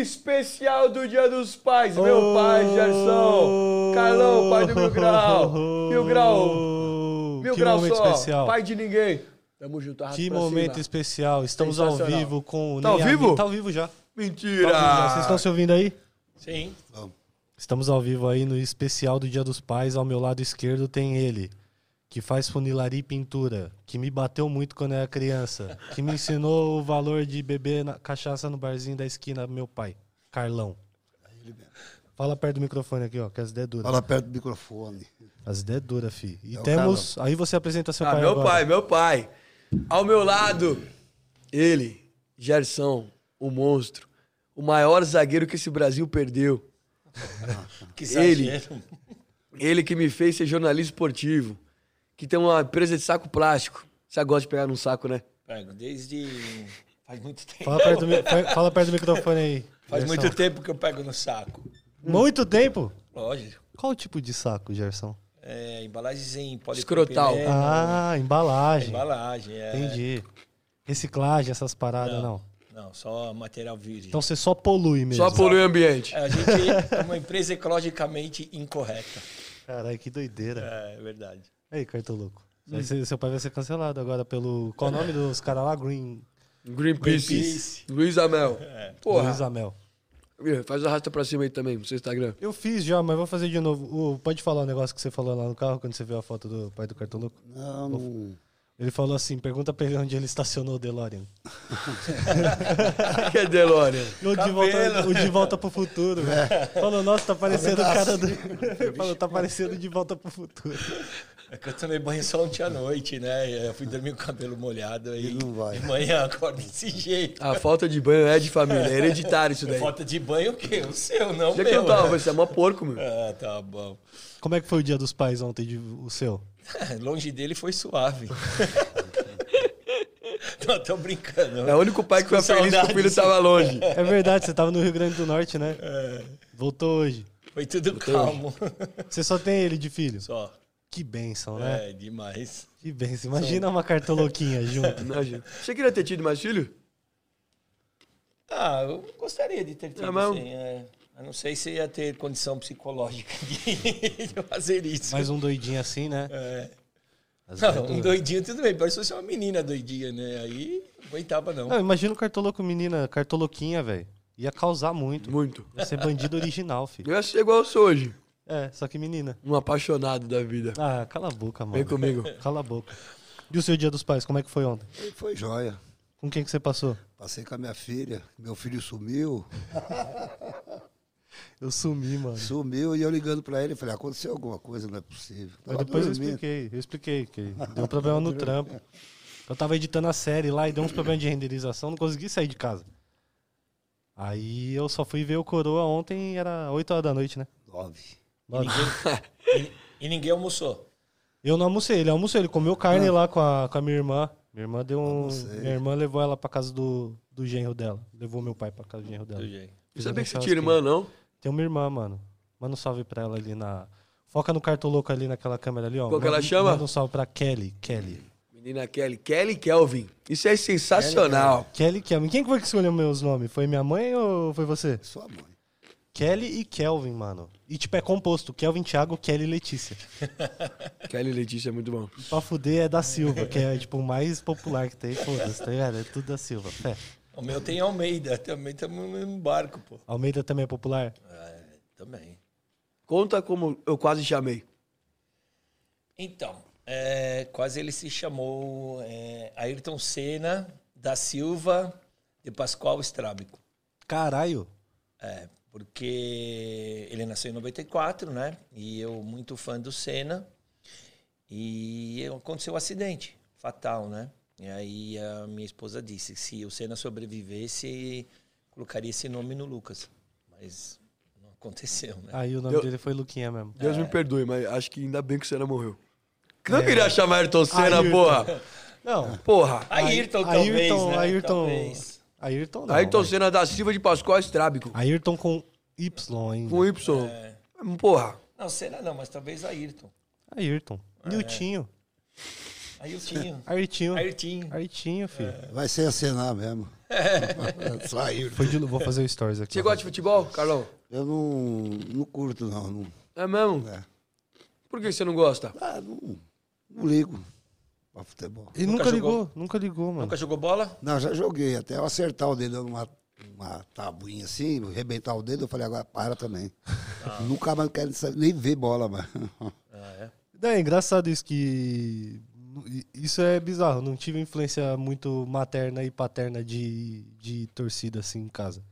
especial do Dia dos Pais. Meu pai, Gerson. Carlão, pai do Mil Grau. Mil Grau. Mil que Grau momento só. especial. Pai de ninguém. Tamo junto, arrasta Que pra momento cima. especial. Estamos ao Sensacional. vivo com o Tá ao Ney vivo? Tá ao vivo já. Tá ao Mentira. vivo já. Vocês estão se ouvindo aí? Sim. Estamos ao vivo aí no especial do Dia dos Pais. Ao meu lado esquerdo tem ele, que faz funilaria e pintura, que me bateu muito quando eu era criança, que me ensinou o valor de beber na- cachaça no barzinho da esquina, meu pai, Carlão. Fala perto do microfone aqui, ó, que as ideias duras. Fala perto do microfone. As ideias duras, fi. E É temos. Aí você apresenta seu Ah, pai meu agora. pai, meu pai. Ao meu lado, ele, Gerson, o monstro. O maior zagueiro que esse Brasil perdeu. Que Ele. Ele que me fez ser jornalista esportivo. Que tem uma empresa de saco plástico. Você gosta de pegar num saco, né? Pego desde. Faz muito tempo. Fala perto do, mi- fala perto do microfone aí. Faz Gerson. muito tempo que eu pego no saco. Muito tempo? Lógico. Qual o tipo de saco, Gerson? É, embalagens em Escrotal. polipropileno. Ah, embalagem. Embalagem, é. Entendi. Reciclagem, essas paradas, não. Não, só material virgem. Então você só polui mesmo. Só polui o ambiente. É, a gente é uma empresa ecologicamente incorreta. Caralho, que doideira. É, é verdade. Aí, cartoloco. Hum. Cê- Seu pai vai ser cancelado agora pelo. Qual o nome dos caras lá? Green. Greenpeace. Greenpeace. Luiz Amel. Porra. Luiz Amel. Faz o arrasta pra cima aí também no seu Instagram. Eu fiz já, mas vou fazer de novo. O- pode falar o negócio que você falou lá no carro quando você viu a foto do pai do cartoloco? Não, não. Ele falou assim: pergunta pra ele onde ele estacionou o DeLorean. que é DeLorean? O de, volta, o de volta pro futuro. velho. Falou, nossa, tá parecendo o cara do. falou, tá parecendo de volta pro futuro. É que eu tomei banho só ontem à noite, né? Eu fui dormir com o cabelo molhado aí. Ele não vai. De manhã acorda desse jeito. A falta de banho é de família, é hereditário isso daí. Falta de banho o quê? O seu, não o Já que meu. eu tava, né? você é mó porco, meu. Ah, tá bom. Como é que foi o dia dos pais ontem, de- o seu? Longe dele foi suave. não, tô brincando. É o único pai que foi feliz que o filho tava longe. É verdade, você tava no Rio Grande do Norte, né? Voltou hoje. Foi tudo calmo. Você só tem ele de filho? Só. Que benção, né? É, demais. Que benção. Imagina uma cartoloquinha junto. Imagina. Você queria ter tido mais filho? Ah, eu gostaria de ter tido, É mesmo? sim. É. Eu não sei se ia ter condição psicológica de, de fazer isso. Mais um doidinho assim, né? É. Não, vezes- um doidinho, tudo bem. Parece fosse uma menina doidinha, né? Aí não aguentava, não. Não, imagina o cartoloco menina, cartoloquinha, velho. Ia causar muito. Muito. Ia ser bandido original, filho. Eu ia ser igual eu sou hoje. É, só que menina. Um apaixonado da vida. Ah, cala a boca, mano. Vem comigo. Cala a boca. E o seu dia dos pais, como é que foi ontem? Foi joia. Com quem que você passou? Passei com a minha filha, meu filho sumiu, Eu sumi, mano. sumiu e eu ligando pra ele, falei, aconteceu alguma coisa, não é possível. Mas depois eu dormindo. expliquei, eu expliquei que deu problema no trampo. Eu tava editando a série lá e deu uns problemas de renderização, não consegui sair de casa. Aí eu só fui ver o Coroa ontem era 8 horas da noite, né? Nove. E ninguém, e, e ninguém almoçou. Eu não almocei, ele almoçou, ele comeu carne lá com a, com a minha irmã. Minha irmã deu um. Minha irmã levou ela pra casa do, do genro dela. Levou meu pai pra casa do genro dela. Do. Eu sabia que você tinha irmã, não? Tem uma irmã, mano. Manda um salve pra ela ali na. Foca no cartoloco ali naquela câmera ali, ó. Qual que ela chama? Manda um salve pra Kelly. Kelly. Menina Kelly. Kelly Kelvin. Isso é sensacional. Kelly Kelvin. Quem que foi que escolheu meus nomes? Foi minha mãe ou foi você? Sua mãe. Kelly e Kelvin, mano. E tipo, é composto. Kelvin, Thiago, Kelly e Letícia. Kelly Letícia é muito bom. E pra fuder é da Silva, que é tipo o mais popular que tem. Foda-se, tá ligado? É tudo da Silva. Fé. O meu tem Almeida, também estamos no mesmo barco, pô. Almeida também é popular? É, também. Conta como eu quase chamei. Então, é, quase ele se chamou é, Ayrton Senna da Silva de Pascoal Estrábico. Caralho. É, porque ele nasceu em 94, né? E eu muito fã do Senna. E aconteceu um acidente fatal, né? E aí a minha esposa disse que se o Senna sobrevivesse, colocaria esse nome no Lucas. Mas não aconteceu, né? Aí o nome Eu- dele foi Luquinha mesmo. Deus me perdoe, mas acho que ainda bem que o Senna morreu. Não queria chamar Ayrton Senna, Ayrton. porra. Não. Porra. Ayrton, Ayrton, talvez, né? Ayrton. Talvez. Ayrton não. Ayrton vai. Senna da Silva de Pascoal Estrábico. Ayrton com Y ainda. Com Y. É. Porra. Não, Senna não, mas talvez Ayrton. Ayrton. Niltinho. Ayrtinho. Ayrtinho. Ayrtinho. Ayrtinho, filho. Vai ser acenar mesmo. Saiu. Foi de, vou fazer o stories aqui. Você gosta de futebol, Carlão? Eu não, não curto, não. não É mesmo? é. Por que você não gosta? Ah, não, não ligo pra futebol. E Nunca nunca, ligou, nunca ligou, mano. Nunca jogou bola? Não, já joguei. Até eu acertar o dedo numa uma tabuinha assim, arrebentar o dedo, eu falei, agora para também. Nunca mais quero nem ver bola, mano. Ah, é. Não, é engraçado isso que. Isso é bizarro. Não tive influência muito materna e paterna de, de torcida assim em casa.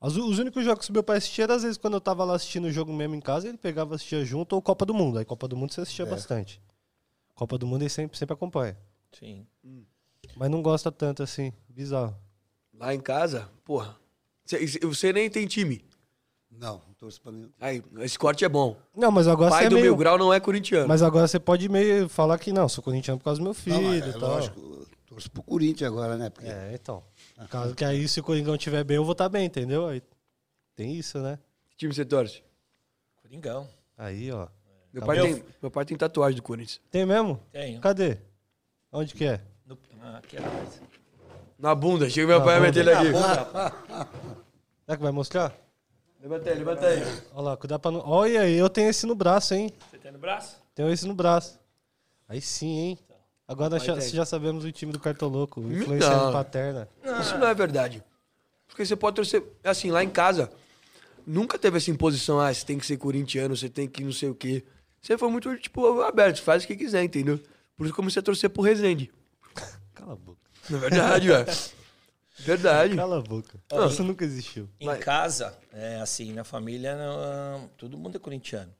As- os únicos jogos que meu pai assistia era às vezes quando eu tava lá assistindo o jogo mesmo em casa, ele pegava e assistia junto ou Copa do Mundo. Aí Copa do Mundo você assistia É. bastante. Copa do Mundo ele sempre, sempre acompanha. Sim. Mas não gosta tanto assim. Bizarro. Lá em casa, porra. Você, você nem tem time. Não, não torço pra nenhum. Aí, esse corte é bom. Não, mas agora Pai você é do meio... Mil Grau não é corintiano. Mas agora você pode meio falar que não, sou corintiano por causa do meu filho Não, e é, tal. lógico, eu torço pro Corinthians agora, né? Porque É, então. Caso que aí, se o Coringão estiver bem, eu vou estar bem, entendeu? Aí tem isso, né? Que time você torce? Coringão. Aí, ó. Meu Tá pai, tem, meu pai tem tatuagem do Corinthians. Tem mesmo? Tenho. Cadê? Onde que é? No, ah, aqui atrás. Na bunda. Chega meu Na pai bunda. meter ele aqui. Será que vai mostrar? Levanta aí, levanta aí. Olha lá, cuidado pra não. Olha aí, eu tenho esse no braço, hein? Você tem no braço? Tenho esse no braço. Aí sim, hein? Agora nós já, tem. já sabemos o time do Cartoloco. Influência Não. paterna. Isso não é verdade. Porque você pode torcer. Assim, lá em casa, nunca teve essa imposição. Ah, você tem que ser corintiano, você tem que não sei o quê. Você foi muito, tipo, aberto, faz o que quiser, entendeu? Por isso eu comecei a torcer pro Resende. Cala a boca. Na verdade, velho. Verdade. Cala a boca. Ah. Isso nunca existiu. Em Vai. casa, é assim, na família, não, todo mundo é corintiano.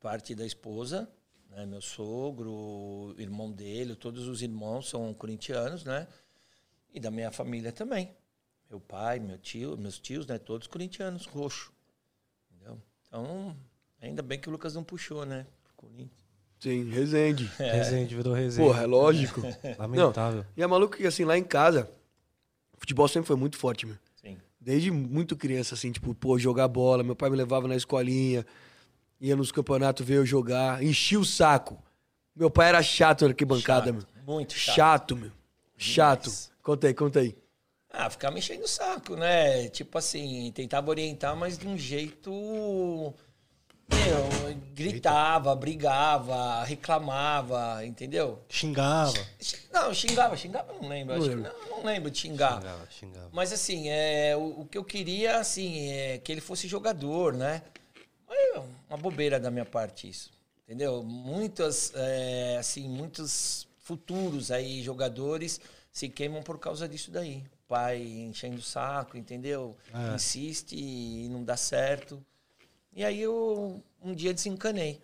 Parte da esposa, né, meu sogro, o irmão dele, todos os irmãos são corintianos, né? E da minha família também. Meu pai, meu tio, meus tios, né? Todos corintianos, roxo. Entendeu? Então, ainda bem que o Lucas não puxou, né? Corinthians. Sim, Resende. Resende, virou Resende. Porra, é lógico. Lamentável. E é maluco que, assim, lá em casa, futebol sempre foi muito forte, meu. Sim. Desde muito criança, assim, tipo, pô, jogar bola. Meu pai me levava na escolinha, ia nos campeonatos ver eu jogar, enchia o saco. Meu pai era chato na arquibancada, Chato, meu. Muito chato. Chato, meu. Chato. Demais. Conta aí, conta aí. Ah, ficava me enchendo o saco, né? Tipo assim, tentava orientar, mas de um jeito. Meu, gritava, brigava, reclamava, entendeu? Xingava. Não, xingava, xingava, não lembro. Não acho que lembro. não, não lembro de xingar. Xingava, xingava. Mas assim, é, o, o que eu queria, assim, é que ele fosse jogador, né? Mas, uma bobeira da minha parte isso, entendeu? Muitas, é, assim, muitos futuros aí jogadores se queimam por causa disso daí. O pai enchendo o saco, entendeu? É. Insiste e não dá certo. E aí eu um dia desencanei.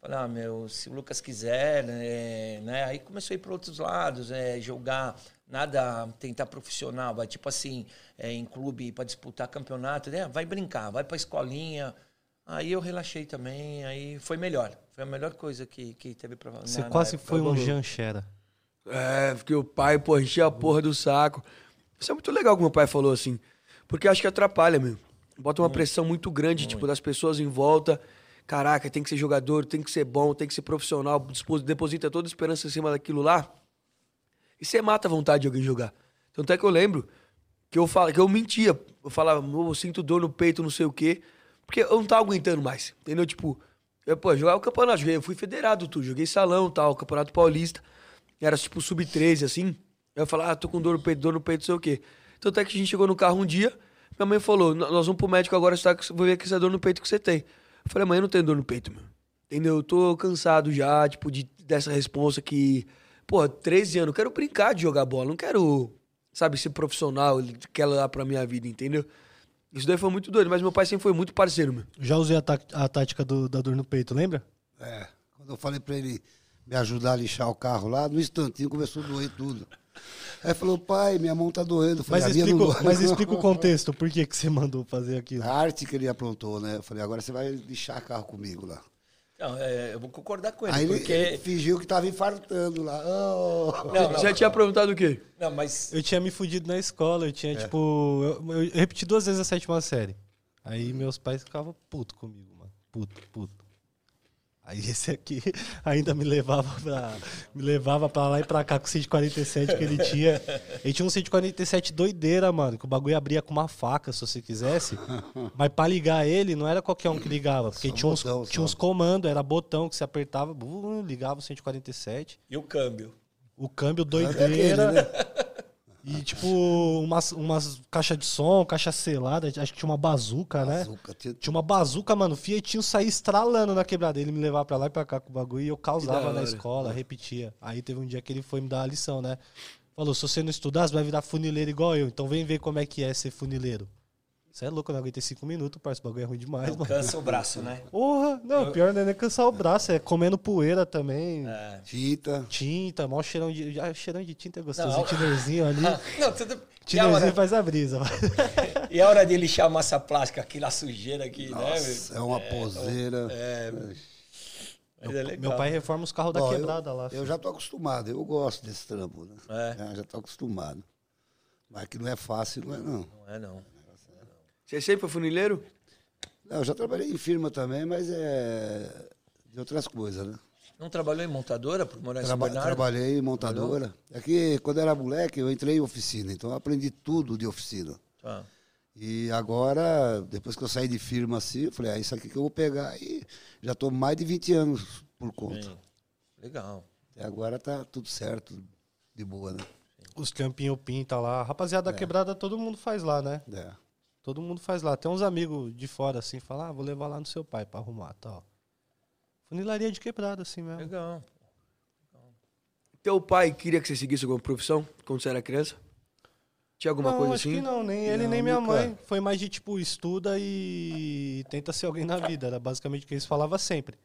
Falei, ah, meu, se o Lucas quiser, né? né? Aí começou a ir para outros lados, é, jogar, nada tentar profissional, vai tipo assim, é, em clube para disputar campeonato, né? Vai brincar, vai para escolinha. Aí eu relaxei também, aí foi melhor. Foi a melhor coisa que, que teve para Você quase foi um Janchera. É, porque o pai, pô, enchia a porra do saco. Isso é muito legal que meu pai falou assim. Porque acho que atrapalha, meu. Bota uma pressão muito grande, tipo, das pessoas em volta. Caraca, tem que ser jogador, tem que ser bom, tem que ser profissional. Deposita toda a esperança em cima daquilo lá. E você mata a vontade de alguém jogar. Tanto é que eu lembro que eu, falo, que eu mentia. Eu falava, "Meu, eu sinto dor no peito, não sei o quê. Porque eu não tava aguentando mais. Entendeu? Tipo, eu, pô, jogava o campeonato, eu fui federado, tudo. Joguei salão tal, campeonato paulista. Era tipo sub-13, assim. Eu falava, ah, tô com dor no peito, dor no peito, não sei o quê. Tanto é que a gente chegou no carro um dia, minha mãe falou, "Nó- nós vamos pro médico agora, você tá, vou ver que essa dor no peito que você tem. Eu falei, mãe, eu não tenho dor no peito, meu. Entendeu? Eu tô cansado já, tipo, de, dessa responsa que... Pô, 13 anos, eu quero brincar de jogar bola, não quero, sabe, ser profissional, aquela lá pra minha vida, entendeu? Isso daí foi muito doido, mas meu pai sempre foi muito parceiro, meu. Já usei a, a tática do- da dor no peito, lembra? É, quando eu falei pra ele me ajudar a lixar o carro lá, no instantinho começou a doer tudo. Aí falou, pai, minha mão tá doendo. Falei, Mas "A minha explica, não mas não." explica o contexto, por que, que você mandou fazer aquilo? A arte que ele aprontou, né? Eu falei, agora você vai lixar carro comigo lá. Não, é, eu vou concordar com ele, Aí ele, porque... ele fingiu que tava infartando lá. Oh. Não, não, Você tinha perguntado o quê? não, mas... Eu tinha me fudido na escola, eu tinha, É. tipo. Eu, eu repeti duas vezes a sétima série. Aí meus pais ficavam puto comigo, mano. Puto, puto. Aí esse aqui ainda me levava pra, me levava pra lá e pra cá com o 147 que ele tinha. Ele tinha um 147 doideira, mano, que o bagulho abria com uma faca, se você quisesse. Mas pra ligar ele, não era qualquer um que ligava, porque Só tinha uns, botão, tinha uns comandos, era botão que você apertava, ligava o 147. E o câmbio? O câmbio É aquele, doideira. né? E, tipo, umas, umas caixas de som, caixa selada, acho que tinha uma bazuca, né? Açúcar, tinha- Tinha uma bazuca, mano, o Fiatinho saía estralando na quebrada. Ele me levava pra lá e pra cá com o bagulho e eu causava na escola, repetia. Aí teve um dia que ele foi me dar a lição, né? Falou, se você não estudar, você vai virar funileiro igual eu. Então vem ver como é que é ser funileiro. Você é louco, eu não aguentei cinco minutos, parça. O bagulho é ruim demais, Não mano. cansa o braço, né? Porra! Não, pior não é nem cansar o braço, é comendo poeira também. É. Tinta. Tinta, mó cheirão de. Já, cheirão de tinta é gostoso. Não. Um tinerzinho ali. Ah, não, tudo... a Tinerzinho hora, faz a brisa. e a hora de lixar a massa plástica, aquela sujeira aqui, né? Nossa, é uma poseira. É, mas é legal. Meu pai reforma os carros da Ó, eu- quebrada lá. Eu já tô acostumado, eu gosto desse trampo, né? É. Já, já tô acostumado. Mas que não é fácil, não é não. Não é, não. Você sempre foi funileiro? Não, eu já trabalhei em firma também, mas é de outras coisas, né? Não trabalhou em montadora por morar em São Traba- Bernardo? trabalhei em montadora. É que quando eu era moleque, eu entrei em oficina, então eu aprendi tudo de oficina. Tá. E agora, depois que eu saí de firma assim, eu falei, ah, isso aqui que eu vou pegar. E já estou mais de 20 anos por conta. Bem, legal. Até agora tá tudo certo, de boa, né? Os campinho pinta lá. Rapaziada da quebrada, todo mundo faz lá, né? É. Todo mundo faz lá. Tem uns amigos de fora assim, falam, ah, vou levar lá no seu pai pra arrumar tal. Funilaria de quebrada, assim mesmo. Legal. Teu pai queria que você seguisse alguma profissão quando você era criança? Tinha alguma não, coisa acho assim? que não, nem ele Não, nem minha nunca. mãe. Foi mais de tipo, estuda e tenta ser alguém na vida. Era basicamente o que eles falavam sempre.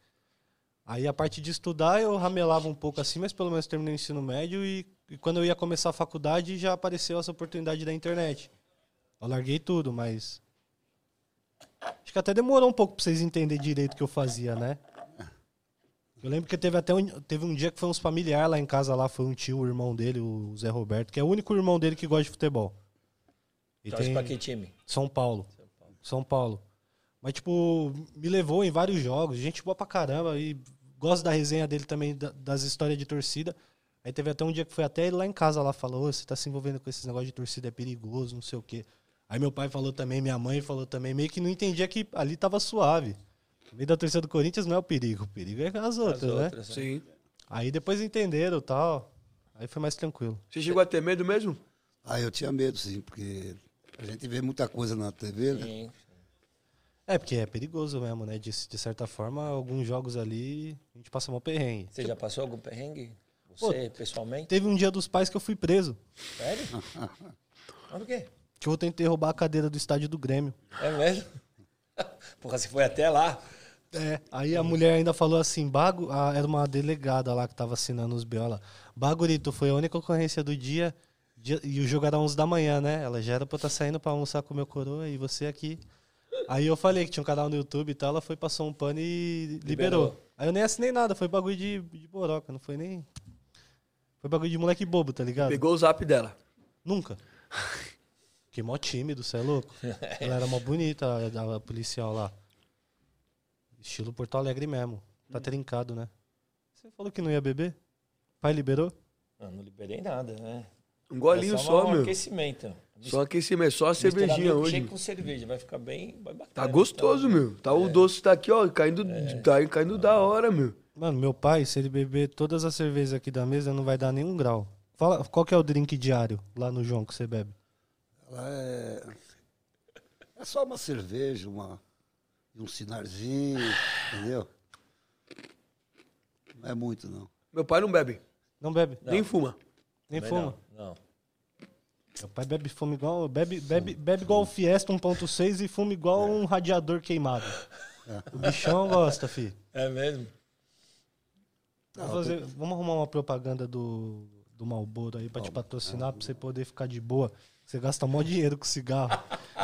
Aí a parte de estudar eu ramelava um pouco assim, mas pelo menos terminei o ensino médio e, e quando eu ia começar a faculdade já apareceu essa oportunidade da internet. Eu larguei tudo, mas. Acho que até demorou um pouco pra vocês entenderem direito o que eu fazia, né? Eu lembro que teve até um, teve um dia que foi uns familiares lá em casa, lá foi um tio, o irmão dele, o Zé Roberto, que é o único irmão dele que gosta de futebol. E Torce tem pra que time? São Paulo. São Paulo. Mas, tipo, me levou em vários jogos, gente boa pra caramba, e gosto da resenha dele também, da- das histórias de torcida. Aí teve até um dia que foi até ele lá em casa lá, falou, "Ô, você tá se envolvendo com esses negócios de torcida, é perigoso, não sei o quê. Aí meu pai falou também, minha mãe falou também, meio que não entendia que ali tava suave. No meio da torcida do Corinthians não é o perigo, o perigo é as outras, As né? outras, né? Sim. Aí depois entenderam e tal, aí foi mais tranquilo. Você chegou a ter medo mesmo? Ah, eu tinha medo, sim, porque a gente vê muita coisa na TV, né? Sim. É, porque é perigoso mesmo, né? De, de certa forma, alguns jogos ali a gente passa mal perrengue. Você já passou algum perrengue? Você, pessoalmente? Teve um dia dos pais que eu fui preso. Sério? Mas por quê? Que eu tentei roubar a cadeira do estádio do Grêmio. É mesmo? Porra, você foi até lá? É. Aí a mulher ainda falou assim, Bago, ah, era uma delegada lá que tava assinando os BO lá. Bagurito, foi a única ocorrência do dia, dia- e o jogo era 11 da manhã, né? Ela já era pra estar saindo pra almoçar com o meu coroa e você aqui. Aí eu falei que tinha um canal no YouTube e tal, ela foi, passou um pano e liberou. Liberou. Aí eu nem assinei nada, foi bagulho de, de boroca, não foi nem... Foi bagulho de moleque bobo, tá ligado? Pegou o zap dela. Nunca. Fiquei mó tímido, você é louco? Ela era mó bonita, a, a policial lá. Estilo Porto Alegre mesmo. Tá trincado, né? Você falou que não ia beber? Pai liberou? Não, não liberei nada, né? Um golinho É só, um meu. aquecimento. Só aquecimento, só a cervejinha hoje. com cerveja, vai ficar bem, vai bacana. Tá gostoso, meu. Tá o doce tá aqui, ó, caindo, tá caindo da hora, meu. Mano, meu pai, se ele beber todas as cervejas aqui da mesa, não vai dar nenhum grau. Fala, qual que é o drink diário lá no João que você bebe? Ela é. É só uma cerveja, uma, um sinarzinho, entendeu? Não é muito, não. Meu pai não bebe, Não bebe, nem fuma. nem Também fuma. Não, não. Meu pai bebe fuma igual. Bebe, bebe, bebe igual o Fiesta 1.6 e fuma igual um radiador queimado. O bichão gosta, fi. É mesmo? Vamos, fazer- vamos arrumar uma propaganda do, do Malboro aí pra te patrocinar, pra você poder ficar de boa. Você gasta mó dinheiro com cigarro.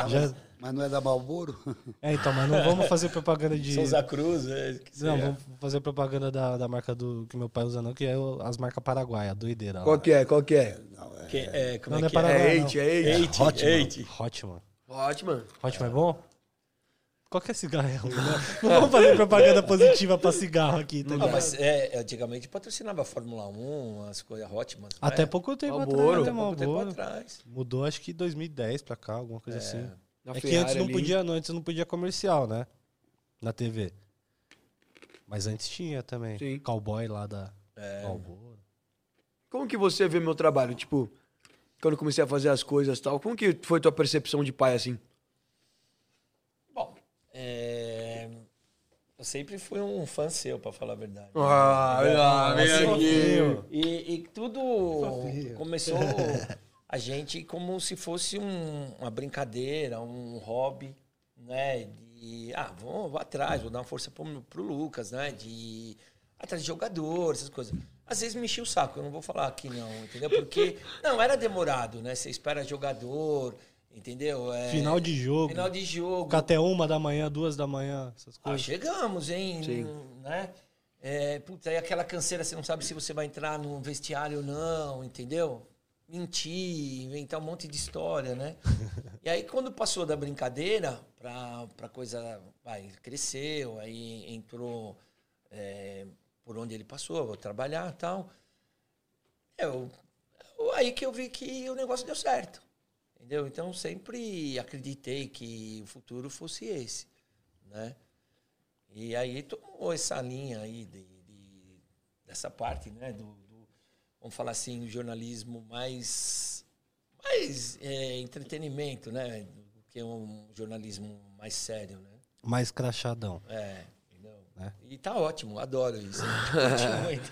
Já- Mas não é da Malboro? É, então, mas não vamos fazer propaganda de. Souza Cruz, é, que Não, seja. vamos fazer propaganda da, da marca do que meu pai usa, não, que é o- as marcas paraguaias, doideira. lá. Qual que é? Qual que é? Que- é, como Não, é não é que é? Paraguai, É não. eight, é eight. Hotman. Hotman. Ótimo. Hotman é bom? Qualquer cigarro é ruim, né? Não vamos fazer propaganda positiva pra cigarro aqui, tá Ah, ligado? mas é, antigamente patrocinava a Fórmula 1, as coisas ótimas. não Até é? pouco tempo Marlboro. atrás, Até né, pouco tempo atrás. Mudou acho que 2010 pra cá, alguma coisa É. assim. Na é que Ferrari antes não podia, não, antes não podia comercial, né? Na TV. Mas antes tinha também. Sim. Cowboy lá da É. Como que você vê meu trabalho? Tipo, quando eu comecei a fazer as coisas e tal, como que foi tua percepção de pai assim? Bom, é, eu sempre fui um fã seu, pra falar a verdade. Ah, É, ah, assim, aqui. E, e tudo começou a gente como se fosse um- uma brincadeira, um hobby, né? De, ah, vou, vou atrás, vou dar uma força pro, pro Lucas, né? De ir atrás de jogador, essas coisas. Às vezes me enchia o saco, eu não vou falar aqui não, entendeu? Porque, não, era demorado, né? Você espera jogador, entendeu? É, Final de jogo. Final de jogo. Ficar até uma da manhã, duas da manhã, essas Ah, coisas. chegamos, hein? Sim. Né? É, putz, aí aquela canseira, você não sabe se você vai entrar no vestiário ou não, entendeu? Mentir, inventar um monte de história, né? e aí, quando passou da brincadeira pra, pra coisa. Vai, cresceu, aí entrou é, por onde ele passou, vou trabalhar e tal. Eu- aí que eu vi que o negócio deu certo. Entendeu? Então, sempre acreditei que o futuro fosse esse, né? E aí tomou essa linha aí de, de- dessa parte, né? Do, do- vamos falar assim, o jornalismo mais, mais é, entretenimento, né? Do que um jornalismo mais sério, né? Mais crachadão. É, entendeu? Né? E tá ótimo, adoro isso. Muito.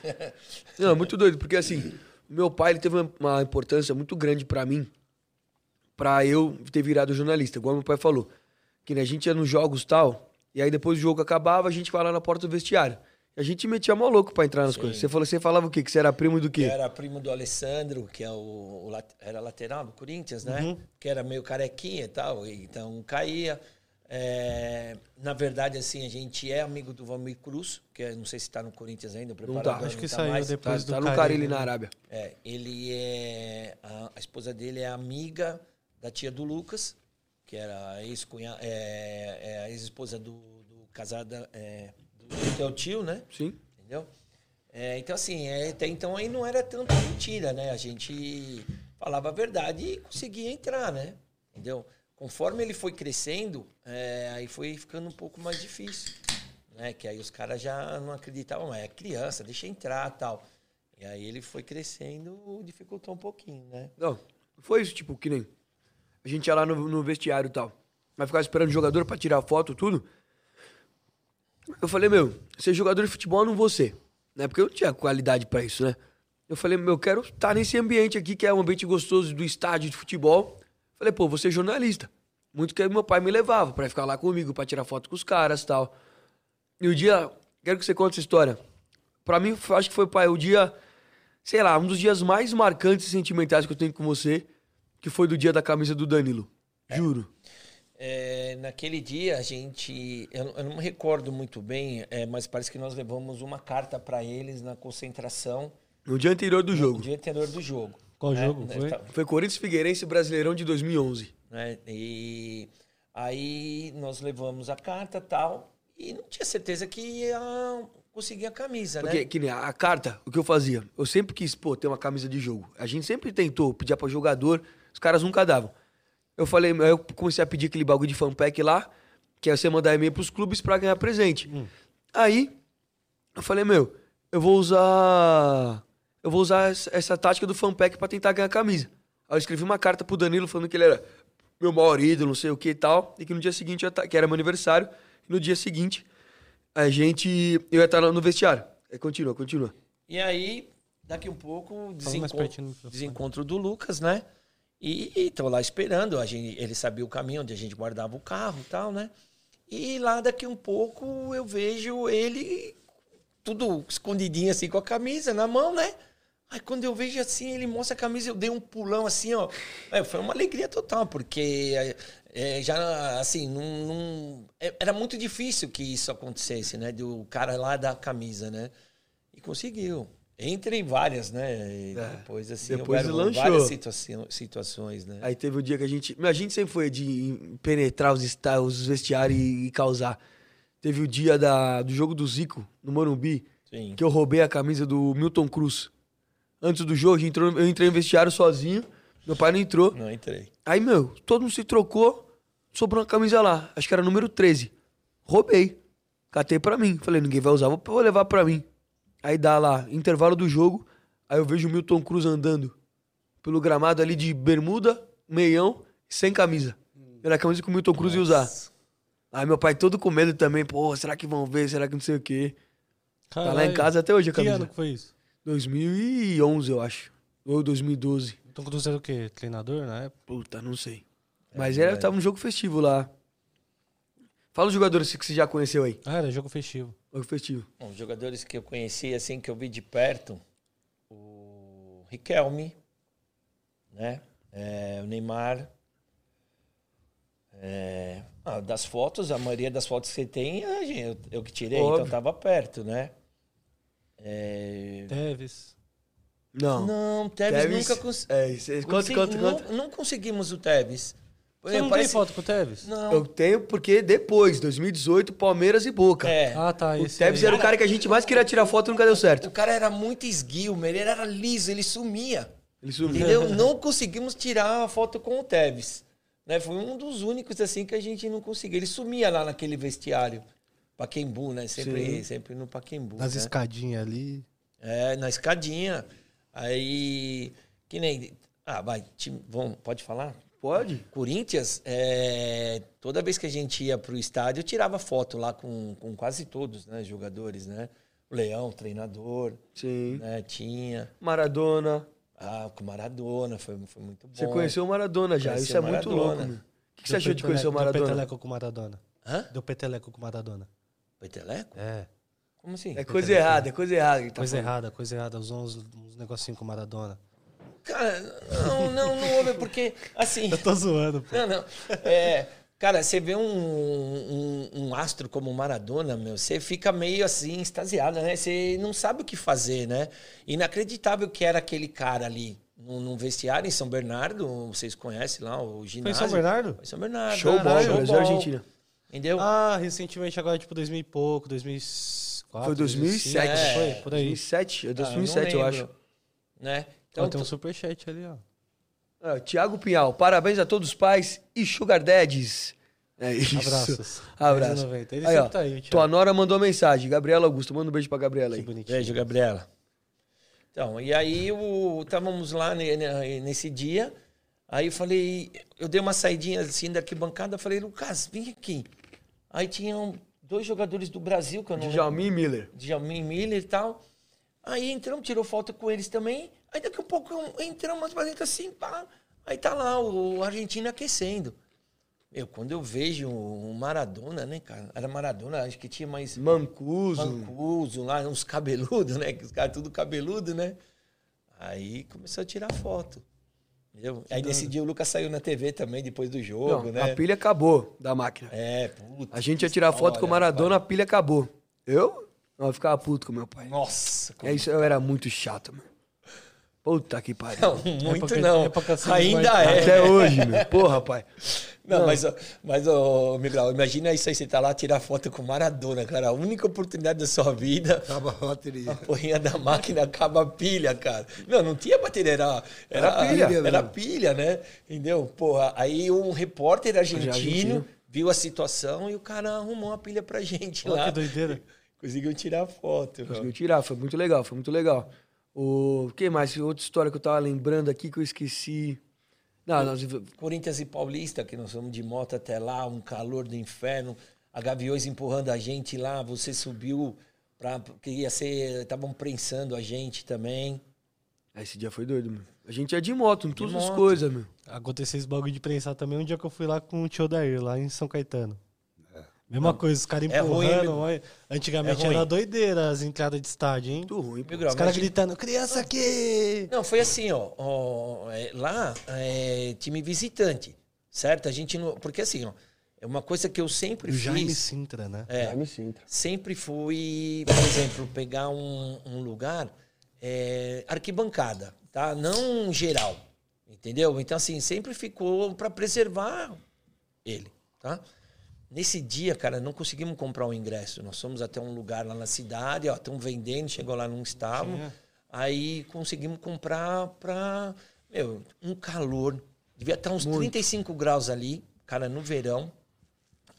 Não, é muito doido, porque assim, meu pai ele teve uma, uma importância muito grande pra mim, pra eu ter virado jornalista, igual meu pai falou. Que né, a gente ia nos jogos e tal, e aí depois o jogo acabava, a gente vai lá na porta do vestiário. A gente metia mó louco pra entrar nas Sim. coisas. Você falou, você falava o quê? Que você era primo do quê? era primo do Alessandro, que é o, o era lateral do Corinthians, né? Que era meio carequinha e tal, e então caía. É, na verdade, assim, a gente é amigo do Valmir Cruz, que é- não sei se está no Corinthians ainda, o preparador. tá. Acho que não tá saiu mais. Tá, depois do tá no Carilli, Carilli na né? Arábia. É, ele é. A, a esposa dele é amiga da tia do Lucas, que era a ex-cunha, é, é ex-esposa do, do casada é, do teu tio, né? Sim. Entendeu? É, então, assim, é, até então aí não era tanta mentira, né? A gente falava a verdade e conseguia entrar, né? Entendeu? Conforme ele foi crescendo, é, aí foi ficando um pouco mais difícil, né? Que aí os caras já não acreditavam, "Ah, é criança, deixa entrar tal. E aí ele foi crescendo, dificultou um pouquinho, né? Não, foi isso, tipo, que nem. A gente ia lá no, no vestiário e tal. Vai ficar esperando o jogador pra tirar foto, tudo. Eu falei, meu, ser jogador de futebol eu não vou ser. Né? Porque eu não tinha qualidade pra isso, né? Eu falei, meu, eu quero estar nesse ambiente aqui, que é um ambiente gostoso do estádio de futebol. Falei, pô, vou ser jornalista. Muito que meu pai me levava pra ficar lá comigo, pra tirar foto com os caras e tal. E o dia. Quero que você conte essa história. Pra mim, acho que foi, pai, o dia. Sei lá, um dos dias mais marcantes e sentimentais que eu tenho com você, que foi do dia da camisa do Danilo. Juro. É, naquele dia a gente, eu, não- eu não me recordo muito bem, é, mas parece que nós levamos uma carta para eles na concentração No dia anterior do no jogo. dia anterior do jogo. Qual né? jogo foi? Foi Corinthians Figueirense Brasileirão de 2011. né? E aí nós levamos a carta tal e não tinha certeza que ia conseguir a camisa, Porque, né? que nem a, a carta, o que eu fazia? Eu sempre quis, pô, ter uma camisa de jogo. A gente sempre tentou pedir pra jogador, os caras nunca davam. Eu falei, aí eu comecei a pedir aquele bagulho de fanpack lá, que é você mandar e-mail pros clubes pra ganhar presente. Aí, eu falei, meu, eu vou usar. Eu vou usar essa, tática do fanpack pra tentar ganhar a camisa. Aí eu escrevi uma carta pro Danilo falando que ele era meu maior ídolo, não sei o que e tal, e que no dia seguinte, tá- que era meu aniversário, e no dia seguinte, a gente. Eu ia estar no vestiário. Aí continua, continua. E aí, daqui um pouco, desencontro, desencontro do Lucas, né? E estou lá esperando, a gente, ele sabia o caminho onde a gente guardava o carro e tal, né? E lá daqui um pouco eu vejo ele tudo escondidinho assim com a camisa na mão, né? Aí quando eu vejo assim, ele mostra a camisa, eu dei um pulão assim, ó. É, foi uma alegria total, porque é, já assim, não, não- é- era muito difícil que isso acontecesse, né? Do cara lá da camisa, né? E conseguiu. Entre várias, né? E depois, assim, É. Depois lanchou. várias situa- situações, né? Aí teve o dia que a gente. A gente sempre foi de penetrar os, os vestiários e, e causar. Teve o dia da, do jogo do Zico, no Morumbi, Sim. que eu roubei a camisa do Milton Cruz. Antes do jogo, entrou- eu entrei no vestiário sozinho. Meu pai não entrou. Não entrei. Aí, meu, todo mundo se trocou, sobrou uma camisa lá. Acho que era número 13. Roubei. Catei pra mim. Falei, ninguém vai usar, vou levar pra mim. Aí dá lá, intervalo do jogo. Aí eu vejo o Milton Cruz andando pelo gramado ali de bermuda, meião, sem camisa. Era a camisa que o Milton Cruz ia usar. Aí meu pai todo com medo também. Pô, será que vão ver? Será que não sei o quê? Tá lá em Caralho. casa até hoje a Que ano camisa. que foi isso? 2011, eu acho. Ou 2012. Então Cruz era o quê? Treinador na época? Puta, não sei. Mas era, tava um jogo festivo lá. Fala os jogadores que você já conheceu aí. Ah, era jogo festivo. Jogo festivo. Bom, os jogadores que eu conheci, assim, que eu vi de perto, o Riquelme, né? É, o Neymar. É, ah, das fotos, a maioria das fotos que você tem, a gente- eu, eu que tirei, Óbvio. então tava perto, né? É, Teves. Não. não, Tevez, Tevez- nunca cons... É, consegui- quanto, não, não conseguimos o Tevez. Você não tem foto com o Teves? Não. Eu tenho porque depois, 2018, Palmeiras e Boca. É. Ah, tá. o Tevez era o cara que a gente mais queria tirar foto e nunca deu certo. O cara era muito esguio, ele era liso, ele sumia. Ele sumiu. Entendeu? Não conseguimos tirar a foto com o Tevez. Né? Foi um dos únicos assim que a gente não conseguiu. Ele sumia lá naquele vestiário. Paquembu, né? Sempre, Sim. sempre no Paquembu. Nas né? escadinhas ali. É, na escadinha. Aí, que nem... Ah, vai, time, vamos, pode falar? Pode? Corinthians, é, toda vez que a gente ia pro estádio, eu tirava foto lá com, com quase todos, né? Jogadores, né? O Leão, treinador, Sim. né? Tinha... Maradona. Ah, com o Maradona, foi, foi muito bom. Você conheceu o Maradona já. Conheci Isso é o muito Maradona. louco. O que, que você achou de conhecer o peteleco- Deu Maradona? peteleco com o Maradona. Hã? Deu peteleco com o Maradona. Peteleco? É. Como assim? É coisa errada, é coisa errada. tá coisa falando. errada, coisa errada. Usou uns, uns negocinhos com o Maradona. Cara, não, não, não houve, porque, assim... Eu tô zoando, pô. Não, não. É, cara, você vê um, um, um astro como o Maradona, meu, você fica meio assim, extasiado, né? Você não sabe o que fazer, né? Inacreditável que era aquele cara ali num, vestiário em São Bernardo, vocês conhecem lá, o Foi em ginásio. São Bernardo? Foi em São Bernardo. Showball, Caralho, Brasil e showball. Argentina. Entendeu? Ah, recentemente agora, tipo, 2000 e pouco, 2004. Foi 2007. 2005, É. Foi, por aí. 2007? É Ah, 2007, eu, não acho. Né? Então, tem um superchat ali, ó. Ah, Tiago Pinhal, parabéns a todos os pais e Sugar Daddies. É isso. Abraços. Abraço. 10,90. Ele Aí, sempre ó, tá aí, Thiago. tua nora mandou mensagem. Gabriela Augusto, manda um beijo pra Gabriela Que aí. bonitinho. Beijo, Gabriela. Então, e aí o- estávamos lá ne- ne- nesse dia. Aí eu falei, eu dei uma saidinha assim da arquibancada, falei, Lucas, vem aqui. Aí tinham dois jogadores do Brasil, que eu não Djalmin Miller. Djalmin Miller e tal. Aí entramos, tirou foto com eles também. Aí daqui a pouco entramos pra dentro assim, pá. Aí tá lá o Argentina aquecendo. Eu, quando eu vejo o Maradona, né, cara? Era Maradona, acho que tinha mais Mancuso. Mancuso lá, uns cabeludos, né? Os caras tudo cabeludo, né? Aí começou a tirar foto. Entendeu? Aí nesse dia o Lucas saiu na TV também, depois do jogo, Não, né? A pilha acabou da máquina. É, puta. A gente ia tirar foto com o Maradona, a pilha acabou. Eu? Não, eu ficava puto com meu pai. Nossa, como... É isso, eu era muito chato, mano. Puta que pariu. Não, muito Época- não. época sem Ainda é. Até hoje, meu. Porra, pai. Não, mas, ó, mas ô, Miguel, imagina isso aí, você tá lá tirar foto com o Maradona, cara. A única oportunidade da sua vida, Acaba a bateria. a porrinha da máquina acaba a pilha, cara. Não, não tinha bateria, era, era, Era pilha, Era mesmo. pilha, né? Entendeu? Porra, aí um repórter argentino, Argentino. viu a situação e o cara arrumou uma pilha pra gente Olha lá. que doideira. Conseguiu tirar foto. meu. Conseguiu tirar, foi muito legal, foi muito legal. O que mais? Outra história que eu tava lembrando aqui que eu esqueci. Não, nós... Corinthians e Paulista, que nós fomos de moto até lá, um calor do inferno, a Gaviões empurrando a gente lá, você subiu pra, porque ia ser, estavam prensando a gente também. Ah, Esse dia foi doido, meu. A gente ia de moto, em todas as moto. coisas, meu. Aconteceu esse bagulho de prensar também um dia que eu fui lá com o tio Dair, lá em São Caetano. Mesma coisa, os caras É ruim, empurrando. olha. Antigamente É era doideira as entradas de estádio, hein? Muito ruim, grau, Os caras gritando, criança aqui! Não, foi assim, ó. ó, é, lá, é time visitante, certo? A gente não. Porque assim, ó, é uma coisa que eu sempre E o Jaime fiz. Sintra, né? É, Ai, me sinto. sempre fui, por exemplo, pegar um, um lugar é, arquibancada, tá? Não geral, entendeu? Então, assim, sempre ficou para preservar ele, tá? Nesse dia, cara, não conseguimos comprar o ingresso. Nós fomos até um lugar lá na cidade, ó, estão vendendo, chegou lá, não estavam. Aí conseguimos comprar pra. Meu, um calor. Devia estar uns 35 graus ali, cara, no verão.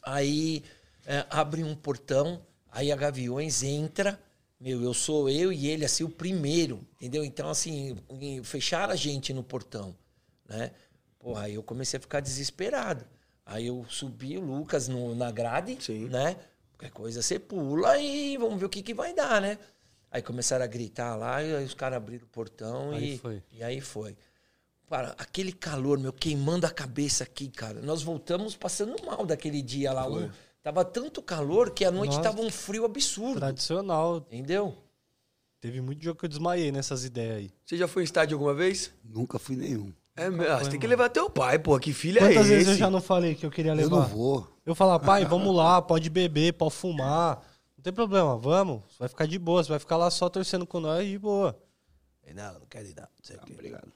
Aí é, abre um portão, aí a Gaviões entra. Meu, eu sou eu e ele, assim, o primeiro, entendeu? Então, assim, fecharam a gente no portão, né? Porra, aí eu comecei a ficar desesperado. Aí eu subi o Lucas no, na grade, Sim. né? Qualquer coisa você pula e vamos ver o que, que vai dar, né? Aí começaram a gritar lá, e aí os caras abriram o portão Aí e, foi. e aí foi. Cara, aquele calor, meu, queimando a cabeça aqui, cara. Nós voltamos passando mal daquele dia lá. Um- tava tanto calor que a noite Nossa. tava um frio absurdo. Tradicional. Entendeu? Teve muito jogo que eu desmaiei nessas ideias aí. Você já foi em estádio alguma vez? Nunca fui nenhum. É, meu, ah, você tem que levar teu pai, pô. Que filho Quantas é esse? vezes eu já não falei que eu queria Eu levar? não vou. Eu falava, pai, vamos lá, pode beber, pode fumar. Não tem problema, vamos. Você vai ficar de boa, você vai ficar lá só torcendo com nós de boa. Não, não quero ir não. não sei o quê. Obrigado.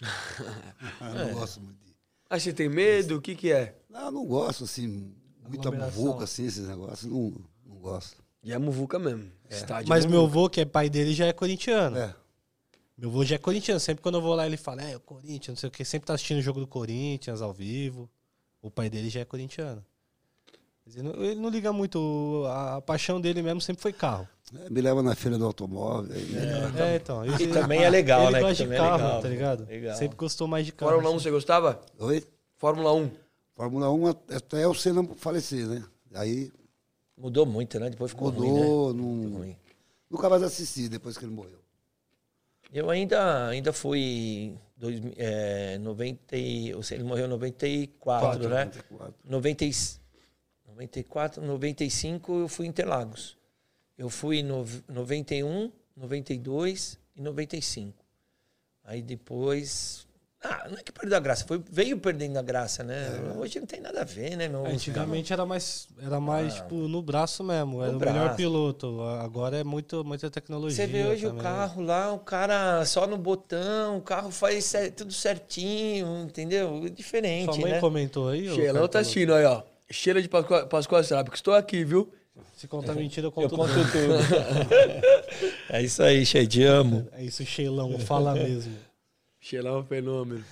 Eu não gosto muito de. Ah, você tem medo? O que que é? Não, eu não gosto, assim, muita muvuca, assim, esses negócios. Não, não gosto. E é muvuca mesmo. Estádio Mas é meu avô, que é pai dele, já é corintiano. É. Meu avô já é corintiano. Sempre quando eu vou lá, ele fala, é, o Corinthians, não sei o quê. Sempre tá assistindo o jogo do Corinthians ao vivo. O pai dele já é corintiano. Ele não, ele não liga muito. A, a paixão dele mesmo sempre foi carro. É, Me leva na feira do automóvel. aí melhor. É, então. E ele- também é legal, ele né? gosta Que de é carro, legal. tá ligado? Legal. Sempre gostou mais de carro. Fórmula 1 assim. você gostava? Oi? Fórmula 1. Fórmula 1 até o Senna falecer, né? Aí Mudou muito, né? Depois ficou ruim, né? mudou, Ficou não, ruim. nunca mais assisti depois que ele morreu. Eu ainda, ainda fui dois, é, 90, e- ou seja, ele morreu em 94, né? 94. 90, e- 94, 95 eu fui em Interlagos. Eu fui em nove- 91, 92 e 95. Aí depois. Ah, não é que perdeu a graça, foi, veio perdendo a graça, né? Hoje não tem nada a ver, né, meu? Antigamente era mais, era mais tipo, no braço mesmo. Era o braço. melhor piloto. Agora é muito, muita tecnologia. Você vê hoje o também. carro lá, o cara só no botão, o carro faz tudo certinho, entendeu? Diferente, Sua mãe né? comentou aí? ô, Sheilão tá assistindo aí, ó. Cheira de Pascoal, Pascoal sabe que estou aqui, viu? Se contar mentira, eu Eu conto conto tudo. tudo. é isso aí, cheio de amo. É isso, Sheilão, fala mesmo. Sheilão é um fenômeno.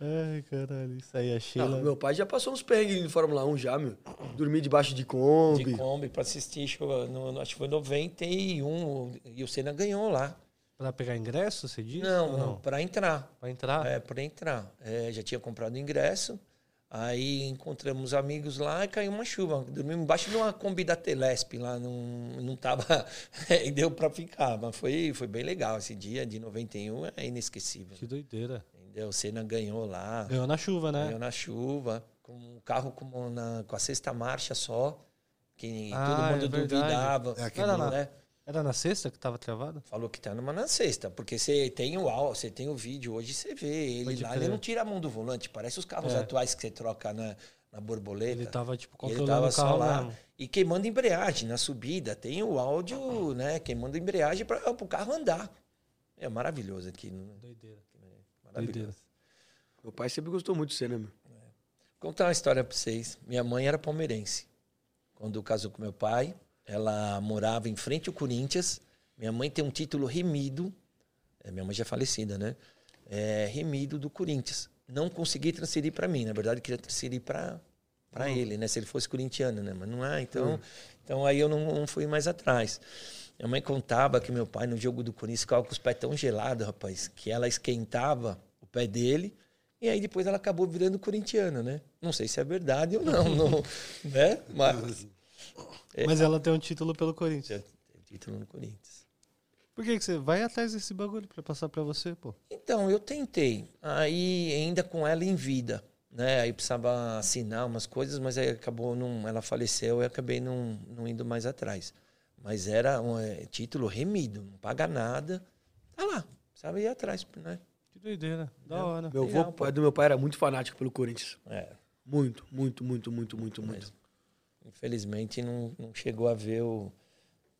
Ai, caralho, isso aí é Não, Sheila. meu pai já passou uns perrengues de Fórmula 1 já, meu. Dormir debaixo de Kombi. De Kombi pra assistir, no, acho que foi 91, e o Senna ganhou lá. Pra pegar ingresso, você disse? Não, Ou não, pra entrar. Pra entrar? É, pra entrar. É, já tinha comprado o ingresso. Aí encontramos amigos lá e caiu uma chuva. Dormimos embaixo de uma Kombi da Telesp lá, não, não tava. e deu pra ficar. Mas foi, foi bem legal esse dia de 91, é inesquecível. Que doideira. Entendeu? O Senna ganhou lá, Ganhou na chuva, né? ganhou na chuva, com o carro como na, com a sexta marcha só, que Ah, todo mundo é duvidava. É não. né? Era na sexta que tava travado? Falou que tá numa na sexta, porque você tem o áudio, você tem o vídeo, hoje você vê ele lá, crer. ele não tira a mão do volante, parece os carros É. atuais que você troca na, na borboleta. Ele tava, tipo, Ele controlando tava o só lá mesmo. e queimando embreagem na subida. Tem o áudio, né? Queimando embreagem para o carro andar. É maravilhoso aquilo. Né? Doideira. Maravilhoso. Doideira. Meu pai sempre gostou muito de Senna, meu. Vou contar uma história para vocês. Minha mãe era palmeirense. Quando casou com meu pai, ela morava em frente ao Corinthians. Minha mãe tem um título remido. é, minha mãe já é falecida, né? É, remido do Corinthians. Não consegui transferir para mim. Na verdade, queria transferir para para ele, né? Se ele fosse corintiano, né? Mas não é. Então, então aí eu não, não fui mais atrás. Minha mãe contava que meu pai, no jogo do Corinthians, ficava com os pés tão gelados, rapaz, que ela esquentava o pé dele e aí depois ela acabou virando corintiana, né? Não sei se é verdade ou não, não né? Mas Mas ela tem um título pelo Corinthians. tem título no Corinthians. Por que, que você vai atrás desse bagulho pra passar pra você, pô? Então, eu tentei. Aí, ainda com ela em vida, né? Aí precisava assinar umas coisas, mas aí acabou não, ela faleceu e acabei não, não indo mais atrás. Mas era um é, título remido, não paga nada. Tá lá, precisava ir atrás, né? Que doideira. Da hora. Meu avô, pai do meu pai, era muito fanático pelo Corinthians. É, Muito, muito, muito, muito, muito, muito. Infelizmente não, não chegou a ver o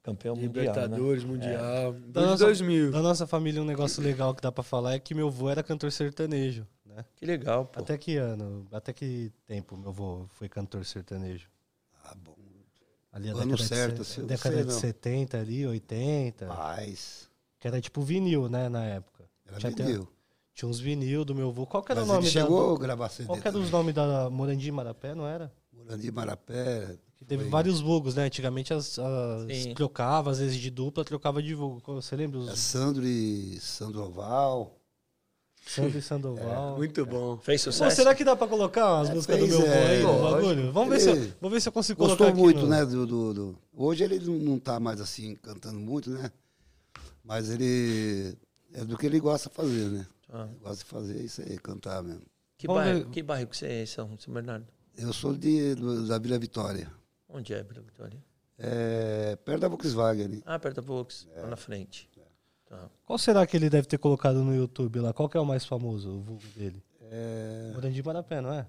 Campeão mundial, né? Libertadores, Mundial. Da Desde nossa, 2000. da nossa família, um negócio legal que dá pra falar é que meu avô era cantor sertanejo, né? Que legal, pô. Até que ano, até que tempo meu avô foi cantor sertanejo? Ah, bom. Ali a Ano década, certo, de, assim, eu década sei, de não. 70 ali, 80. Mas. Que era tipo vinil, né, na época. Ela Tinha até- vendeu. Tinha uns vinil do meu avô. Qual que era Mas o nome ele chegou da... a gravar CD. Qual que era os nomes da Morandi Marapé, não era? Morandi Marapé. Que teve Foi. vários vulgos, né? Antigamente as, as Sim. trocava, às vezes de dupla, trocava de vulgo. Você lembra? É Os Sandro e Sandoval. Sandro e Sandoval. Muito bom. Fez Pô, sucesso? será que dá pra colocar as É, músicas fez, do meu é, aí no bagulho? Vamos ver, se eu, vou ver se eu consigo Gostou colocar aqui muito, no- né? Do, do, do- Hoje ele não, tá mais assim cantando muito, né? Mas ele. É do que ele gosta de fazer, né? Ah. Gosta de fazer isso aí, cantar mesmo. Que, Vamos bairro, que bairro que você é, São, São Bernardo? Eu sou de, da Vila Vitória. Onde é, Vila Vitória? É, perto da Volkswagen ali. Ah, perto da Vox, É. lá na frente. Tá. Qual será que ele deve ter colocado no YouTube lá? Qual que é o mais famoso, o vulgo dele? É, Morandi Marapé, não é?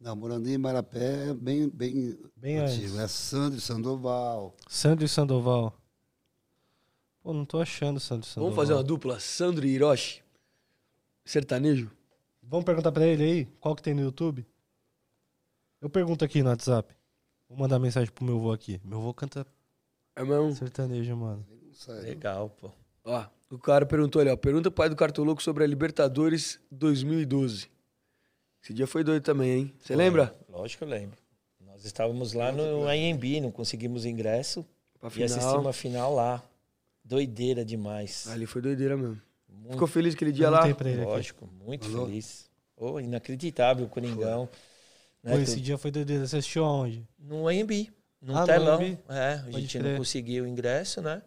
não, Morandi e Marapé é bem, bem, Bem antigo. antes. É Sandro e Sandoval. Sandro e Sandoval. Pô, não tô achando Sandro e Sandoval. Vamos fazer uma dupla? Sandro e Hiroshi. Sertanejo? Vamos perguntar pra ele aí, qual que tem no YouTube? Eu pergunto aqui no WhatsApp. Vou mandar mensagem pro meu avô aqui. Meu avô canta É mesmo? sertanejo, mano. Legal, pô. Ó, o cara perguntou ali, ó. Pergunta pro pai do Cartoloco sobre a Libertadores 2012. Esse dia foi doido também, hein? Você lembra? Lógico que eu lembro. Nós estávamos lá no AMB, não conseguimos ingresso Pra e assistimos final. a final lá. Doideira demais. Ali foi doideira mesmo. Muito, Ficou feliz aquele dia lá? perguntei pra ele aqui. lógico, muito Falou? feliz. Oh, inacreditável, o Coringão. Né, Pô, esse dia foi doideira. Você assistiu aonde? No AMB, no Ah, no telão. AMB? É, a gente não conseguiu o ingresso, né?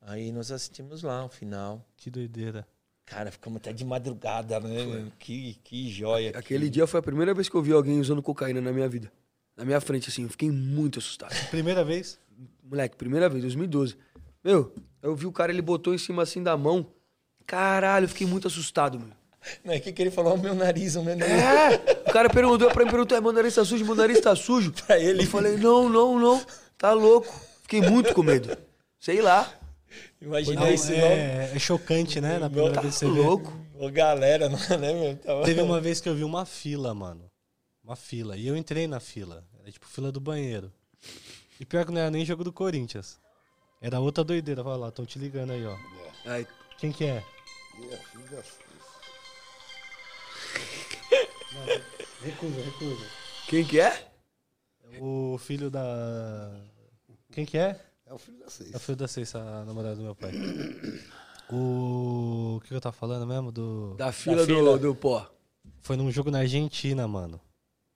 Aí nós assistimos lá o final. Que doideira. Cara, ficamos até de madrugada, né? Que, que joia. Aquele dia foi a primeira vez que eu vi alguém usando cocaína na minha vida. Na minha frente, assim. Eu fiquei muito assustado. Primeira vez? Moleque, primeira vez, 2012. Meu, eu vi o cara, ele botou em cima assim da mão. Caralho, eu fiquei muito assustado, meu. Não é que que ele falou, o meu nariz, o meu nariz. É! O cara perguntou pra mim, perguntou, "É, meu nariz tá sujo, meu nariz tá sujo. Pra ele. Eu falei, não, não, não, tá louco. Fiquei muito com medo. Sei lá, Imagina Não, esse nome. é, é chocante, né? Na primeira tá vez que você vê. louco. Ô, galera, não é, né, meu? Tava- Teve uma vez que eu vi uma fila, mano. Uma fila. E eu entrei na fila. Era tipo fila do banheiro. E pior que não era nem jogo do Corinthians. Era outra doideira. Olha lá, estão te ligando aí, ó. Ai, Quem que é? E a Recusa, recusa. quem que é? O filho da. Quem que é? É o filho da seis. É o filho da Ceissa, a namorada do meu pai. O. O que eu tava falando mesmo? Do. Da fila, fila. Do, do pó. Foi num jogo na Argentina, mano.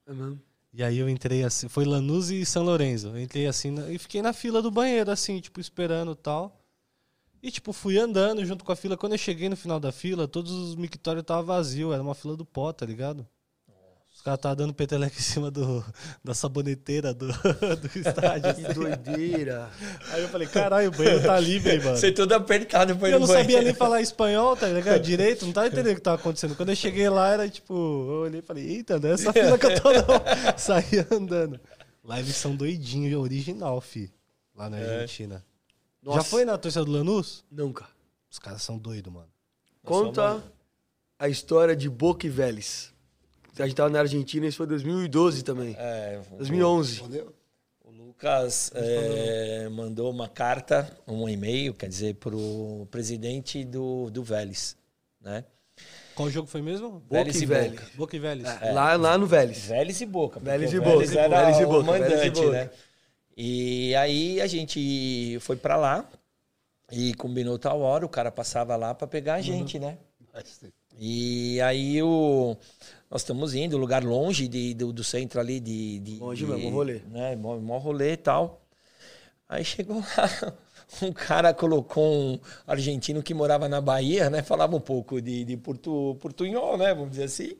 É mesmo? E aí eu entrei assim, foi Lanús e São Lourenço. Eu entrei assim na- e fiquei na fila do banheiro, assim, tipo, esperando e tal. E, tipo, fui andando junto com a fila. Quando eu cheguei no final da fila, todos os mictórios estavam vazios. Era uma fila do pó, tá ligado? Os caras estavam dando peteleco em cima do, da saboneteira do, do estádio. Que assim. doideira. Aí eu falei, caralho, o banheiro tá livre, mano. Você todo apertado foi E eu não sabia nem falar espanhol, tá ligado? Direito, não tava entendendo o que tava acontecendo. Quando eu cheguei lá, era tipo, eu olhei e falei, eita, não é essa fila que eu tô não. Saí andando. Lá eles são doidinhos, original, fi. Lá na Argentina. Já Nossa. foi na torcida do Lanús? Nunca. Os caras são doidos, mano. Conta a história de Boca e Vélez. A gente tava na Argentina, isso foi 2012 também. É, 2011. Respondeu? O Lucas é, mandou uma carta, um e-mail, quer dizer, pro presidente do, do Vélez, né? Qual jogo foi mesmo? Boca Vélez e Vélez. Boca. Boca e Vélez. É, Lá, lá no Vélez. Vélez e Boca. Vélez e Boca, Vélez era Vélez e o Boca, Vélez e mandante, Boca. né? E aí a gente foi pra lá e combinou tal hora, o cara passava lá pra pegar a gente, né? E aí o, nós estamos indo, lugar longe de, do, do centro ali de. de Longe de- mesmo, rolê. Né, mó, mó rolê e tal. Aí chegou lá, um cara colocou um argentino que morava na Bahia, né? Falava um pouco de, de portu, portunhol, né? Vamos dizer assim.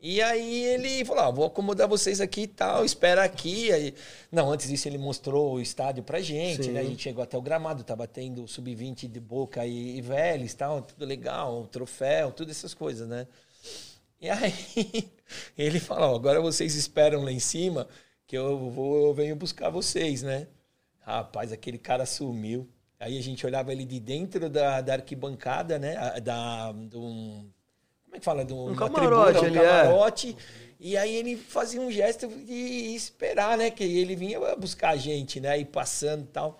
E aí ele falou: ah, vou acomodar vocês aqui e tal, espera aqui. Aí, não, antes disso ele mostrou o estádio pra gente, Sim. né? A gente chegou até o gramado, tava tendo o sub-20 de Boca e, e Vélez, tal, tudo legal, troféu, tudo essas coisas, né? E aí ele falou: agora vocês esperam lá em cima que eu vou eu venho buscar vocês, né? Rapaz, aquele cara sumiu. Aí a gente olhava ele de dentro da, da arquibancada, né? Da, do, como é que fala? Do, Um uma camarote tribuna, um ali, é. camarote. E aí ele fazia um gesto de esperar, né? Que ele vinha buscar a gente, né? E passando e tal.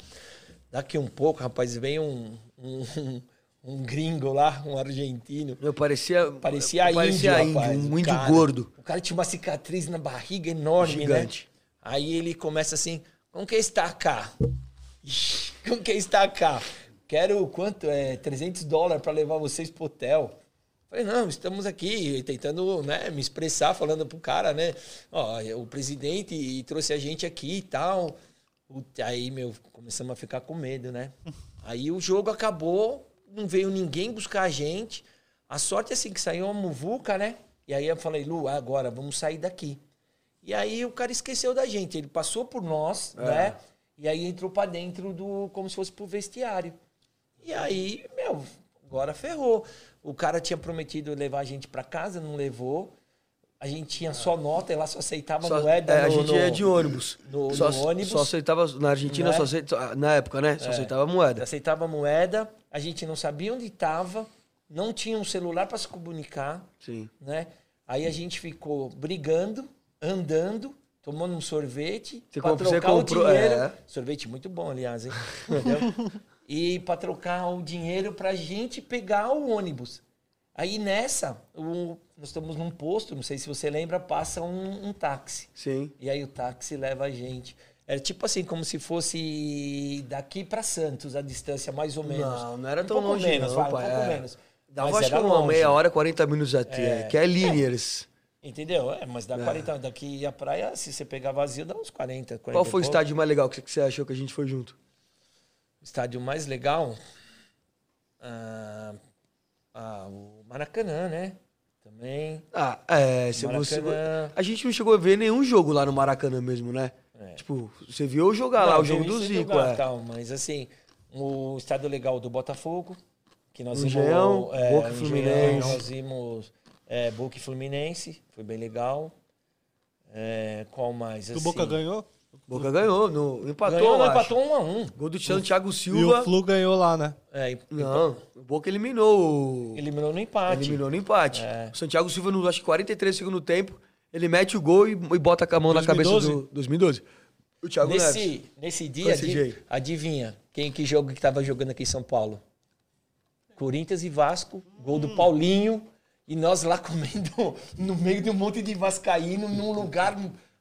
Daqui um pouco, rapaz, vem um, um, um gringo lá, um argentino. Eu parecia. Parecia parecia índio, rapaz, um índio cara. gordo. O cara tinha uma cicatriz na barriga enorme, Gigante. né? Aí ele começa assim, como que está cá? Como que está cá? Quero quanto? É 300 dólares para levar vocês pro hotel. Falei, não, estamos aqui tentando né, me expressar, falando pro cara, né? Ó, o presidente trouxe a gente aqui e tal. Aí, meu, começamos a ficar com medo, né? Aí o jogo acabou, não veio ninguém buscar a gente. A sorte é assim que saiu uma muvuca, né? E aí eu falei, Lu, agora vamos sair daqui. E aí o cara esqueceu da gente. Ele passou por nós, né? E aí entrou pra dentro do. como se fosse pro vestiário. E aí, meu, agora ferrou. O cara tinha prometido levar a gente pra casa, não levou. A gente tinha só nota e lá só aceitava Só- moeda. é, a no- gente no- ia de ônibus. no- só, no ônibus. Só aceitava. Na Argentina, Né? só aceitava, na época, né? Só aceitava moeda. Aceitava moeda, a gente não sabia onde estava, não tinha um celular para se comunicar, Sim. né? Aí a gente ficou brigando, andando, tomando um sorvete, Você para comp- você trocar comprou- o dinheiro. é. Sorvete muito bom, aliás, hein? Entendeu? e para trocar o dinheiro para a gente pegar o ônibus. Aí nessa, o- nós estamos num posto, não sei se você lembra, passa um, um táxi. Sim. E aí o táxi leva a gente. Era tipo assim, como se fosse daqui para Santos, a distância mais ou menos. Não, não era Um tão longe, menos, não, vai, pai, um pouco é. menos. Dava Mas acho que uma meia hora, 40 minutos até. Que é linears. Entendeu? É, mas dá 40, daqui a praia, se você pegar vazio, dá uns 40, 40 Qual foi o estádio mais legal que você achou que a gente foi junto? Estádio mais legal? Ah, ah, o Maracanã, né? Também. Ah, é. Você, você, a gente não chegou a ver nenhum jogo lá no Maracanã mesmo, né? É. Tipo, você viu jogar lá Não, o jogo do Zico, jogar, é. tal, mas assim, o estádio legal do Botafogo, que nós No vimos. Engenhão, é, Boca no Fluminense. Engenhão, Nós vimos é, Boca e Fluminense, foi bem legal. É, qual mais? O assim? Boca ganhou? Boca ganhou, no, empatou, Ganhou, empatou um a um. Gol do Santiago E Silva. o Flu ganhou lá, né? É, e- Não, o Boca eliminou eliminou no empate. Eliminou no empate. É. O Santiago Silva, no acho que 43 segundo tempo, ele mete o gol e, e bota a mão na cabeça 2012? do 2012. O Thiago Neves. Nesse, nesse dia, Com esse adi- jeito. adivinha quem que jogo que tava jogando aqui em São Paulo? Corinthians e Vasco, gol do Paulinho, e nós lá comendo no meio de um monte de vascaíno num lugar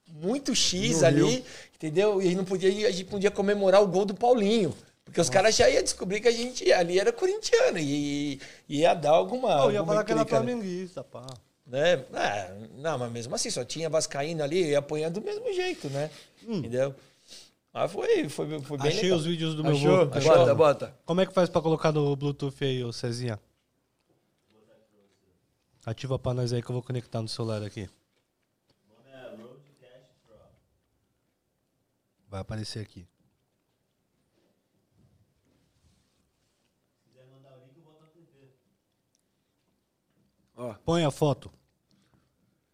muito X No ali, Rio. entendeu? E não podia, a gente podia comemorar o gol do Paulinho. Porque os caras já iam descobrir que a gente ali era corintiano e e ia dar alguma. Pô, ia alguma falar que era né? flamenguista, pá. né? É, não, mas mesmo assim, só tinha Vascaíno ali e apanhando do mesmo jeito, né? Entendeu? Mas foi, foi, foi bem Achei legal. os vídeos do meu Achou? vô. Bota, bota. Como é que faz pra colocar no Bluetooth aí, ô Cezinha? Ativa pra nós aí que eu vou conectar no celular aqui. Vai aparecer aqui. Ó, Põe a foto.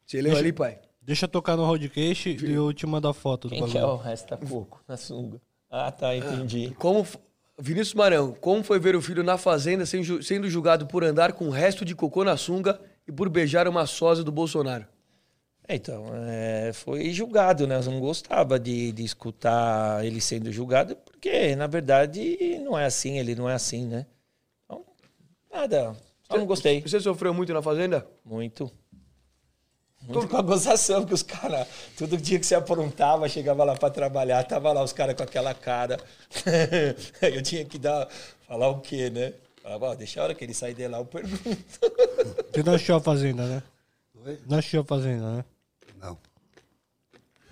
você leu ali, pai? Deixa eu tocar no roadcast e eu te mando a foto do Quem que é o bagulho. resta coco na sunga? Ah, tá, entendi. Como... f- Vinícius Marão, como foi ver o filho na fazenda sem ju- sendo julgado por andar com o resto de cocô na sunga e por beijar uma sósia do Bolsonaro? Então, é, foi julgado, né? Eu não gostava de, de escutar ele sendo julgado, porque, na verdade, não é assim, ele não é assim, né? Então, nada. Só não gostei. Você sofreu muito na fazenda? Muito. Muito com a gozação que os caras, todo dia que você aprontava, chegava lá pra trabalhar, tava lá os caras com aquela cara. Aí eu tinha que dar, falar o quê, né? Falava, ó, deixa a hora que ele sair de lá, eu pergunto. Você não achou a fazenda, né? Oi? Não achou a fazenda, né? Não.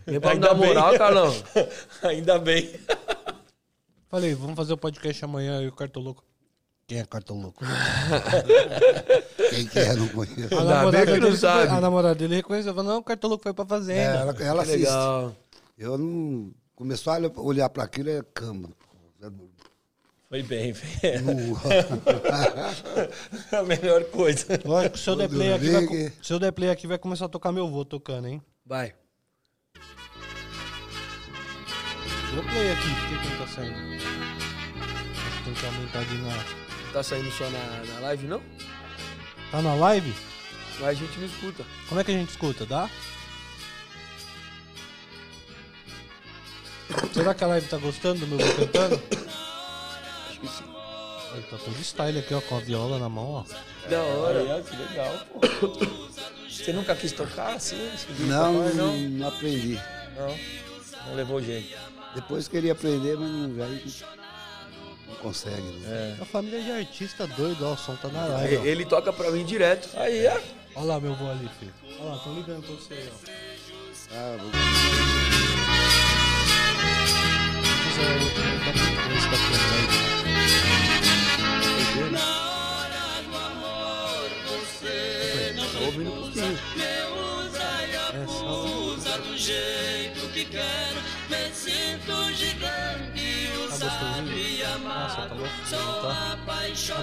Vem pra me Ainda dar moral, bem. Carlão. Ainda bem. Falei, vamos fazer o podcast amanhã e o Cartoloco. Quem é Cartoloco? Quem que é, não conheço. A namorada, bem que não dele, sabe. a namorada dele reconheceu. Falou, não, o Cartoloco foi pra É, fazenda. ela ela Que assiste. legal. Eu não. Começou a olhar- olhar pra aquilo, é cama. Foi bem, velho. Nu. A melhor coisa. Lógico, se eu der Quando play aqui, vai, ligue. co- se eu der play aqui, vai começar a tocar meu vô tocando, hein? Vai. Deu play aqui, por que, que não tá saindo? Acho que tem que aumentar de na. Tá saindo só na, na live, não? Tá na live? Mas a gente não escuta. Como é que a gente escuta? Dá? Será que a live tá gostando do meu vô cantando? Que sim. Ele tá todo style aqui, ó, com a viola na mão, ó. Da hora. Ó, que legal, pô. Você nunca quis tocar assim? Não, papai, não, não? aprendi. Não. Não levou jeito. Depois queria aprender, mas não, já não consegue. Né? É. A família de artista doido, ó, o som tá na live, Ele, toca pra mim direto. Aí, ó. Olha lá meu vô ali, filho. Olha lá, tão ligando pra você aí, ó. Ah, vou-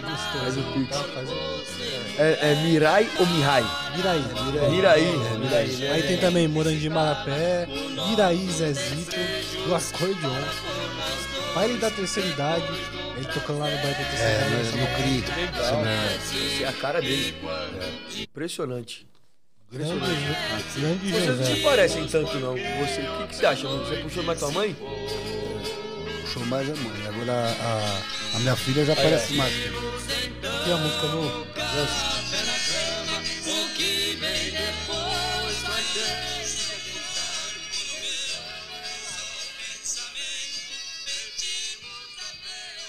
Faz o pix. Tá, faz o... É, é Mirai ou Mihai? Miraí. Miraí. É, Miraí, né? Aí tem também Morangi Marapé, Iraí Zezito, do acordeon, baile da terceira idade, ele tocando lá no baile da terceira É, idade. mas no CRI. Legal. Essa é a cara dele. Impressionante. Grande, grande Vocês não se parecem tanto, não. Você, o que, que você acha? mano? Você puxou mais tua mãe? Puxou mais a mãe. Agora a, a minha filha já parece mais. Tem a música no...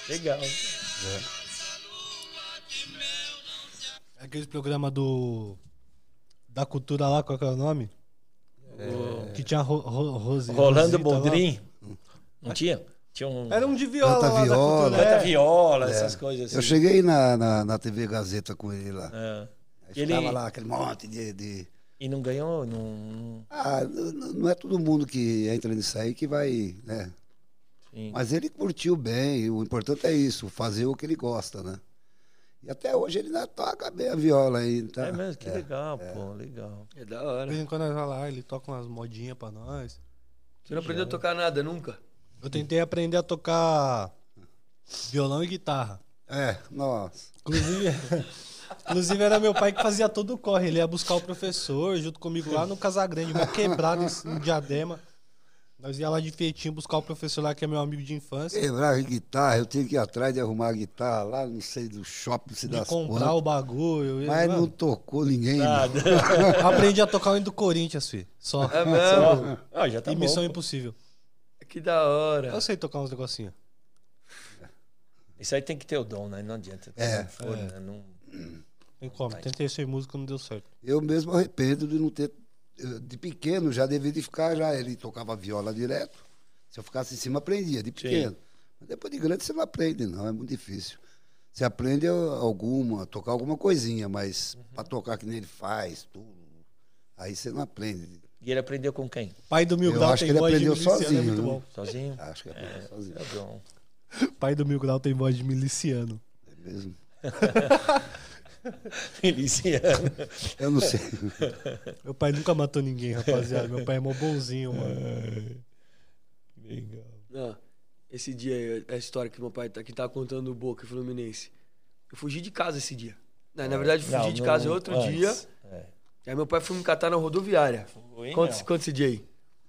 Legal. Aquele programa do... Da cultura lá, qual que é o nome? Que tinha ro, ro, Rose, Rolando Rosita lá. Boldrin. Não tinha? Tinha um. Era um de viola Canta viola. Canta é. viola, essas coisas assim. Eu cheguei na, na, na TV Gazeta com ele lá. É. Aí ele- ficava lá aquele monte de. de- E não ganhou? Não. Ah, não é todo mundo que entra nisso aí que vai, né? Sim. Mas ele curtiu bem, o importante é isso, fazer o que ele gosta, né? E até hoje ele ainda toca bem a viola aí. Tá? É mesmo, que legal, pô, legal. É da De hora. vez em quando nós vai lá, ele toca umas modinhas pra nós. Você não aprendeu a tocar nada nunca? Eu tentei aprender a tocar violão e guitarra. É, nossa. Inclusive, inclusive era meu pai que fazia todo o corre. Ele ia buscar o professor junto comigo lá no Casagrande, uma quebrada em em diadema. Nós ia lá de feitinho buscar o professor lá, que é meu amigo de infância. Quebrar a guitarra, eu tinha que ir atrás de arrumar a guitarra lá, não sei, do shopping, se De das comprar quantas. o bagulho. Mas Mano, não tocou ninguém. Nada. Aprendi a tocar o hino do Corinthians, filho. Só. É mesmo? Ah, já tá e bom. Missão. Impossível. Que da hora. Eu sei tocar uns negocinhos. Isso aí tem que ter o dom, né? Não adianta. É. não for, né? Não... Tem como. Tentei ser músico, não deu certo. Eu mesmo arrependo de não ter. De pequeno já deveria ficar, já ele tocava viola direto. Se eu ficasse em cima, aprendia, de pequeno. Mas depois de grande você não aprende, não, é muito difícil. Você aprende alguma, tocar alguma coisinha, mas para tocar que nem ele faz, tudo. Aí você não aprende. E ele aprendeu com quem? Pai do Mil Eu Grau acho tem que ele voz de aprendeu miliciano, é sozinho, muito bom. Sozinho? Acho que aprendeu sozinho. É bom. Pai do Mil Grau tem voz de miliciano. É mesmo. Feliciano. Eu não sei. Meu pai nunca matou ninguém, rapaziada. Meu pai é mó bonzinho, mano. Legal. Ó, esse dia aí, a história que meu pai tá, que tá contando do Boca Fluminense. Eu fugi de casa esse dia. Na, na verdade, fugir Não, de casa é outro antes. dia. Aí meu pai foi me catar na rodoviária. Foi, esse dia aí.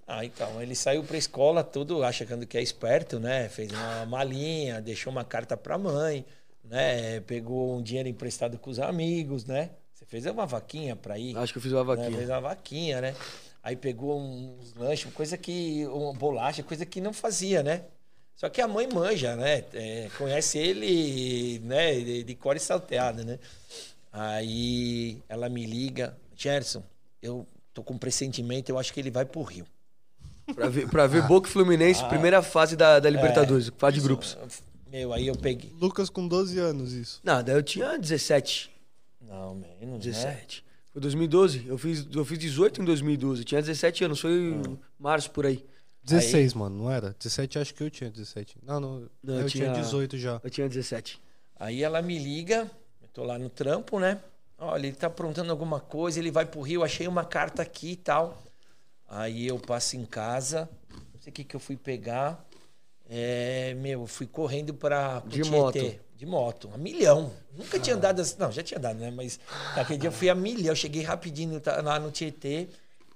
Ah, então, ele saiu pra escola tudo achando que é esperto, né? Fez uma malinha, deixou uma carta pra mãe, né? Pegou um dinheiro emprestado com os amigos, né? Você fez uma vaquinha pra ir. Acho que eu fiz uma né? Fez vaquinha. uma vaquinha, né? Aí pegou uns lanches, coisa que. uma bolacha, coisa que não fazia, né? Só que a mãe manja, né? É, conhece ele, né? De, de cor e salteada, né? Aí ela me liga, Gerson, eu tô com um pressentimento, eu acho que ele vai pro Rio. Pra ver, pra ver Boca e Fluminense, primeira fase da, da Libertadores, fase de grupos. Meu, aí eu peguei. Lucas com 12 anos, isso. Não, daí eu tinha 17. Não, menos, 17. Foi 2012. Eu fiz, eu fiz 18 em 2012. Eu tinha 17 anos, foi em março por aí. 16, mano, não era? 17 acho que eu tinha 17. Não, não. Não, eu eu tinha tinha- 18 já. Eu tinha 17. Aí ela me liga, eu tô lá no trampo, né? Olha, ele tá aprontando alguma coisa, ele vai pro Rio, achei uma carta aqui e tal. Aí eu passo em casa, não sei o que que eu fui pegar. É, meu, eu fui correndo para De moto. De moto, a milhão. Nunca tinha andado assim. Não, já tinha andado, né? Mas aquele dia eu fui a milhão. Cheguei rapidinho lá no Tietê,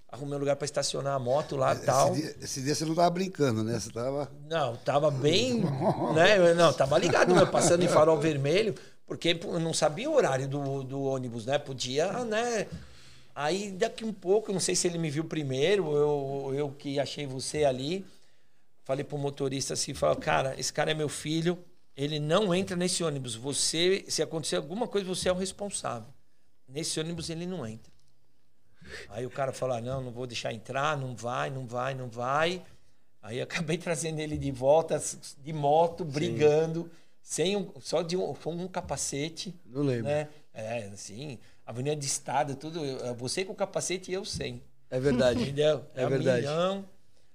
arrumei um lugar para estacionar a moto lá e tal. Esse dia, esse dia você não tava brincando, né? Você tava. Não, tava bem. né? Não, tava ligado, meu, passando em farol vermelho, porque eu não sabia o horário do, do ônibus, né? Podia, né? Aí daqui um pouco, não sei se ele me viu primeiro, eu, eu que achei você ali. Falei pro motorista assim, falou, cara, esse cara é meu filho, ele não entra nesse ônibus. Você, se acontecer alguma coisa, você é o responsável. Nesse ônibus ele não entra. Aí o cara falou, ah, não, não vou deixar entrar, não vai, não vai, não vai. Aí acabei trazendo ele de volta, de moto, brigando, sem um, só de um, com um capacete. Não lembro. Né? É, assim, avenida de estado, tudo. eu- Você com o capacete e eu sem. É verdade. Entendeu? É um verdade. milhão.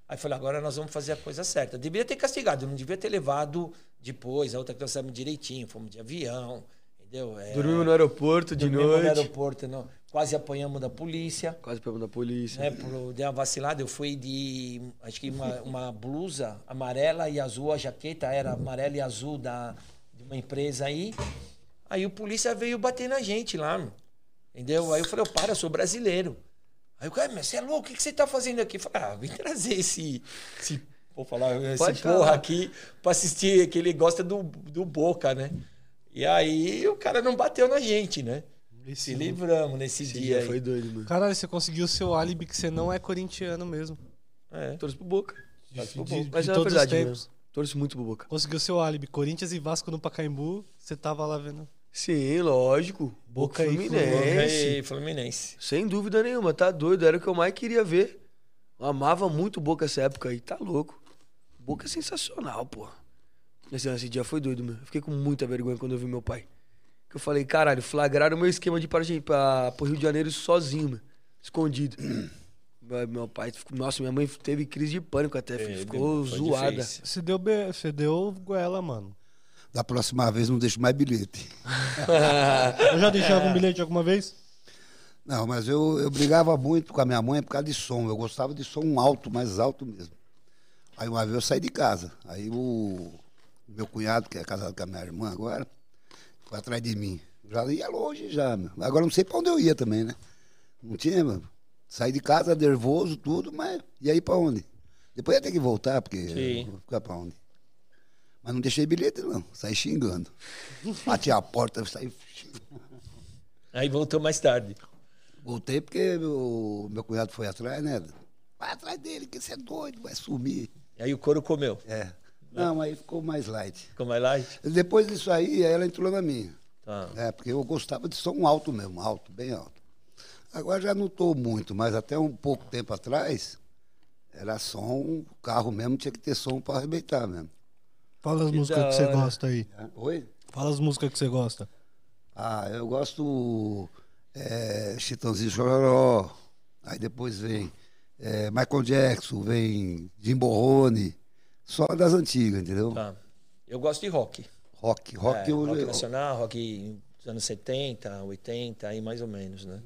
Aí falei, agora nós vamos fazer a coisa certa. Devia ter castigado, não devia ter levado depois. A outra que nós saímos direitinho, fomos de avião, entendeu? É, Dormimos no aeroporto de noite. no aeroporto, não. Quase apanhamos da polícia. Quase pegamos da polícia. Né, por, dei uma vacilada, eu fui de, acho que uma, uma blusa amarela e azul, a jaqueta era amarela e azul da, de uma empresa aí. Aí o polícia veio bater na gente lá, meu. entendeu? Aí eu falei, para, eu sou brasileiro. Aí o cara, mas você é louco, o que você tá fazendo aqui? Eu falei, ah, vim trazer esse, esse vou falar, esse Pode porra falar. aqui pra assistir, que ele gosta do, do Boca, né? E aí o cara não bateu na gente, né? Se livramos nesse Esse dia dia aí. foi doido, mano. Caralho, você conseguiu o seu álibi que você não é corintiano mesmo. É. Torço pro Boca. De, Torce pro de- Boca. de Mas é todos verdade os tempos. mesmo. Torço muito pro Boca. Conseguiu seu álibi. Corinthians e Vasco no Pacaembu, você tava lá vendo. Sim, lógico. Boca e Fluminense. Boca e Fluminense. Sem dúvida nenhuma, tá doido. Era o que eu mais queria ver. Eu amava muito o Boca essa época aí, tá louco. Boca é sensacional, pô. Esse, esse dia foi doido, meu. Eu Fiquei com muita vergonha quando eu vi meu pai. Que eu falei, caralho, flagraram o meu esquema de ir para, pra, pro Rio de Janeiro sozinho, meu. Escondido. meu, pai, ficou- nossa, minha mãe teve crise de pânico até, filho. ficou zoada. difícil. Você deu, be- você deu goela, mano. Da próxima vez não deixo mais bilhete. Eu já deixei algum bilhete alguma vez? Não, mas eu, eu brigava muito com a minha mãe por causa de som. Eu gostava de som alto, mais alto mesmo. Aí uma vez eu saí de casa. Aí o meu cunhado, que é casado com a minha irmã agora, atrás de mim. Já ia longe já, meu. Agora não sei pra onde eu ia também, né? Não tinha, meu. Saí de casa nervoso, tudo, mas e aí pra onde? Depois ia ter que voltar, porque Sim. vou ficar pra onde? Mas não deixei bilhete, não. Saí xingando. Bati a porta, saí xingando. Aí voltou mais tarde. Voltei porque meu, meu cunhado foi atrás, né? Vai atrás dele, que você é doido, vai sumir. Aí o couro comeu. É. Não, aí ficou mais light. Ficou mais light? Depois disso aí, ela entrou na minha. Tá. É, porque eu gostava de som alto mesmo, alto, bem alto. Agora já não estou muito, mas até um pouco tempo atrás, era som, o carro mesmo tinha que ter som para arrebentar mesmo. Fala as Que músicas que você gosta aí. É. Oi? Fala as músicas que você gosta. Ah, eu gosto é, Chitãozinho Chororó, aí depois vem é, Michael Jackson, vem Jim Borrone, só das antigas, entendeu? Tá. Eu gosto de rock. Rock, rock, É, eu, rock nacional, rock dos anos 70, 80, aí mais ou menos, né?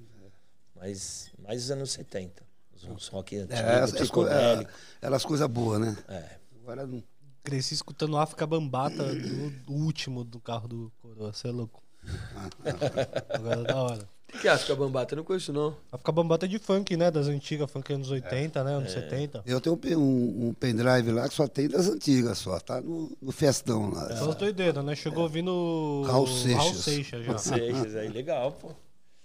Mas mais dos anos 70. Os, os rock antigos, é, as, as, co- é, elas coisas boas, né? É. Agora não. Cresci escutando África Bambata do, do último do carro do Coroa. Você é louco. Agora é da hora. O que é África Bambata? Eu não conheço, não. África Bambata é de funk, né? Das antigas, funk anos 80, né? Anos 70. Eu tenho um, um, um pendrive lá que só tem das antigas, só, tá no, no festão lá. Só as doideiras, né? Chegou ouvindo Raul Seixas. Raul Seixas já. Seixas, aí legal, pô.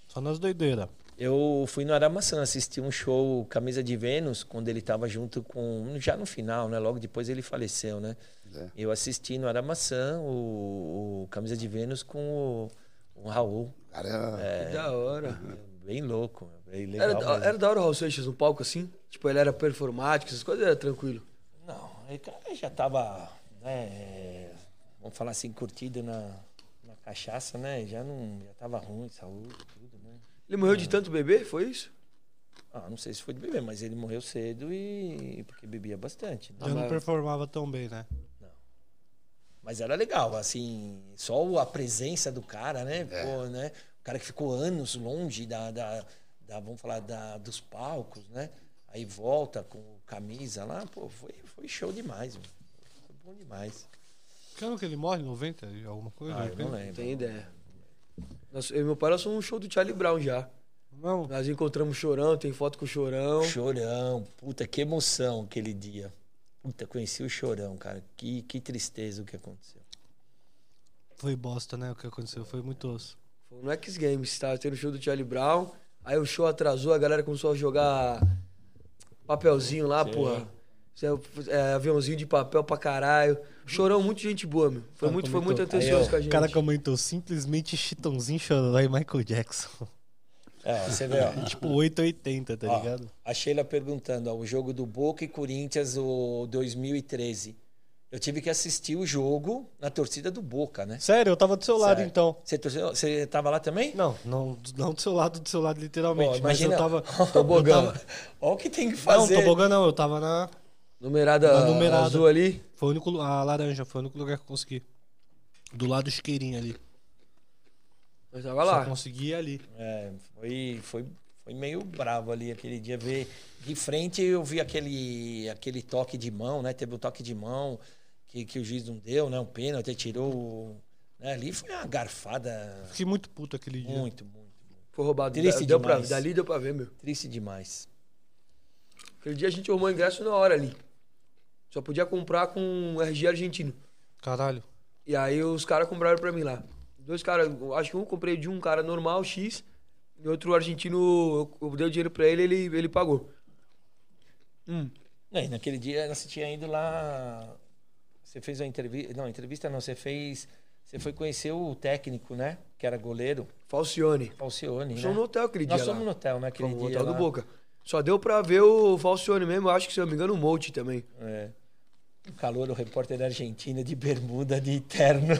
Só nas doideiras. Eu fui no Aramaçã assistir um show Camisa de Vênus, quando ele estava junto com. Já no final, né? Logo depois ele faleceu, né? É. Eu assisti no Aramaçã o, o Camisa de Vênus com o, o Raul. Cara, era- Que da hora. Bem louco, bem legal. Era, mesmo. era da hora o Raul Seixas no palco, assim? Tipo, ele era performático, essas coisas, era tranquilo. Não, ele cara já tava, né, vamos falar assim, curtido na, na cachaça, né? Já não, já tava ruim, saúde, tudo, né? Ele morreu de tanto beber, foi isso? Ah, não sei se foi de beber, mas ele morreu cedo e porque bebia bastante. né? Já não performava tão bem, né? Mas era legal, assim, só a presença do cara, né? Pô, né? O cara que ficou anos longe da, da, da, vamos falar, da, dos palcos, né? Aí volta com camisa lá, pô, foi, foi show demais, mano. Foi bom demais. Que ano que ele morre? 90? e Alguma coisa? Ah, eu não 80? lembro. Tem ideia. Nossa, eu e meu pai, nós fomos um show do Charlie Brown já. Não. Nós encontramos o Chorão, tem foto com o Chorão. Chorão, puta, que emoção aquele dia. Puta, conheci o Chorão, cara. Que, que tristeza o que aconteceu. Foi bosta, né? O que aconteceu. Foi muito osso. Foi no X Games, tava tendo o show do Charlie Brown. Aí o show atrasou, a galera começou a jogar papelzinho lá, Sim. porra. É, é, aviãozinho de papel pra caralho. Chorão, muito gente boa, meu. Foi Cara, muito, foi comentou. muito atencioso com a O gente. cara comentou simplesmente Chitãozinho chorou e Michael Jackson. É, você vê, ó. tipo 880, tá Ó, ligado? A Sheila perguntando, ó, o jogo do Boca e Corinthians, o 2013. Eu tive que assistir o jogo na torcida do Boca, né? Sério, eu tava do seu lado Sério. então. Você, torceu- você tava lá também? Não, não, não do seu lado, do seu lado literalmente. Pô, mas eu imagina- tava. Eu tava- Olha o que tem que Não, fazer. tobogã não, eu tava na. Numerada, Na numerada. azul ali. Foi o único. A laranja, foi o único lugar que eu consegui. Do lado chiqueirinho ali. Mas tava Só lá. consegui ir ali. É, foi, foi, foi meio bravo ali aquele dia. Ver de frente eu vi aquele, aquele toque de mão, né? Teve um toque de mão que, que o juiz não deu, né? Um pênalti, tirou. Né? Ali foi uma garfada Fiquei muito puto aquele dia. muito, muito, muito. Foi roubado. Triste deu pra, demais. dali deu pra ver, meu. Triste demais. Aquele dia a gente arrumou ingresso na hora ali. Só podia comprar com RG argentino. Caralho. E aí os caras compraram pra mim lá. Dois caras, acho que um comprei de um cara normal, X, e outro argentino, eu eu dei o dinheiro pra ele ele ele pagou. Hum. E naquele dia você tinha ido lá. Você fez uma entrevista. Não, entrevista não, você fez. Você foi conhecer o técnico, né? Que era goleiro, Falcione. Falcione. Nós Né? no hotel aquele Nós dia fomos lá. no hotel, né? Aquele Fomos no dia. hotel do lá. Boca. Só deu pra ver o Falcione mesmo, acho que se eu não me engano o Molt também. É. O calor, o repórter da Argentina de bermuda, de terno.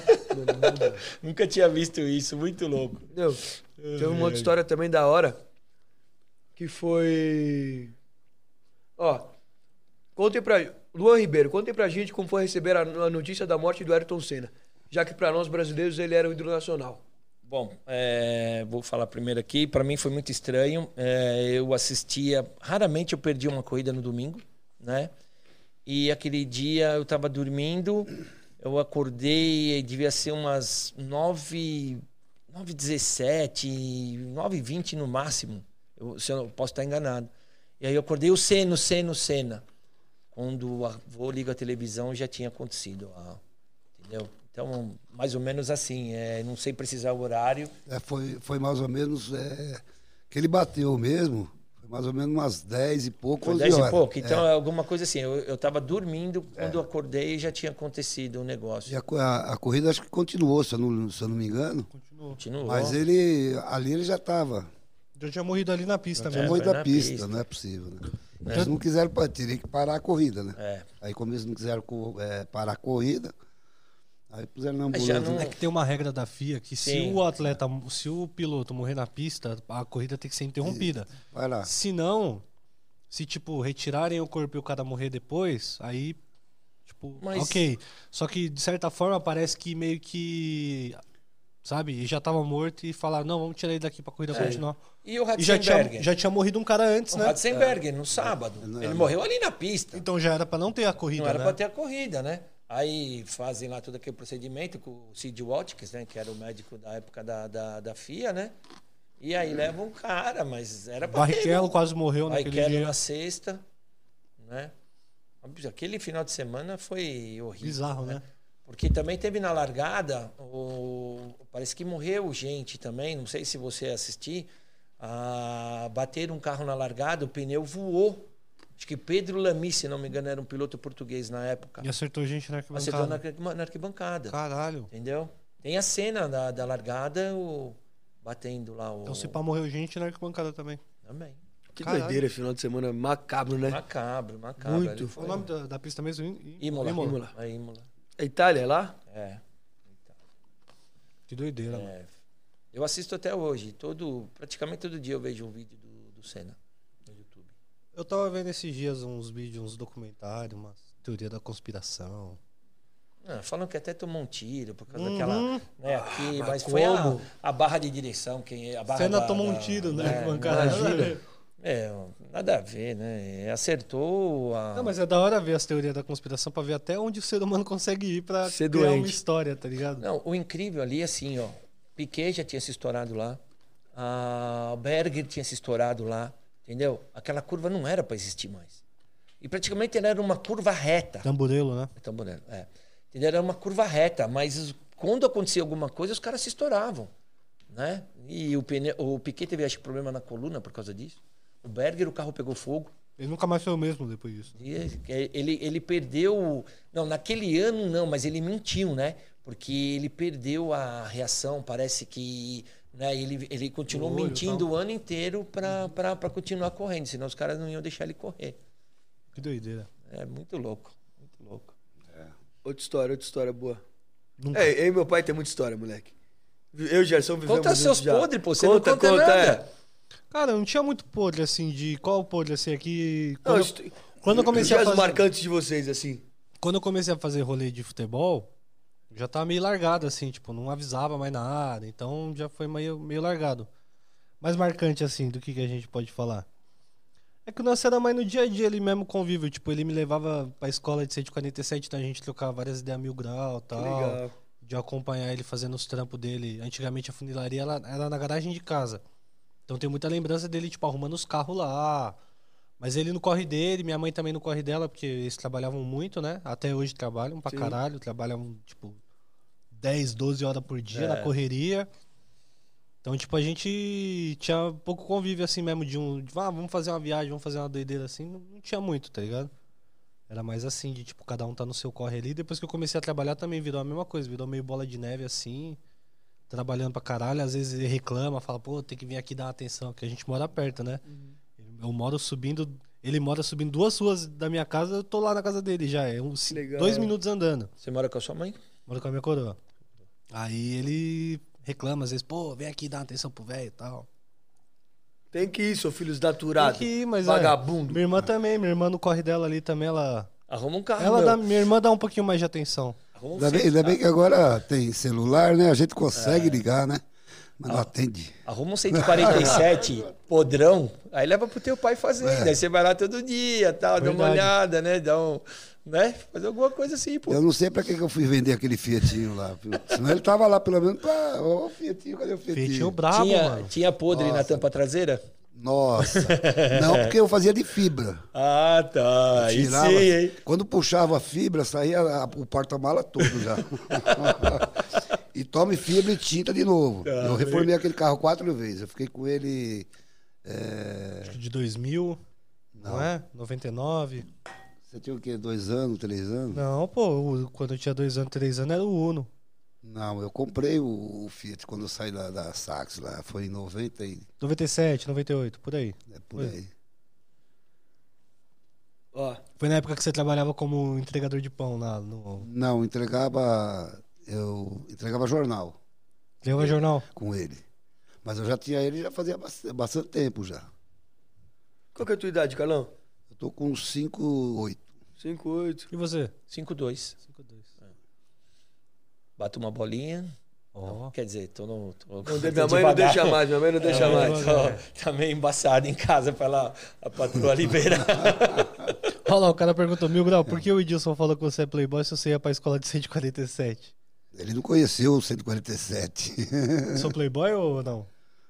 Nunca tinha visto isso, muito louco. Entendeu? Teve uma outra história também da hora. Que foi. Ó. Contem pra. Luan Ribeiro, contem pra gente como foi receber a, notícia da morte do Ayrton Senna. Já que pra nós brasileiros ele era o ídolo nacional. Bom, é, vou falar primeiro aqui. Para mim foi muito estranho. É, eu assistia, raramente eu perdi uma corrida no domingo, né? E aquele dia eu estava dormindo, eu acordei, devia ser umas 9, 9 17, 9 20 no máximo. Eu, se eu não- posso estar enganado. E aí eu acordei o Senna, o Senna. Quando a- vou ligo a televisão já tinha acontecido, a- entendeu? Então, mais ou menos assim, é, não sei precisar o horário. É, foi, foi mais ou menos. É, que ele bateu mesmo. Mais ou menos umas 10 e pouco, Foi 11 10 horas. e pouco. Então, É, é alguma coisa assim. Eu, eu tava dormindo, quando eu acordei já tinha acontecido um negócio. e a, a- a corrida acho que continuou, se eu não, se eu não me engano. Continuou. Continuou. Mas ele. Ali ele já estava. Eu tinha morrido ali na pista Tinha É, mesmo. morrido foi da na pista, pista. não é possível, né? Eles não quiseram, teria que parar a corrida, né? É. Aí como eles não quiseram é, parar a corrida, aí puseram na ambulância. não- É que tem uma regra da FIA que se Sim. o atleta, se o piloto morrer na pista, a corrida tem que ser interrompida. Vai lá. Se não, se tipo retirarem o corpo e o cara morrer depois, aí tipo, Mas- OK. Só que de certa forma parece que meio que sabe, e já tava morto e falaram, não, vamos tirar ele daqui pra corrida continuar. E o E já tinha, Ratzenberger? já tinha morrido um cara antes, O né? Ratzenberger, no sábado. Ele morreu ali na pista. Então já era pra não ter a corrida, Não era né? para ter a corrida, né? Aí fazem lá todo aquele procedimento com o Sid Watkins, né? Que era o médico da época da, da, da FIA, né? E aí levam um cara, mas era para Barrichello quase morreu naquele Barrichello dia. na sexta, né? Aquele final de semana foi horrível. Bizarro, né? Porque também teve na largada, o... parece que morreu gente também, não sei se você assistiu, a... bateram um carro na largada, o pneu voou. Acho que Pedro Lamy, se não me engano, era um piloto português na época. E acertou gente na Acertou na, arquibancada. arquiba- na arquibancada. Caralho. Entendeu? Tem a cena da, da largada, o... batendo lá o. Então se pá morreu gente na arquibancada também. Também. Que Caralho. doideira esse final de semana macabro, né? Macabro, macabro. Muito. Foi... o nome da, da pista mesmo? Imola. Imola. Imola. É Imola. É Itália, é lá? É. Que doideira, mano. É. Eu assisto até hoje. Todo, praticamente todo dia eu vejo um vídeo do, do Senna. Eu tava vendo esses dias uns vídeos, uns documentários, umas teoria da conspiração. Ah, falam que até tomou um tiro por causa Uhum. daquela. Né, aqui, mas mas foi a, a barra de direção. Quem, a barra Senna da- tomou um da- tiro, né? é, arquibancada. imagina. É, nada a ver, né? Acertou a. Não, mas é da hora ver as teorias da conspiração pra ver até onde o ser humano consegue ir pra Ser criar uma doente. história, tá ligado? Não, o incrível ali, assim, ó. Piquet já tinha se estourado lá. A Berger tinha se estourado lá. Entendeu? Aquela curva não era para existir mais. E praticamente ela era uma curva reta. Tamburelo, né? É Tamborelo, é. Entendeu? Era uma curva reta, mas quando acontecia alguma coisa, os caras se estouravam. Né? E o, pneu, o Piquet teve, acho problema na coluna por causa disso. O Berger, o carro pegou fogo. Ele nunca mais foi o mesmo depois disso. Ele, ele, ele perdeu. Não, naquele ano não, mas ele mentiu, né? Porque ele perdeu a reação. Parece que. Né, ele, ele continuou olho, mentindo tal. o ano inteiro para continuar correndo, senão os caras não iam deixar ele correr. Que doideira. É muito louco. Muito louco. Outra história, outra história boa. Nunca. É, eu e meu pai tem muita história, moleque. Eu e o Gerson vivemos Conta seus já. podres, pô. Você não conta nada. é. Cara, não tinha muito podre assim de. Qual podre assim aqui? Não, Quando, isto- quando eu comecei a fazer. marcantes de vocês, assim. quando eu comecei a fazer rolê de futebol, já tava meio largado, assim, tipo, não avisava mais nada, então já foi meio, meio largado. Mais marcante, assim, do que, que a gente pode falar. É que o nosso era mais no dia a dia, ele mesmo convívio, tipo, ele me levava pra escola de 147, então a gente trocava várias ideias mil grau e Que tal. legal. De acompanhar ele fazendo os trampos dele. Antigamente a funilaria ela, era na garagem de casa. Então tem muita lembrança dele, tipo, arrumando os carros lá. Mas ele no corre dele, minha mãe também no corre dela, porque eles trabalhavam muito, né? Até hoje trabalham pra Sim. caralho, trabalham, tipo, 10, 12 horas por dia É. na correria. Então, tipo, a gente tinha pouco convívio assim mesmo de um. De, ah, vamos fazer uma viagem, vamos fazer uma doideira assim. Não, não tinha muito, tá ligado? Era mais assim, de tipo, cada um tá no seu corre ali. Depois que eu comecei a trabalhar também virou a mesma coisa, virou meio bola de neve assim. Trabalhando pra caralho, às vezes ele reclama, fala, pô, tem que vir aqui dar uma atenção, porque a gente mora perto, né? Eu moro subindo. Ele mora subindo duas ruas da minha casa, eu tô lá na casa dele já. É uns Legal. dois minutos andando. Você mora com a sua mãe? Moro com a minha coroa. Aí ele reclama, às vezes, pô, vem aqui dar uma atenção pro velho e tal. Tem que ir, seu filho daturados. Tem que ir, mas é. Vagabundo. Minha irmã também, minha irmã no corre dela ali também, ela. Arruma um carro. ela meu. dá, minha irmã dá um pouquinho mais de atenção. Arruma um Ainda bem, ainda bem que agora tem celular, né? A gente consegue ligar, né? Mas não atende. Arruma um 147 podrão, aí leva pro teu pai fazer. É. Aí você vai lá todo dia, tal, dá uma Verdade. olhada, né? Dá um. Né? Fazer alguma coisa assim, pô. Eu não sei pra que que eu fui vender aquele Fiatinho lá. Senão ele tava lá pelo menos pra. Ô, o Fiatinho, cadê o Fiatinho? Feitinho brabo, tinha, mano. tinha podre na Nossa. tampa traseira? Nossa. Não, porque eu fazia de fibra. Ah, tá. Aí Tirava, sim, hein? quando puxava a fibra, saía a- o porta-mala todo já. e tome fibra e tinta de novo. Tá, eu reformei aquele carro quatro vezes. Eu fiquei com ele. é, Acho que De 2000, não, Não. é? 99. Você tinha o quê? Dois anos, três anos? Não, pô, quando eu tinha dois anos, três anos era o Uno. Não, eu comprei o, o Fiat quando eu saí da, da Sax lá. Foi em 90 e. 97, 98, por aí. É por Foi. aí. Ó, Foi na época que você trabalhava como entregador de pão lá no. Não, entregava. Eu entregava jornal Leva jornal. com ele. Mas eu já tinha ele já fazia bastante, bastante tempo já. qual que é a tua idade, Carlão? Tô com 5, 8. 5, 8. E você? 5-2. 5,2. Bato uma bolinha. Ó. Quer dizer, tô no. Tô, Não, tô minha mãe não deixa mais, minha mãe não deixa É, mais. tô- Tá meio embaçado em casa pra lá a patroa liberar. Olha lá, o cara perguntou, Mil Grau, por que o Edilson falou que você é playboy se você ia pra escola de 147? Ele não conheceu o 147. Eu sou playboy ou não?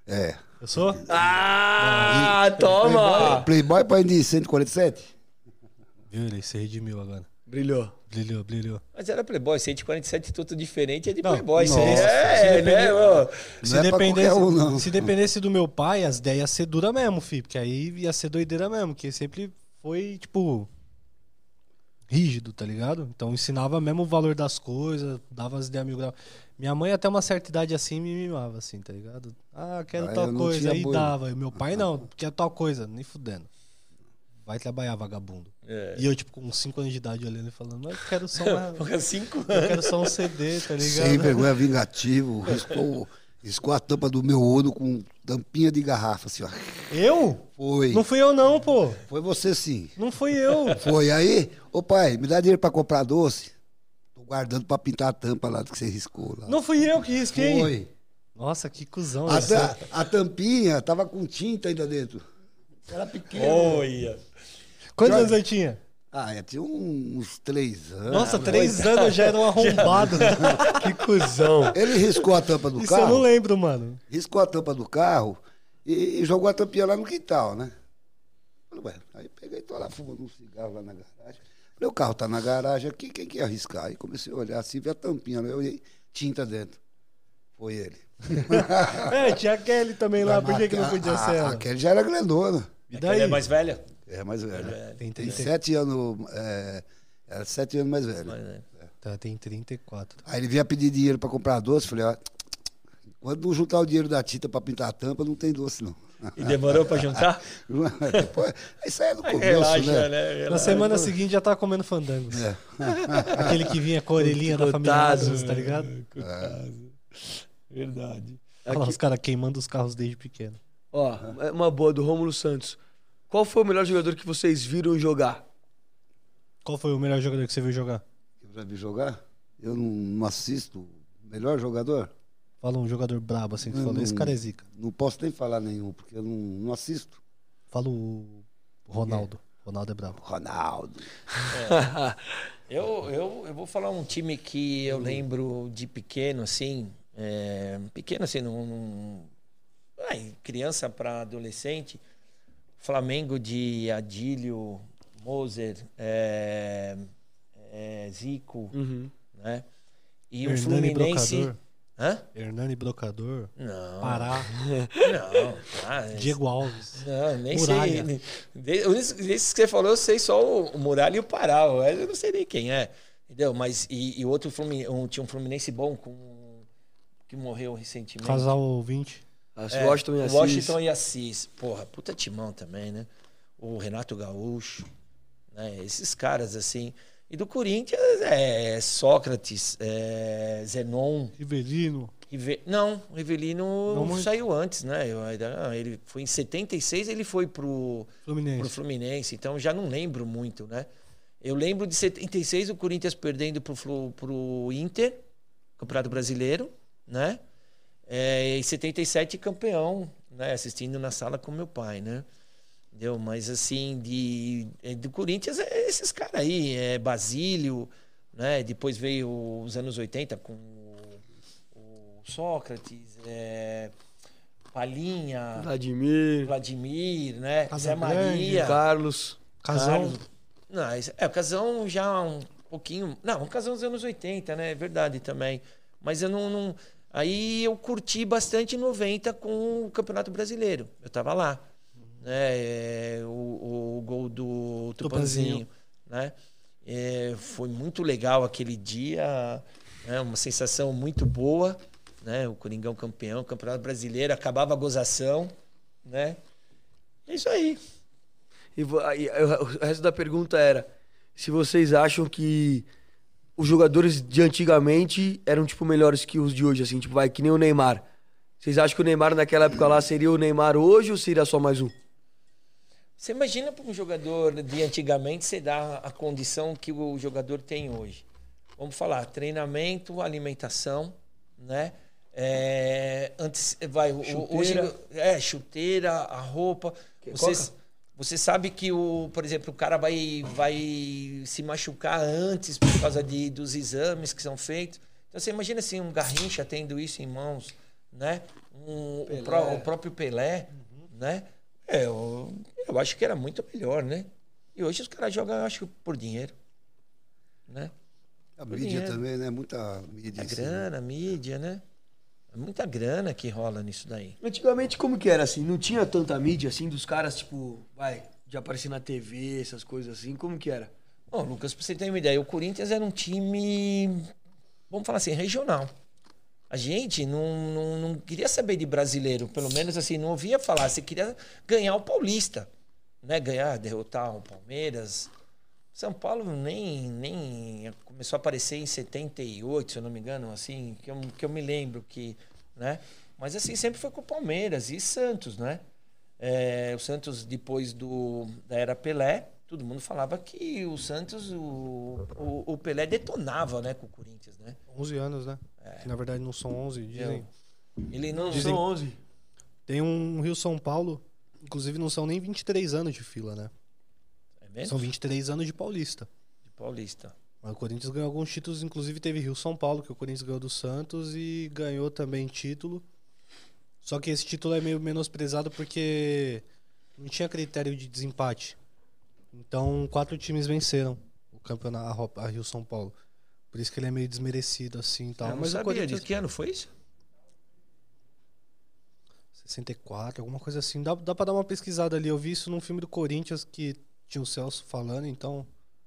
é. Eu sou? Ah, toma! Playboy pai de 147? Viu, ele se redimiu agora. Brilhou. Brilhou, brilhou. Mas era Playboy, 147 tudo diferente é de Não, Playboy. Nossa, é, se né? ô? Se, Não é pra dependesse, um, se dependesse do meu pai, as ideias iam ser dura mesmo, fi. Porque aí ia ser doideira mesmo. Porque sempre foi, tipo, rígido, tá ligado? Então ensinava mesmo o valor das coisas, dava as ideias mil graus. Minha mãe, até uma certa idade assim, me mimava, assim, tá ligado? Ah, quero Ah, tal coisa. Aí boi. dava. E meu pai não, quer tal coisa, nem fudendo. Vai trabalhar, vagabundo. É. E eu, tipo, com 5 anos de idade olhando e falando, mas eu quero só uma. Porra, cinco Eu quero só um CD, tá ligado? Sem vergonha vingativo. Riscou, riscou a tampa do meu olho com tampinha de garrafa, assim, ó. Eu? Foi. Não fui eu não, pô. Foi você sim. Não fui eu. Foi aí, ô pai, me dá dinheiro pra comprar doce. Guardando pra pintar a tampa lá do que você riscou lá. Não fui eu que risquei. Foi. Nossa, que cuzão. A, essa. ta- a tampinha tava com tinta ainda dentro. Era pequeno. Olha. Quantos anos ele tinha? Ah, eu tinha uns três anos. Nossa, três anos já era um arrombado. Que cuzão. Ele riscou a tampa do Isso eu não carro. lembro, mano. riscou a tampa do carro e, e jogou a tampinha lá no quintal, né? Falei, ué, aí peguei, tô lá fumando um cigarro lá na garagem. Falei, o carro tá na garagem aqui, quem que ia arriscar? Aí comecei a olhar assim, vi a tampinha, eu olhei, tinta dentro. Foi ele. É, tinha a Kelly também lá, por que, que não podia a, ser a, ela? Aquele já era grandona. E Ela daí? é mais velha? É mais velha. Tem Tem 30, sete anos, é, era sete anos mais velho. Mais velha. tá, tem 34. Aí ele vinha pedir dinheiro pra comprar doce, falei, ó, quando não juntar o dinheiro da tinta pra pintar a tampa, não tem doce não. E demorou pra juntar? Depois, isso aí é no começo, Relaxa, né? né? Relaxa. Na semana seguinte já tava comendo fandangos. É. Aquele que vinha com a orelhinha da família. Adams, tá ligado? Verdade. Olha lá os caras queimando os carros desde pequeno. Ó, é uma boa do Rômulo Santos. Qual foi o melhor jogador que vocês viram jogar? Qual foi o melhor jogador que você viu jogar? Eu já vi jogar? Eu não, não assisto. Melhor jogador? Fala um jogador brabo assim que você falou. Esse não- cara é zica. Não posso nem falar nenhum, porque eu não, não assisto. Fala o Ronaldo. Ronaldo é brabo. Ronaldo. Eu, eu, eu vou falar um time que eu lembro de pequeno, assim. é, pequeno, assim, num, num- ai, criança para adolescente. Flamengo de Adílio, Moser, é, é, Zico, Uhum. né? E o Hernani Fluminense. Brocador. Hã? Hernani Brocador. Não. Pará. Não. Ah, Diego Alves. Não, nem Muralha. sei. De- Desses que você falou, eu sei só o, Muralha e o Pará. Eu não sei nem quem é. Entendeu? Mas e, e outro Fluminense, um, tinha um Fluminense bom com que morreu recentemente. Casal 20. As É, Washington e Assis. Washington e Assis. Porra, puta timão também, né? O Renato Gaúcho, né? Esses caras assim. E do Corinthians é Sócrates, é Zenon, Rivelino. Rive... Não, o Rivelino Não saiu antes, né? Eu Ele foi em 76, ele foi pro, pro Fluminense. Fluminense, então já não lembro muito, né? Eu lembro de 76 o Corinthians perdendo pro, Flu- pro Inter, Campeonato Brasileiro, né? É, e 77 campeão, né? Assistindo na sala com meu pai, né? Entendeu? Mas assim, de, é, do Corinthians é esses caras aí, é Basílio, né? Depois veio os anos 80 com o, o Sócrates, é, Palinha, Vladimir, Vladimir, né? Casa Zé Maria. Carlos. Casal. Carlos. Não, esse- é, o Casão já um pouquinho. Não, o Casão dos anos 80, né? É verdade também. Mas eu não, não- Aí eu curti bastante 90 com o Campeonato Brasileiro. Eu tava lá. Né? É, o, o gol do Tupanzinho. Tupanzinho. Né? É, foi muito legal aquele dia. Né? Uma sensação muito boa. Né? O Coringão campeão, Campeonato Brasileiro. Acabava a gozação. Né? É isso aí. E, aí, o resto da pergunta era se vocês acham que os jogadores de antigamente eram tipo melhores que os de hoje, assim, tipo, vai que nem o Neymar. Vocês acham que o Neymar naquela época lá seria o Neymar hoje ou seria só mais um? Você imagina para um jogador de antigamente você dá a condição que o jogador tem hoje. Vamos falar, treinamento, alimentação, né? É, antes vai o- hoje Chuteira. é chuteira, a roupa. Que- Você, coca? você sabe que o, por exemplo, o cara vai vai se machucar antes por causa de, dos exames que são feitos. Então você imagina assim um Garrincha tendo isso em mãos, né? Um- o, pró- o próprio Pelé, né? É, eu, eu acho que era muito melhor, né? E hoje os caras jogam, eu acho, por dinheiro. Né? A Por mídia dinheiro. também, né? Muita mídia. A cima. grana, a mídia, né? É muita grana que rola nisso daí. Antigamente como que era assim? Não tinha tanta mídia assim dos caras, tipo, vai, de aparecer na TV, essas coisas assim, como que era? Bom, Lucas, pra você ter uma ideia, o Corinthians era um time, vamos falar assim, regional. A gente não, não, não queria saber de brasileiro, pelo menos assim, não ouvia falar. Você queria ganhar o Paulista, né? Ganhar, derrotar o Palmeiras. São Paulo nem, nem começou a aparecer em 78, se eu não me engano, assim, que eu, que eu me lembro que, né? Mas assim, sempre foi com o Palmeiras e Santos, né? É, o Santos, depois do, da era Pelé, todo mundo falava que o Santos, o, o, o Pelé detonava, né, com o Corinthians, né? 11 anos, né? Que na verdade não são 11, dizem. Ele não... Dizem- São 11. Tem um Rio São Paulo Inclusive não são nem 23 anos de fila, né? É mesmo? São 23 anos de Paulista. De Paulista. Mas o Corinthians ganhou alguns títulos, inclusive teve Rio São Paulo, que o Corinthians ganhou do Santos e ganhou também título. Só que esse título é meio menosprezado porque não tinha critério de desempate. Então, quatro times venceram o campeonato a Rio São Paulo. Por isso que ele é meio desmerecido assim e tal. eu não Mas o sabia Corinthians disso. Que ano foi isso? 64, alguma coisa assim. Dá, dá pra dar uma pesquisada ali. Eu vi isso num filme do Corinthians que tinha o Celso falando, então.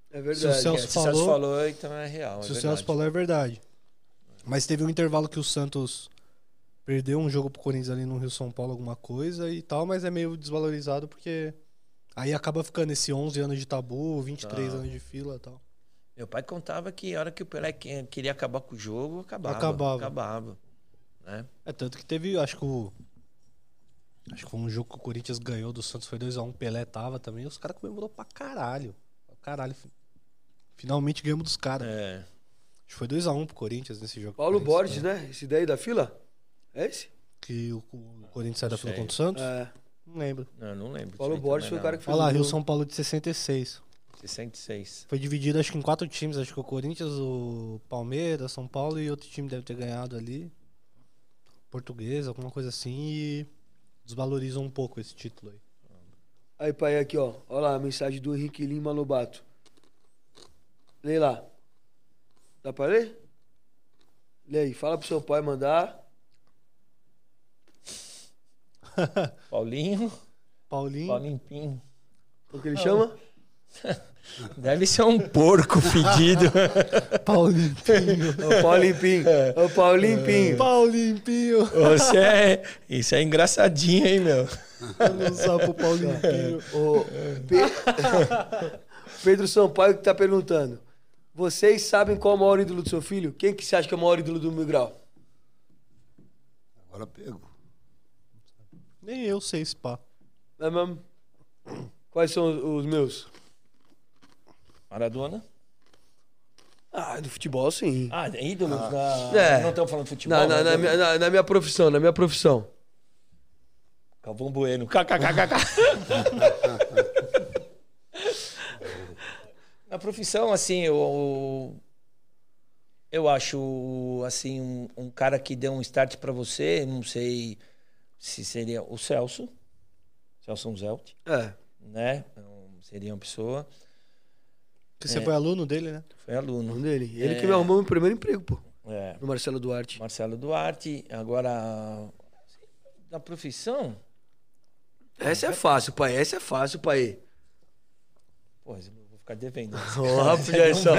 É Se o verdade. Celso É, se o Celso falou- falou, então é real. se é o verdade. Celso falou, é verdade. Mas teve um intervalo que o Santos perdeu um jogo pro Corinthians ali no Rio São Paulo, alguma coisa e tal, mas é meio desvalorizado porque aí acaba ficando esse 11 anos de tabu, 23 Tá. anos de fila e tal. Meu pai contava que a hora que o Pelé que- queria acabar com o jogo, acabava. Acabava. Acabava. Né? É tanto que teve, acho que o. Acho que foi um jogo que o Corinthians ganhou do Santos, foi 2x1, Pelé tava também, os caras comemorou pra caralho. Caralho. fi- Finalmente ganhamos dos caras. É. Acho que foi 2x1 pro Corinthians nesse jogo. Paulo Borges, ganhou. né? Esse daí da fila? É esse? Que o, o Corinthians sai da fila contra o Santos? É. Não lembro. Não, não lembro. Paulo Borges foi o cara que fez Olha lá, Rio. São Paulo de 66. 66. Foi dividido acho que em quatro times, acho que o Corinthians, o Palmeiras, São Paulo e outro time deve ter ganhado ali. Português, alguma coisa assim, e desvalorizam um pouco esse título aí. Aí, pai, aqui, ó. Olha lá a mensagem do Henrique Lima Lobato. Lê lá. Dá pra ler? Lê aí. Fala pro seu pai mandar. Paulinho, Paulinho, Paulinho Pim. O que ele chama? Deve ser um porco fedido. Paulinho, É o Paulinho Pim. É o Paulinho Pim. Paulinho Pinho. Você é. Isso é engraçadinho, hein, meu? Vamos usar pro Paulinho Pinho. O Pe- Pedro Sampaio que tá perguntando. Vocês sabem qual é o maior ídolo do seu filho? Quem que você acha que é o maior ídolo do Mil Grau? Agora pego. Nem eu sei pá. É mesmo? Quais são os- meus? Maradona? Ah, do futebol, sim. Ah, ídolos da. É. Não estamos falando de futebol. Na, na, né? na minha, na- na minha profissão, na minha profissão. Galvão Bueno. KKKKK. Na profissão, assim, eu, eu acho, assim, um, um cara que deu um start pra você, não sei se seria o Celso, Celso Zelt, É. né? Então, seria uma pessoa, Que você foi aluno dele, né? foi aluno. Um dele. Ele É. que me arrumou meu primeiro emprego, pô. É, No Marcelo Duarte. Marcelo Duarte, agora, na profissão, Essa é fácil, pai. Essa é fácil, pai. pô, eu vou ficar devendo. Um Gerson.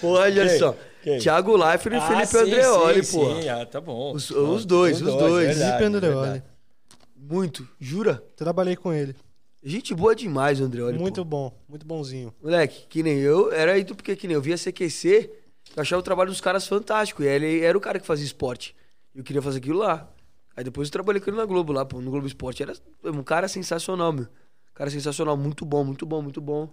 Porra, Gerson. Thiago Leifert e Ah, Felipe sim, Andreoli, sim, pô. Sim, ah, tá bom. Os- os dois, os dois. verdade, Felipe Andreoli. verdade. Muito. Jura? Trabalhei com ele. Gente boa demais, o Andreoli. muito pô. bom, muito bonzinho. Moleque, que nem eu, era isso porque que nem eu via CQC, eu achava o trabalho dos caras fantástico. E ele era o cara que fazia esporte. E eu queria fazer aquilo lá. Aí depois eu trabalhei com ele na Globo lá, pô, no Globo Esporte. Era um cara sensacional, meu. Cara sensacional, muito bom, muito bom, muito bom.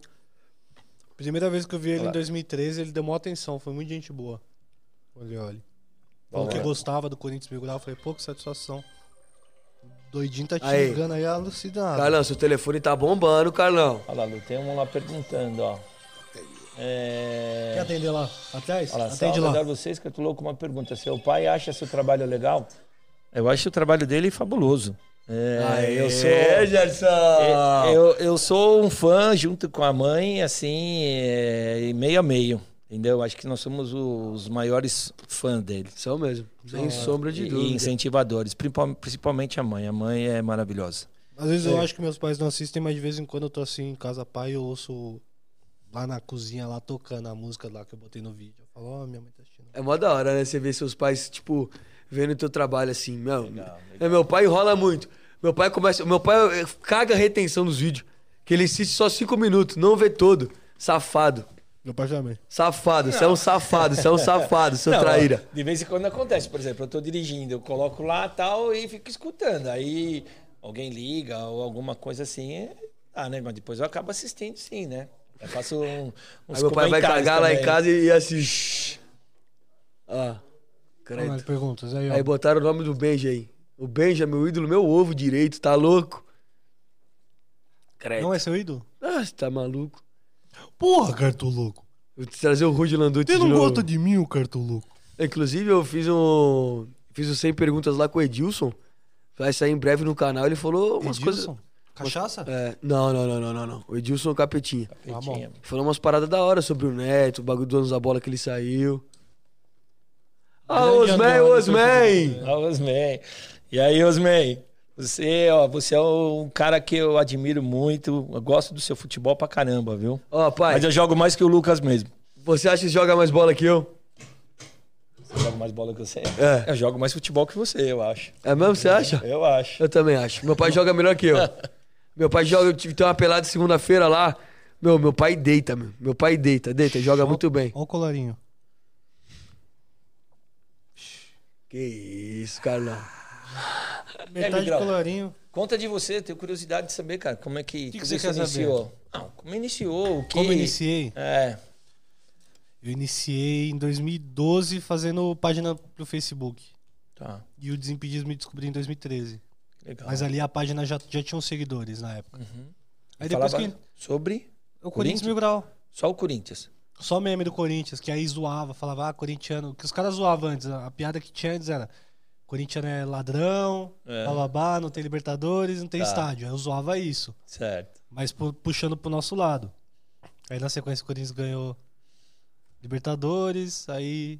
Primeira vez que eu vi ele Olha em lá. 2013, ele deu maior atenção, foi muito gente boa. Olha, olha. Falou que gostava do Corinthians Grau, eu falei, pô, que satisfação. Doidinho tá te Aí. ligando aí alucinado. Carlão, seu telefone tá bombando, Carlão. Olha lá, Lu, tem um lá perguntando, ó. É... Quer atender lá? Atrás? Olha lá, Atende lá. dar vocês que eu tô louco com uma pergunta. Seu pai acha seu trabalho legal? Eu acho o trabalho dele fabuloso. É, eu sou Gerson! É, eu, eu sou um fã junto com a mãe, assim, é, meio a meio. Entendeu? Acho que nós somos os maiores fãs dele. São mesmo, sem sombra de E, e dúvida. incentivadores, principal- principalmente a mãe. A mãe é maravilhosa. Às vezes eu É. acho que meus pais não assistem, mas de vez em quando eu tô assim em casa pai eu ouço lá na cozinha, lá tocando a música lá que eu botei no vídeo. Eu falo, ó, minha mãe tá assistindo. É mó da hora, né? Você ver seus pais, tipo, vendo o teu trabalho assim. Meu, Legal, É, meu pai enrola muito. Meu pai começa. Meu pai eh, caga a retenção dos vídeos. Que ele assiste só cinco minutos, não vê todo. Safado. Meu pai também. Safado, você é um safado, você é um safado, seu Não, traíra. De vez em quando acontece, por exemplo, eu tô dirigindo, eu coloco lá tal e fico escutando. Aí alguém liga ou alguma coisa assim, é- ah, né? Mas depois eu acabo assistindo sim, né? Eu faço um, uns Aí meu pai vai cagar lá em também. casa e, e assim. shhh. Ah, lá, credo. perguntas aí, ó. Aí botaram o nome do Benja aí. O Benja, meu ídolo, meu ovo direito, tá louco? Credo. Não é seu ídolo? Ah, você tá maluco? Porra, cartoloco. Vou te trazer o Rudy Landucci Você de não novo. gosta de mim, o cartoloco? Inclusive, eu fiz um. Fiz o 100 perguntas lá com o Edilson. Vai sair em breve no canal. Ele falou umas coisas. Edilson? Cachaça? É, não, não, não, não, não, não. O Edilson é o Capetinha. Tá bom. Petinha. Falou umas paradas da hora sobre o Neto, o bagulho do anos da bola que ele saiu. Ah, Osman, Osman! Ah, Osman. E aí, Osman? Você, ó, você é um cara que eu admiro muito. Eu gosto do seu futebol pra caramba, viu? Ó, pai, Mas eu jogo mais que o Lucas mesmo. você acha que joga mais bola que eu? Você joga mais bola que você? É. Eu jogo mais futebol que você, eu acho. É mesmo, você acha? Eu acho. Eu também acho. Meu pai joga melhor que eu. Meu pai joga, eu tive uma pelada segunda-feira lá. Meu, meu pai deita, meu. Meu pai deita, deita, joga muito bem. Olha o colarinho. Que isso, Carlão. Metade do colarinho. Conta de você, tenho curiosidade de saber, cara, como é que, Que que você iniciou. Não, como iniciou, o que... Como eu iniciei? É, Eu iniciei em 2012 fazendo página pro Facebook. tá, E o Desimpedidos me descobri em 2013. legal. Mas ali a página já, já tinha uns seguidores na época. Uhum. Aí depois que. sobre O Corinthians Corinthians? Mil Grau. só o Corinthians. Só meme do Corinthians, que aí zoava, falava, ah, corintiano. Que os caras zoavam antes. A piada que tinha antes era: corintiano é ladrão, É. bababá, não tem Libertadores, não tem Tá. estádio. Aí eu zoava isso. Certo. Mas pu- puxando pro nosso lado. Aí na sequência o Corinthians ganhou Libertadores, aí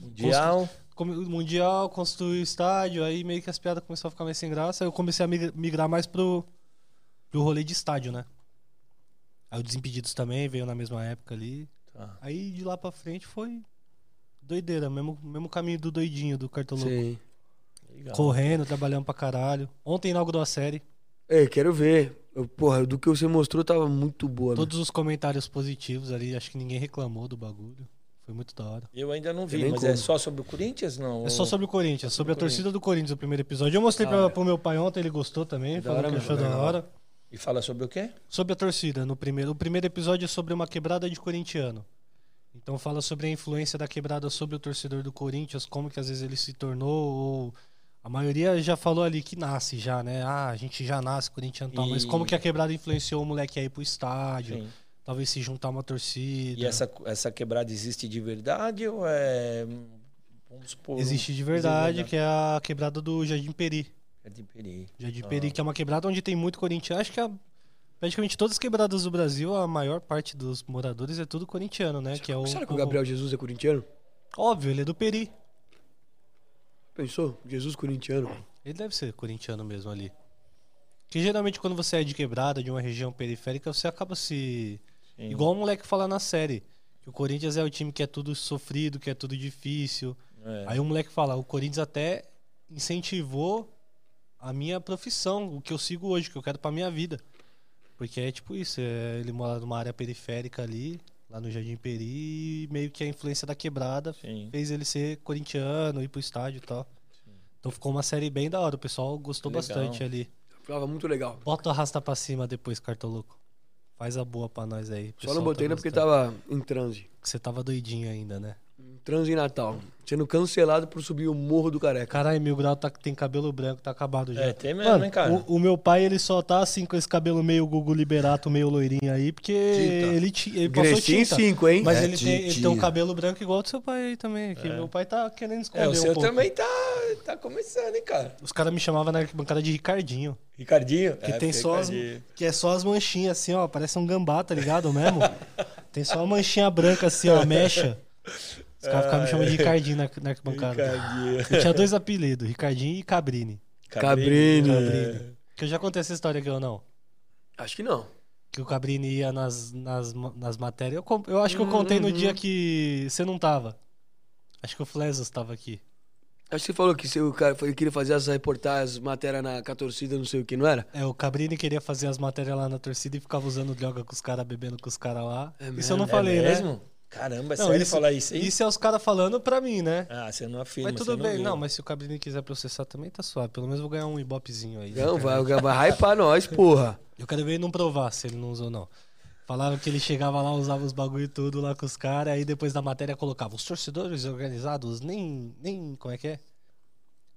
Mundial. o Mundial, construiu o estádio, aí meio que as piadas começaram a ficar mais sem graça, aí eu comecei a migra- migrar mais pro, pro rolê de estádio, né? Aí o Desimpedidos também veio na mesma época ali. Tá. Aí de lá pra frente foi doideira, mesmo, mesmo caminho do doidinho, do cartoloco. Sim. Legal. Correndo, trabalhando pra caralho. Ontem inaugurou a série. Ei, quero ver. Eu, porra, do que você mostrou tava muito boa, Todos os comentários positivos ali, acho que ninguém reclamou do bagulho. Foi muito da hora. Eu ainda não vi, mas como. é só sobre o Corinthians? Não. É só sobre o Corinthians, sobre a torcida do Corinthians, o primeiro episódio. Eu mostrei Ah, pra, é. pro meu pai ontem, ele gostou também, Da falou hora que achou da legal. hora. E fala sobre o quê? Sobre a torcida, no primeiro. O primeiro episódio é sobre uma quebrada de corintiano. Então fala sobre a influência da quebrada sobre o torcedor do Corinthians, como que às vezes ele se tornou, ou a maioria já falou ali que nasce já, né? Ah, a gente já nasce corintiano e tal, mas como que a quebrada influenciou o moleque a ir pro estádio, Sim. talvez se juntar uma torcida. E essa, essa quebrada existe de verdade ou é. Vamos supor. Existe de verdade, que é a quebrada do Jardim Peri. De peri. Jardim Ah. Peri, que é uma quebrada onde tem muito corintiano. Acho que a- praticamente todas as quebradas do Brasil, a maior parte dos moradores é tudo corintiano, né? Que é o, Será que o Gabriel Jesus é corintiano? Óbvio, ele é do Peri. Pensou? Jesus corintiano. Ele deve ser corintiano mesmo ali. Que geralmente quando você é de quebrada, de uma região periférica, você acaba se. Sim. Igual o moleque fala na série. Que o Corinthians é o time que é tudo sofrido, que é tudo difícil. É. Aí o moleque fala, o Corinthians até incentivou a minha profissão, o que eu sigo hoje, que eu quero pra minha vida. Porque é tipo isso, é, ele mora numa área periférica ali, lá no Jardim Peri, e meio que a influência da quebrada Sim. fez ele ser corintiano, ir pro estádio e tal. Então ficou uma série bem da hora, o pessoal gostou Legal. bastante ali. Falava muito legal. Bota o arrasta pra cima depois, Cartoloco. Faz a boa pra nós aí. Só não botei tá ainda porque gostando. tava em transe. Você tava doidinho ainda, né? Em transe em Natal. Sendo cancelado por subir o Morro do Careca. Caralho, Mil Grau tá, tem cabelo branco, tá acabado já. É, tem mesmo, Mano, hein, cara? O, o meu pai, ele só tá assim com esse cabelo meio Gugu Liberato, meio loirinho aí, porque Tinta. ele, ti- ele passou Grecinho tinta. 5, hein? Mas É, ele, tem, ele tem um cabelo branco igual do seu pai aí também. Que Meu pai tá querendo esconder É, o um seu pouco. também tá, tá começando, hein, cara? Os caras me chamavam na arquibancada de Ricardinho. Ricardinho? Que É, tem só as, que é só as manchinhas assim, ó. Parece um gambá, tá ligado mesmo? tem só uma manchinha branca assim, ó, mecha. Os caras ficavam me chamando de Ricardinho na, na arquibancada. Ricardinho. Eu tinha dois apelidos, Ricardinho e Cabrini. Cabrini. Cabrini. Que eu já contei essa história aqui ou não? Acho que não. Que o Cabrini ia nas, nas, nas matérias. Eu, eu acho que eu contei no dia que você não tava. Acho que o Flesos tava aqui. Acho que você falou que o cara foi, queria fazer as reportagens, matéria na, com a torcida, não sei o que, não era? É, o Cabrini queria fazer as matérias lá na torcida e ficava usando droga com os caras, bebendo com os caras lá. É isso eu não mesmo? falei, é né? Caramba, é Não, sério isso- falar isso aí? Isso é os caras falando pra mim, né? Ah, você não afirma, mas tudo você bem, viu. não, mas se o Cabrini quiser processar também tá suave. Pelo menos eu vou ganhar um ibopezinho aí. Não, vai, vai hypar nós, porra. Eu quero ver ele não provar se ele não usou, não. Falaram que ele chegava lá, usava os bagulho e tudo lá com os caras, aí depois da matéria colocava os torcedores organizados nem. nem. como é que é?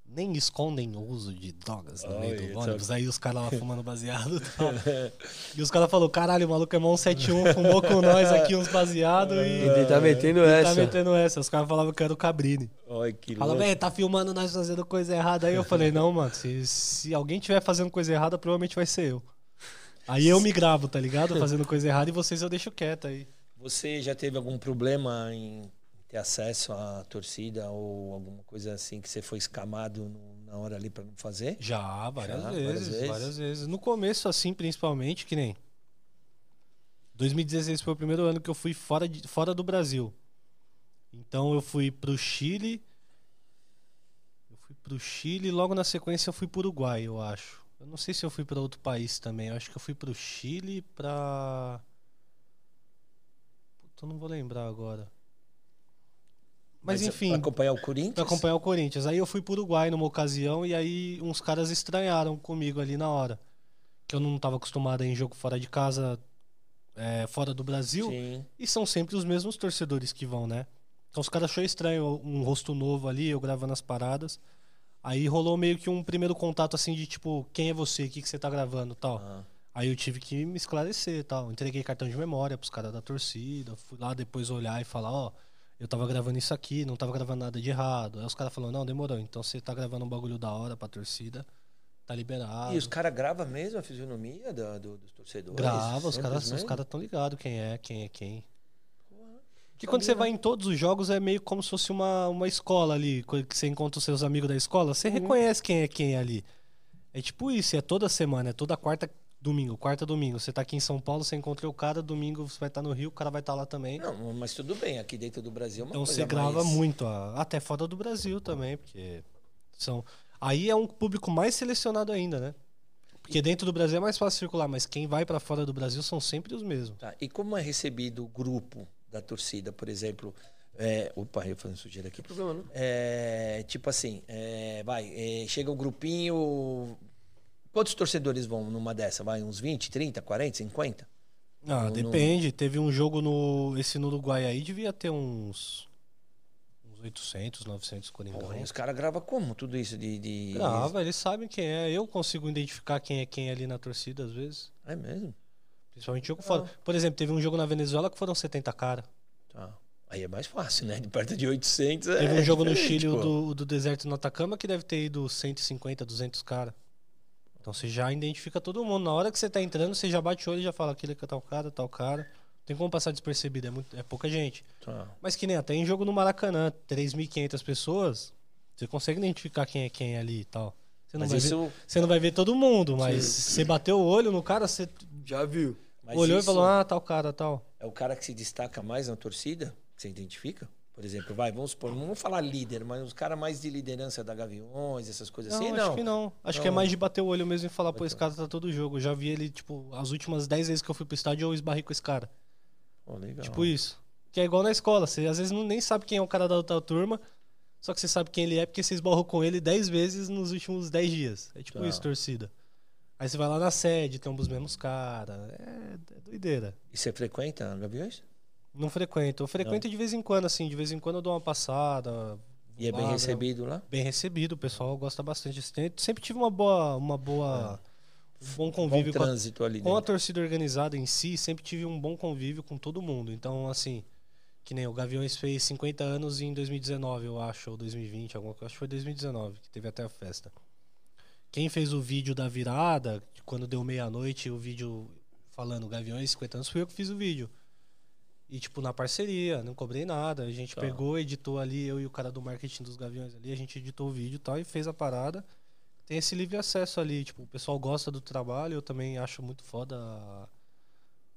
Nem escondem o uso de drogas no meio Olha, do ônibus. Aí os caras lá fumando baseado e tal. E os caras falaram, caralho, o maluco é mão 71, fumou com nós aqui uns baseados e... Ele tá metendo e essa. Tá metendo essa. Os caras falavam que era o Cabrini. Olha que Fala, louco. velho, tá filmando nós fazendo coisa errada. Aí eu falei, não, mano, se, se alguém tiver fazendo coisa errada, provavelmente vai ser eu. Aí eu me gravo, tá ligado? Fazendo coisa errada e vocês eu deixo quieto aí. Você já teve algum problema em ter acesso à torcida ou alguma coisa assim que você foi escamado no- na hora ali pra não fazer? Já, várias, Já, vezes, várias vezes? várias vezes. No começo, assim, principalmente, que nem. 2016 foi o primeiro ano que eu fui fora, de, fora do Brasil. Então eu fui pro Chile. Eu fui pro Chile e logo na sequência eu fui pro Uruguai, eu acho. Eu não sei se eu fui pra outro país também. Eu acho que eu fui pro Chile pra. Puta, eu não vou lembrar agora. Mas, enfim. Pra acompanhar o Corinthians? Pra acompanhar o Corinthians. Aí eu fui pro Uruguai numa ocasião e aí uns caras estranharam comigo ali na hora. Que eu não tava acostumado a ir em jogo fora de casa, é, fora do Brasil. Sim. E são sempre os mesmos torcedores que vão, né? Então os caras achou estranho um rosto novo ali, eu gravando as paradas. Aí rolou meio que um primeiro contato assim de tipo, quem é você? O que, que você tá gravando e tal. Ah, Aí eu tive que me esclarecer e tal. Entreguei cartão de memória pros caras da torcida. Fui lá depois olhar e falar, ó, eu tava gravando isso aqui, não tava gravando nada de errado. Aí os caras falaram, não, demorou. Então você tá gravando um bagulho da hora pra torcida, tá liberado. E os caras gravam mesmo a fisionomia da- do- dos torcedores? Grava, os caras os caras tão ligados quem é, quem é quem. Que quando você vai em todos os jogos é meio como se fosse uma, uma escola ali, que você encontra os seus amigos da escola, você reconhece quem é quem ali. É tipo isso, é toda semana, é toda quarta, domingo, quarta, domingo. Você tá aqui em São Paulo, você encontra o cara, domingo você vai estar no Rio, o cara vai estar lá também. Não, mas tudo bem, aqui dentro do Brasil é uma então coisa você grava mais... muito, ó, até fora do Brasil também, porque são. Aí é um público mais selecionado ainda, né? Porque dentro do Brasil é mais fácil circular, mas quem vai pra fora do Brasil são sempre os mesmos. Tá, E como é recebido o grupo da torcida, por exemplo? É... Opa, eu fazendo sujeira aqui. Não problema, não. É, tipo assim, é, vai, é, chega o grupinho. Quantos torcedores vão numa dessa? Vai, uns 20, 30, 40, 50? Ah, Não- depende. Teve um jogo no. Esse no Uruguai aí devia ter uns. Uns 800, 900 Porra, e corinthians. os caras gravam como tudo isso de. de... Grava, eles sabem quem é. Eu consigo identificar quem é quem ali na torcida, às vezes. É mesmo? Principalmente jogo fora. Por exemplo, teve um jogo na Venezuela que foram 70 cara. Tá. Aí é mais fácil, né? De perto de 800 é Teve um jogo no Chile, o do, do deserto no Atacama, que deve ter ido 150, 200 cara. Então você já identifica todo mundo. Na hora que você tá entrando, você já bate o olho e já fala aquele é tal cara, tal cara. Não tem como passar despercebido, é, muito, é pouca gente. Tá. Mas que nem até em jogo no Maracanã, 3.500 pessoas, você consegue identificar quem é quem ali e tal. Você não, Mas vai isso. ver, você não vai ver todo mundo, mas você bateu o olho no cara, você Já viu. Mas olhou isso e falou, ah, tal cara, tal. É o cara que se destaca mais na torcida? Que você identifica? Por exemplo, vai, vamos supor, não vamos falar líder, mas os caras mais de liderança da Gaviões, essas coisas Não, assim, acho não. que não. Acho Não. que é mais de bater o olho mesmo e falar, pô, esse cara tá todo jogo. Eu já vi ele, tipo, as últimas 10 vezes que eu fui pro estádio, eu esbarrei com esse cara. Legal. Tipo isso. Que é igual na escola. Você às vezes não, nem sabe quem é o cara da outra turma, só que você sabe quem ele é porque você esbarrou com ele 10 vezes nos últimos 10 dias. É tipo Tá. isso, torcida. Aí você vai lá na sede, tem os mesmos caras. É, é doideira. E você frequenta Gaviões? Não frequento. Eu frequento de vez em quando, assim. De vez em quando eu dou uma passada. E é bem lá, recebido lá? Bem recebido. O pessoal gosta bastante. Assim, Sempre tive uma boa... Uma boa um bom Bom convívio com a, trânsito ali com a torcida organizada em si, sempre tive um bom convívio com todo mundo. Então, assim, que nem o Gaviões fez 50 anos em 2019, eu acho, ou 2020, alguma coisa. Acho que foi 2019, que teve até a festa. Quem fez o vídeo da virada, quando deu meia-noite, o vídeo falando Gaviões 50 anos, fui eu que fiz o vídeo. E, tipo, na parceria, não cobrei nada. A gente Tá. pegou, editou ali, eu e o cara do marketing dos Gaviões ali, a gente editou o vídeo e tal, e fez a parada. Tem esse livre acesso ali, tipo, o pessoal gosta do trabalho, eu também acho muito foda a,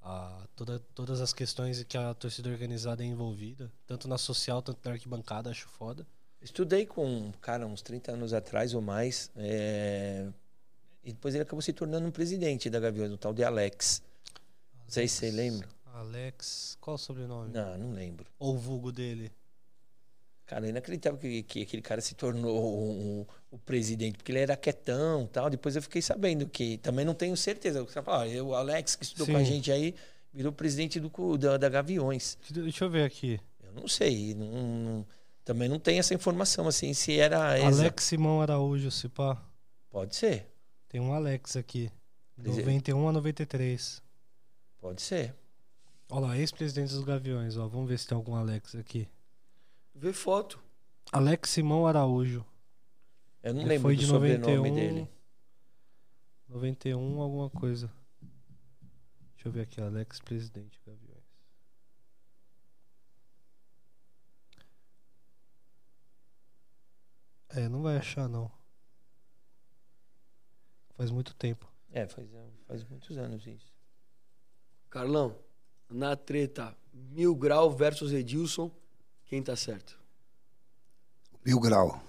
a- toda, todas as questões que a torcida organizada é envolvida, tanto na social, tanto na arquibancada, acho foda. Estudei com um cara uns 30 anos atrás ou mais. é, E depois ele acabou se tornando um presidente da Gaviões, um tal de Alex. Não sei se você lembra. Alex, qual o sobrenome? Não, não lembro. Ou o vulgo dele? Cara, é inacreditável que, que aquele cara se tornou o, o- o presidente, porque ele era quietão e tal. Depois eu fiquei sabendo que também não tenho certeza. Você fala, ah, o Alex que estudou com a Sim. gente aí virou presidente do, da, da Gaviões. Deixa eu ver aqui. Eu não sei, não, não- Também não tem essa informação, assim, se era. Alex Simão Araújo, se pá. Pode ser, Tem um Alex aqui. Quer dizer- 91 a 93. pode ser. Olha lá, ex-presidente dos Gaviões, ó. Vamos ver se tem algum Alex aqui. Vê foto. Alex Simão Araújo. Eu não Ele lembro foi do de sobrenome 91. dele. 91, alguma coisa. Deixa eu ver aqui, Alex, presidente Gaviões. É, não vai achar não. Faz muito tempo. É, faz, faz muitos anos isso. Carlão, na treta, Mil Grau versus Edilson, quem tá certo? Mil grau.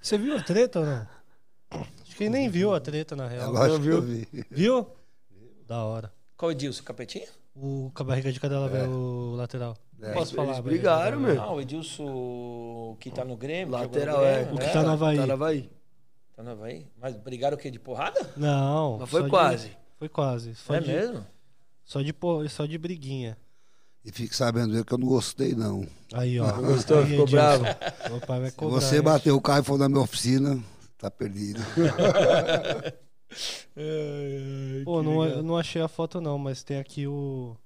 Você viu a treta ou não? Acho que nem viu a treta na É real. lógico que viu? eu vi. Viu? Da hora. Qual é o Edilson? Capetinha? O com a barriga de cadela, velho, o lateral. É. Posso falar? Eles barriga de brigaram, meu. Ah, o Edilson que tá no Grêmio. no Lateral, é. Grêmio, O que né? tá no Havaí. Tá no Havaí. Tá no Havaí. Mas brigaram o quê? De porrada? Não. Mas foi só de- quase. Foi quase. Só é de, mesmo? Só de, só de briguinha. E fique sabendo ele que eu não gostei, não. Aí, ó. Não gostou? Aí, Ficou bravo? Meu pai vai Se cobrar. você hein? bater o carro e for na minha oficina, tá perdido. Pô, não, eu não achei a foto não, mas tem aqui o...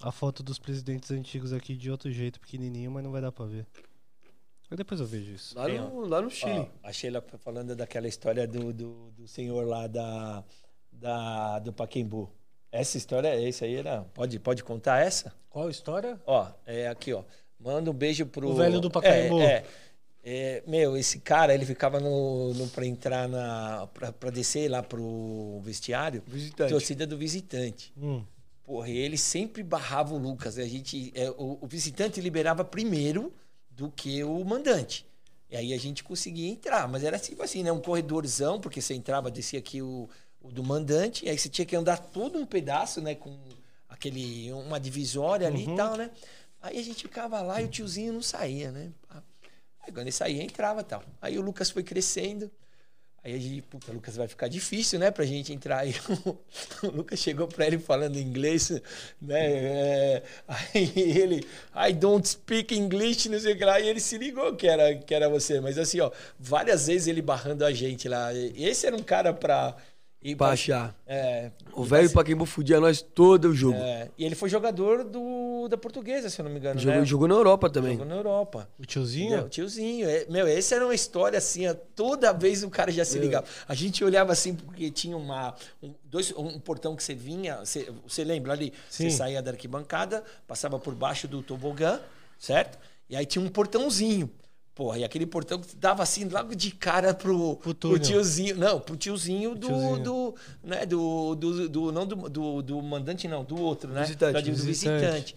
A foto dos presidentes antigos aqui de outro jeito, pequenininho, mas não vai dar pra ver. Mas depois eu vejo isso. Lá no, lá no Chile. Ó, a Sheila falando daquela história do, do, do senhor lá da, da, do Paquembu. Essa história, esse aí era. Pode, pode contar essa? Qual história? Ó, é aqui, ó. Manda um beijo pro. O velho do Pacaembu. É, é. É, meu, esse cara, ele ficava no, no pra entrar na. Pra, pra descer lá pro vestiário. Visitante. Torcida do visitante. Hum. Porra, e ele sempre barrava o Lucas. A gente, é, o, o visitante liberava primeiro do que o mandante. E aí a gente conseguia entrar. Mas era tipo assim, né? Um corredorzão, porque você entrava, descia aqui o do mandante, e aí você tinha que andar todo um pedaço, né? Com aquele. uma divisória ali Uhum. e tal, né? Aí a gente ficava lá e o tiozinho não saía, né? Aí quando ele saía, entrava e tal. Aí o Lucas foi crescendo. Aí a gente, puta, Lucas, vai ficar difícil, né, pra gente entrar. Aí o, o Lucas chegou pra ele falando inglês, né? é, aí ele, I don't speak English, não sei o que lá. E ele se ligou que era, que era você. Mas assim, ó, várias vezes ele barrando a gente lá. Esse era um cara pra. Ir Pra achar. É, O velho Paquembu fudia nós todo o jogo. é, e ele foi jogador do, da portuguesa, se eu não me engano. Jogou, né? jogou na Europa também. Jogou na Europa. O tiozinho? Entendeu? Tiozinho. É, meu, essa era uma história assim, ó, toda vez o cara já se ligava. A gente olhava assim, porque tinha uma, um, dois, um portão que você vinha, você, você lembra ali? Sim. Você saía da arquibancada, passava por baixo do tobogã, certo? E aí tinha um portãozinho. Porra, e aquele portão que dava assim logo de cara pro, Pro tiozinho. Não, pro tiozinho do. tiozinho. do né, do, do, do- não do, do, do mandante, não, do outro, né? Visitante. Da- do Visitante. visitante.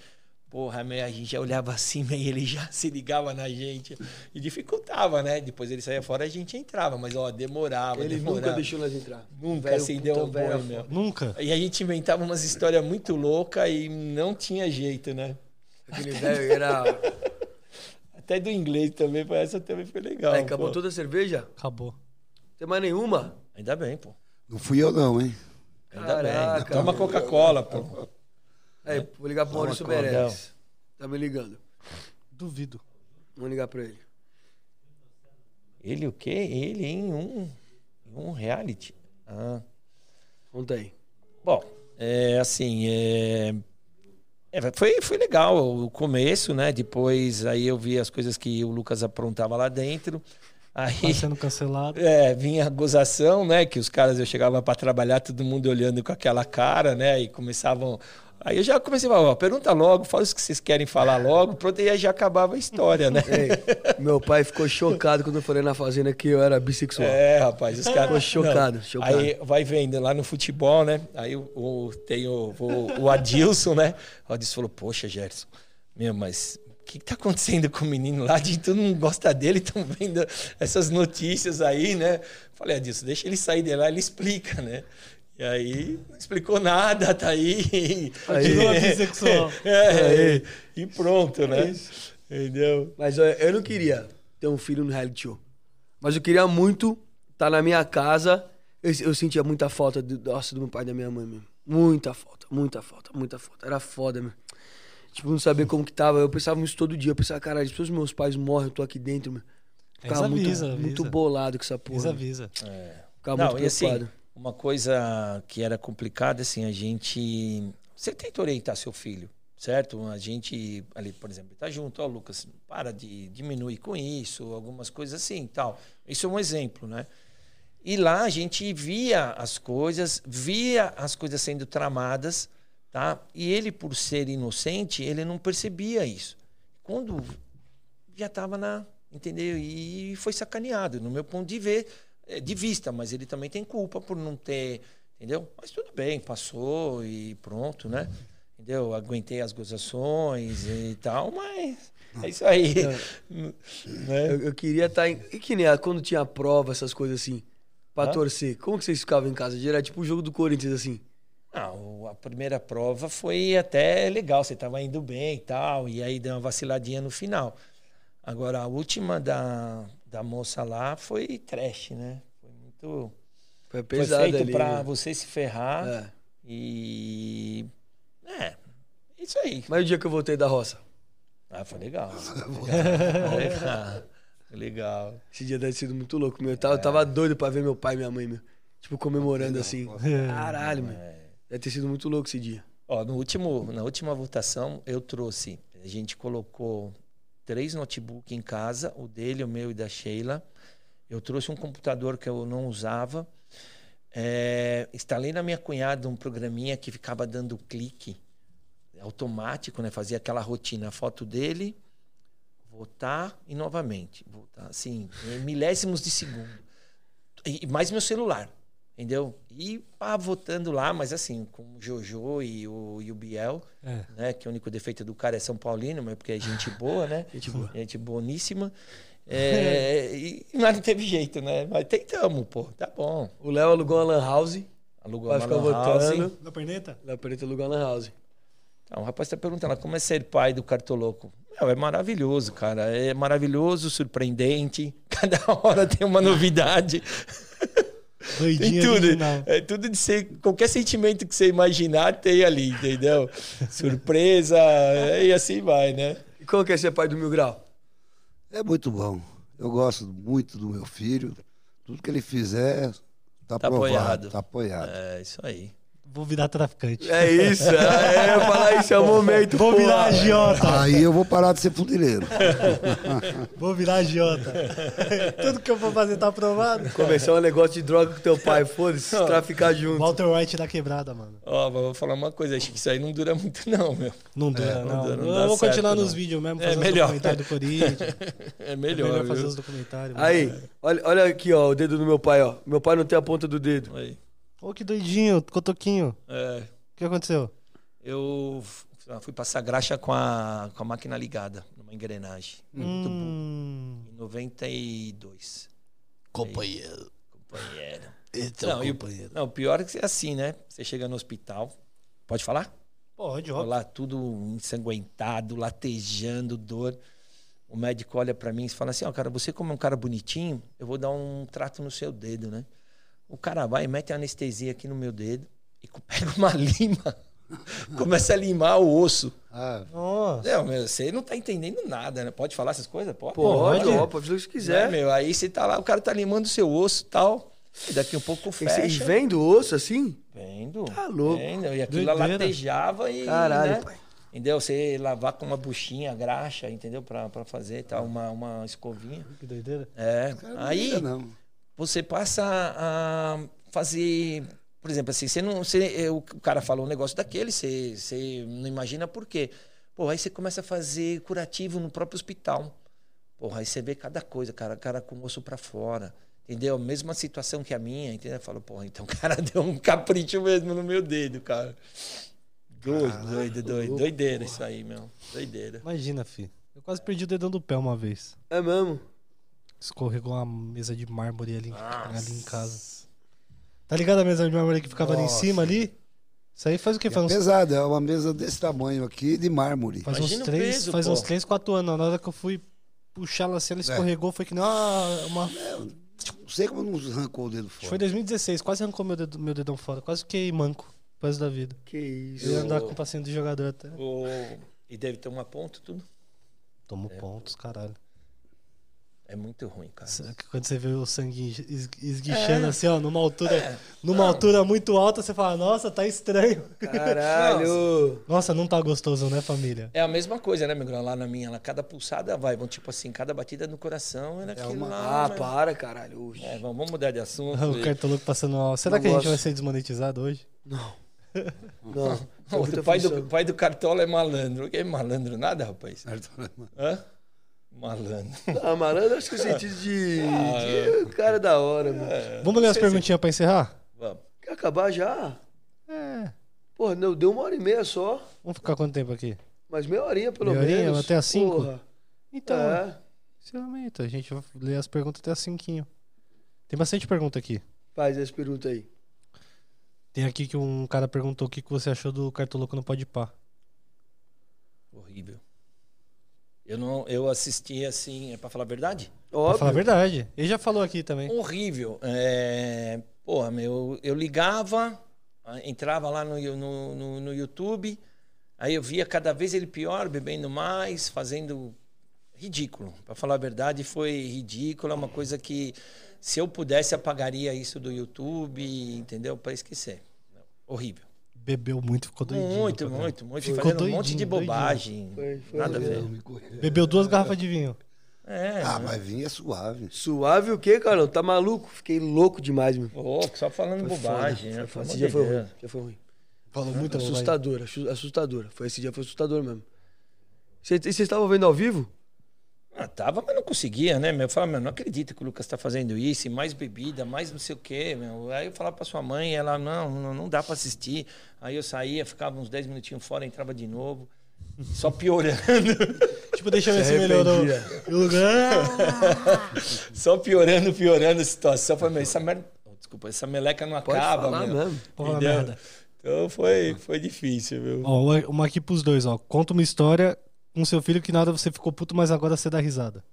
Porra, a gente já olhava assim, e ele já se ligava na gente e dificultava, né? Depois ele saía fora, a gente entrava, mas ó, demorava. Ele demorava. nunca deixou nós entrar. Nunca Velho, acendeu um boi, meu. Nunca? E a gente inventava umas histórias muito loucas e não tinha jeito, né? Aquele velho era. Até do inglês também, essa também foi legal. Aí, acabou pô. toda a cerveja? Acabou. Tem mais nenhuma? Ainda bem, pô. Não fui eu, não, hein? Ainda bem. Caraca, Toma meu. Coca-Cola, pô. Aí, vou ligar pro Maurício. Meirelles. Tá me ligando. Duvido. Vamos ligar pra ele. Ele o quê? Ele em um, um reality. Ah. Conta aí. Bom, é assim, é, é, foi, foi legal o começo, né? Depois aí eu vi as coisas que o Lucas aprontava lá dentro. Tá Aí sendo cancelado. é, vinha a gozação, né? Que os caras, eu chegava para trabalhar, todo mundo olhando com aquela cara, né? E começavam. Aí eu já comecei a falar, ó, pergunta logo, fala os que vocês querem falar logo, pronto, e aí já acabava a história, né? Ei, meu pai ficou chocado quando eu falei na fazenda que eu era bissexual. É, rapaz, os caras. Ficou chocado, Não. chocado. Aí vai vendo lá no futebol, né? Aí o, o- tem o, o, o Adilson, né? O Adilson falou: Poxa, Gerson, meu, mas o que, que tá acontecendo com o menino lá? De todo mundo gosta dele, estão vendo essas notícias aí, né? Falei, Adilson, deixa ele sair de lá, ele explica, né? E aí, não explicou nada, tá aí. Continua bissexual. É, e pronto, né? Entendeu? Mas eu, eu não queria ter um filho no reality show. Mas eu queria muito estar na minha casa. Eu, eu sentia muita falta do, nossa, do meu pai e da minha mãe mesmo. Muita falta, muita falta, muita falta. Era foda, meu. Tipo, não saber como que tava. Eu pensava nisso todo dia. Eu pensava, caralho, se os meus pais morrem, eu tô aqui dentro, meu. Ficava Eles muito, avisa, muito avisa. bolado com essa porra. Avisa. É. Ficava Não, muito e assim, preocupado. Uma coisa que era complicada, assim, a gente. Você tenta orientar seu filho, certo? A gente, ali, por exemplo, tá junto, ó, Lucas, para de diminuir com isso, algumas coisas assim tal. Isso é um exemplo, né? E lá a gente via as coisas, via as coisas sendo tramadas, tá? E ele, por ser inocente, ele não percebia isso. Quando já estava na. Entendeu? E foi sacaneado, no meu ponto de ver, de vista, mas ele também tem culpa por não ter. Entendeu? Mas tudo bem, passou e pronto, né? Entendeu? Aguentei as gozações e tal, mas é isso aí. né? Eu, eu queria estar em. E que nem a- quando tinha prova, essas coisas assim, pra torcer. Como que vocês ficavam em casa? Direto, tipo o jogo do Corinthians, assim. Não, a primeira prova foi até legal, você estava indo bem e tal, e aí deu uma vaciladinha no final. Agora, a última da, da moça lá foi trash, né? Foi muito. Foi Foi pesado feito ali. pra né? você se ferrar É. e. É, isso aí. Mas o dia que eu voltei da roça? Ah, foi legal. Foi legal. Foi legal. Esse dia deve ter sido muito louco, meu. Eu tava, eu tava doido pra ver meu pai e minha mãe, meu. Tipo, comemorando assim. Caralho, meu. Deve ter sido muito louco esse dia. Ó, no último, na última votação, eu trouxe. A gente colocou três notebooks em casa, o dele, o meu e da Sheila. Eu trouxe um computador que eu não usava. É, instalei na minha cunhada um programinha que ficava dando clique automático, né? Fazia aquela rotina, foto dele, votar e novamente. Votar, assim, milésimos de segundo. E mais meu celular, entendeu? E pá, votando lá, mas assim, com o Jojo e o, e o Biel, É. né? Que o único defeito do cara é São Paulino, mas porque é gente boa, né? Gente boa. Gente boníssima. É, e, mas não teve jeito, né? Mas tentamos, pô, tá bom. O Léo alugou uma lan house. Alugou Vai ficar lan house. votando. Na perneta? Léo Preto alugou uma lan house. Ah, o rapaz está perguntando como é ser pai do Cartoloco? Meu, é maravilhoso, cara. É maravilhoso, surpreendente. Cada hora tem uma novidade. Tem Doidinho tudo. original. É tudo de ser. Qualquer sentimento que você imaginar tem ali, entendeu? Surpresa, e assim vai, né? E como que é ser pai do Mil Grau? É muito bom. Eu gosto muito do meu filho. Tudo que ele fizer, tá, Tá aprovado, apoiado. tá apoiado. É isso aí. Vou virar traficante. É isso, é, ia falar isso, é o momento. Vou porra. virar agiota. Aí eu vou parar de ser fundileiro. Vou virar agiota. Tudo que eu vou fazer tá aprovado. Começar um negócio de droga com teu pai, foda-se, traficar junto. Walter White da quebrada, mano. Ó, mas vou falar uma coisa, acho que isso aí não dura muito, não, meu. Não dura, não. dura, não eu dá vou continuar certo, nos não. vídeos mesmo, É fazer os melhor. documentários do Corinthians. É É melhor. melhor fazer viu? os documentários. mano. Aí, olha, olha aqui, ó, o dedo do meu pai, ó. Meu pai não tem a ponta do dedo. Aí. Ô, que doidinho, cotoquinho. É, O que aconteceu? eu f- fui passar graxa com a, com a máquina ligada, numa engrenagem. Muito bom. Hum, Em 92. companheiro. Companheiro. É Não, o e o- companheiro. não, o pior é que é assim, né? Você chega no hospital. Pode falar? Pode, Tô ó. lá tudo ensanguentado, latejando, dor. O médico olha pra mim e fala assim: Ó, cara, você como é um cara bonitinho, eu vou dar um trato no seu dedo, né? O cara vai e mete anestesia aqui no meu dedo e pega uma lima, começa a limar o osso. Ah, Nossa. Não, meu, você não tá entendendo nada, né? Pode falar essas coisas? Pode. Pode, Pode. ó, pode fazer o que você Né, quiser. meu? Aí você tá lá, o cara tá limando o seu osso e tal. E daqui um pouco E fecha. vocês vêm do osso assim? Vendo. Tá louco. Vendo. E aquilo Doideira. latejava e. Caralho, né? pai. Entendeu? Você lavar com uma buchinha, graxa, entendeu? Pra, pra fazer tal, uma, uma escovinha. Que doideira. É. cara, não Aí não. Você passa a fazer. Por exemplo, assim, você não. Você, o cara falou um negócio daquele, você, você não imagina por quê. Pô, aí você começa a fazer curativo no próprio hospital. Porra, aí você vê cada coisa, cara, cara com o osso pra fora. Entendeu? Mesma situação que a minha, entendeu? Eu falo, porra, então o cara deu um capricho mesmo no meu dedo, cara. Doido, doido, doido. Doideira isso aí, meu. Doideira. Imagina, fi. Eu quase perdi o dedão do pé uma vez. É mesmo? Escorregou uma mesa de mármore ali, ali em casa. Tá ligado a mesa de mármore que ficava ali em Nossa. cima ali? Isso aí faz o quê? É Faz uns, pesado, é uma mesa desse tamanho aqui, de mármore. faz uns Imagina o três, peso, faz pô. uns 3, 4 anos. Na hora que eu fui puxar ela assim, ela escorregou, foi que nem uma, uma- Não sei como não arrancou o dedo fora. Foi 2016, quase arrancou meu, dedo, meu dedão fora. Quase fiquei manco, quase da vida. Que isso. Eu ia andar com o passinho de jogador até. O, E deve tomar ponto, tudo. Tomo pontos, caralho. É muito ruim, cara. Quando você vê o sangue es- esguichando assim, ó, numa altura, numa altura muito alta, você fala, nossa, tá estranho. Caralho. Nossa, não tá gostoso, né, família? É a mesma coisa, né, meu grão? Lá na minha, lá, cada pulsada vai, vão tipo assim, cada batida no coração é naquilo uma- lá. Ah, né? para, caralho. É, vamos, vamos mudar de assunto. O cartoloco passando mal. Será Não que a gente gosto. vai ser desmonetizado hoje? Não. Não. O pai do, pai do Cartola é malandro. Que é malandro nada, rapaz? Hã? Malandro. Ah, malandro, acho que o sentido de, Ah, de cara da hora, mano. Vamos ler as perguntinhas pra encerrar? Vamos. Quer acabar já? É. Porra, não, deu uma hora e meia só. Vamos ficar quanto tempo aqui? Mas meia horinha, pelo Meia horinha, menos. até às cinco? Porra. Então, É. encerramento. A gente vai ler as perguntas até as cinquinho. Tem bastante pergunta aqui. Faz essa pergunta aí. Tem aqui que um cara perguntou o que que você achou do Cartoloco no Pode Pá. Horrível. Eu não, eu assisti assim, é pra falar a verdade? Pra Óbvio. falar a verdade. Ele já falou aqui também. Horrível. É, porra, meu, eu ligava, entrava lá no, no, no, no YouTube, aí eu via cada vez ele pior, bebendo mais, fazendo ridículo. Pra falar a verdade, foi ridículo, é uma coisa que se eu pudesse apagaria isso do YouTube, entendeu? Pra esquecer. Horrível. Bebeu muito, ficou doidinho. Muito, caralho. muito, muito. Ficou Fazendo um monte doidinho, de doidinho. bobagem. Foi- foi Nada a ver. Bebeu duas garrafas de vinho. É, Ah, mas vinho é suave. Suave o quê, Carlão? Tá maluco? Fiquei louco demais, meu. Ô, só falando Foi bobagem, foda, né? foi. Esse dia foi ruim. Já foi ruim. Falou muito bobagem. Assustador, assu- assustador. Foi esse dia, foi assustador mesmo. E vocês estavam vendo ao vivo? Ah, tava, mas não conseguia, né, meu? Eu falava, meu, não acredito que o Lucas tá fazendo isso, e mais bebida, mais não sei o quê, meu. Aí eu falava pra sua mãe, ela, não, não, não dá pra assistir. Aí eu saía, ficava uns 10 minutinhos fora, entrava de novo, só piorando. Tipo, deixa eu ver Se melhorou. lugar. só piorando, piorando a situação. Falei, meu, essa merda. oh, Desculpa, essa meleca não Pode acaba, falar meu. mesmo. Porra, Entendeu? merda. Então foi, foi difícil, viu? Ó, uma- uma aqui pros dois, ó. Conta uma história com seu filho que nada você ficou puto, mas agora você dá risada.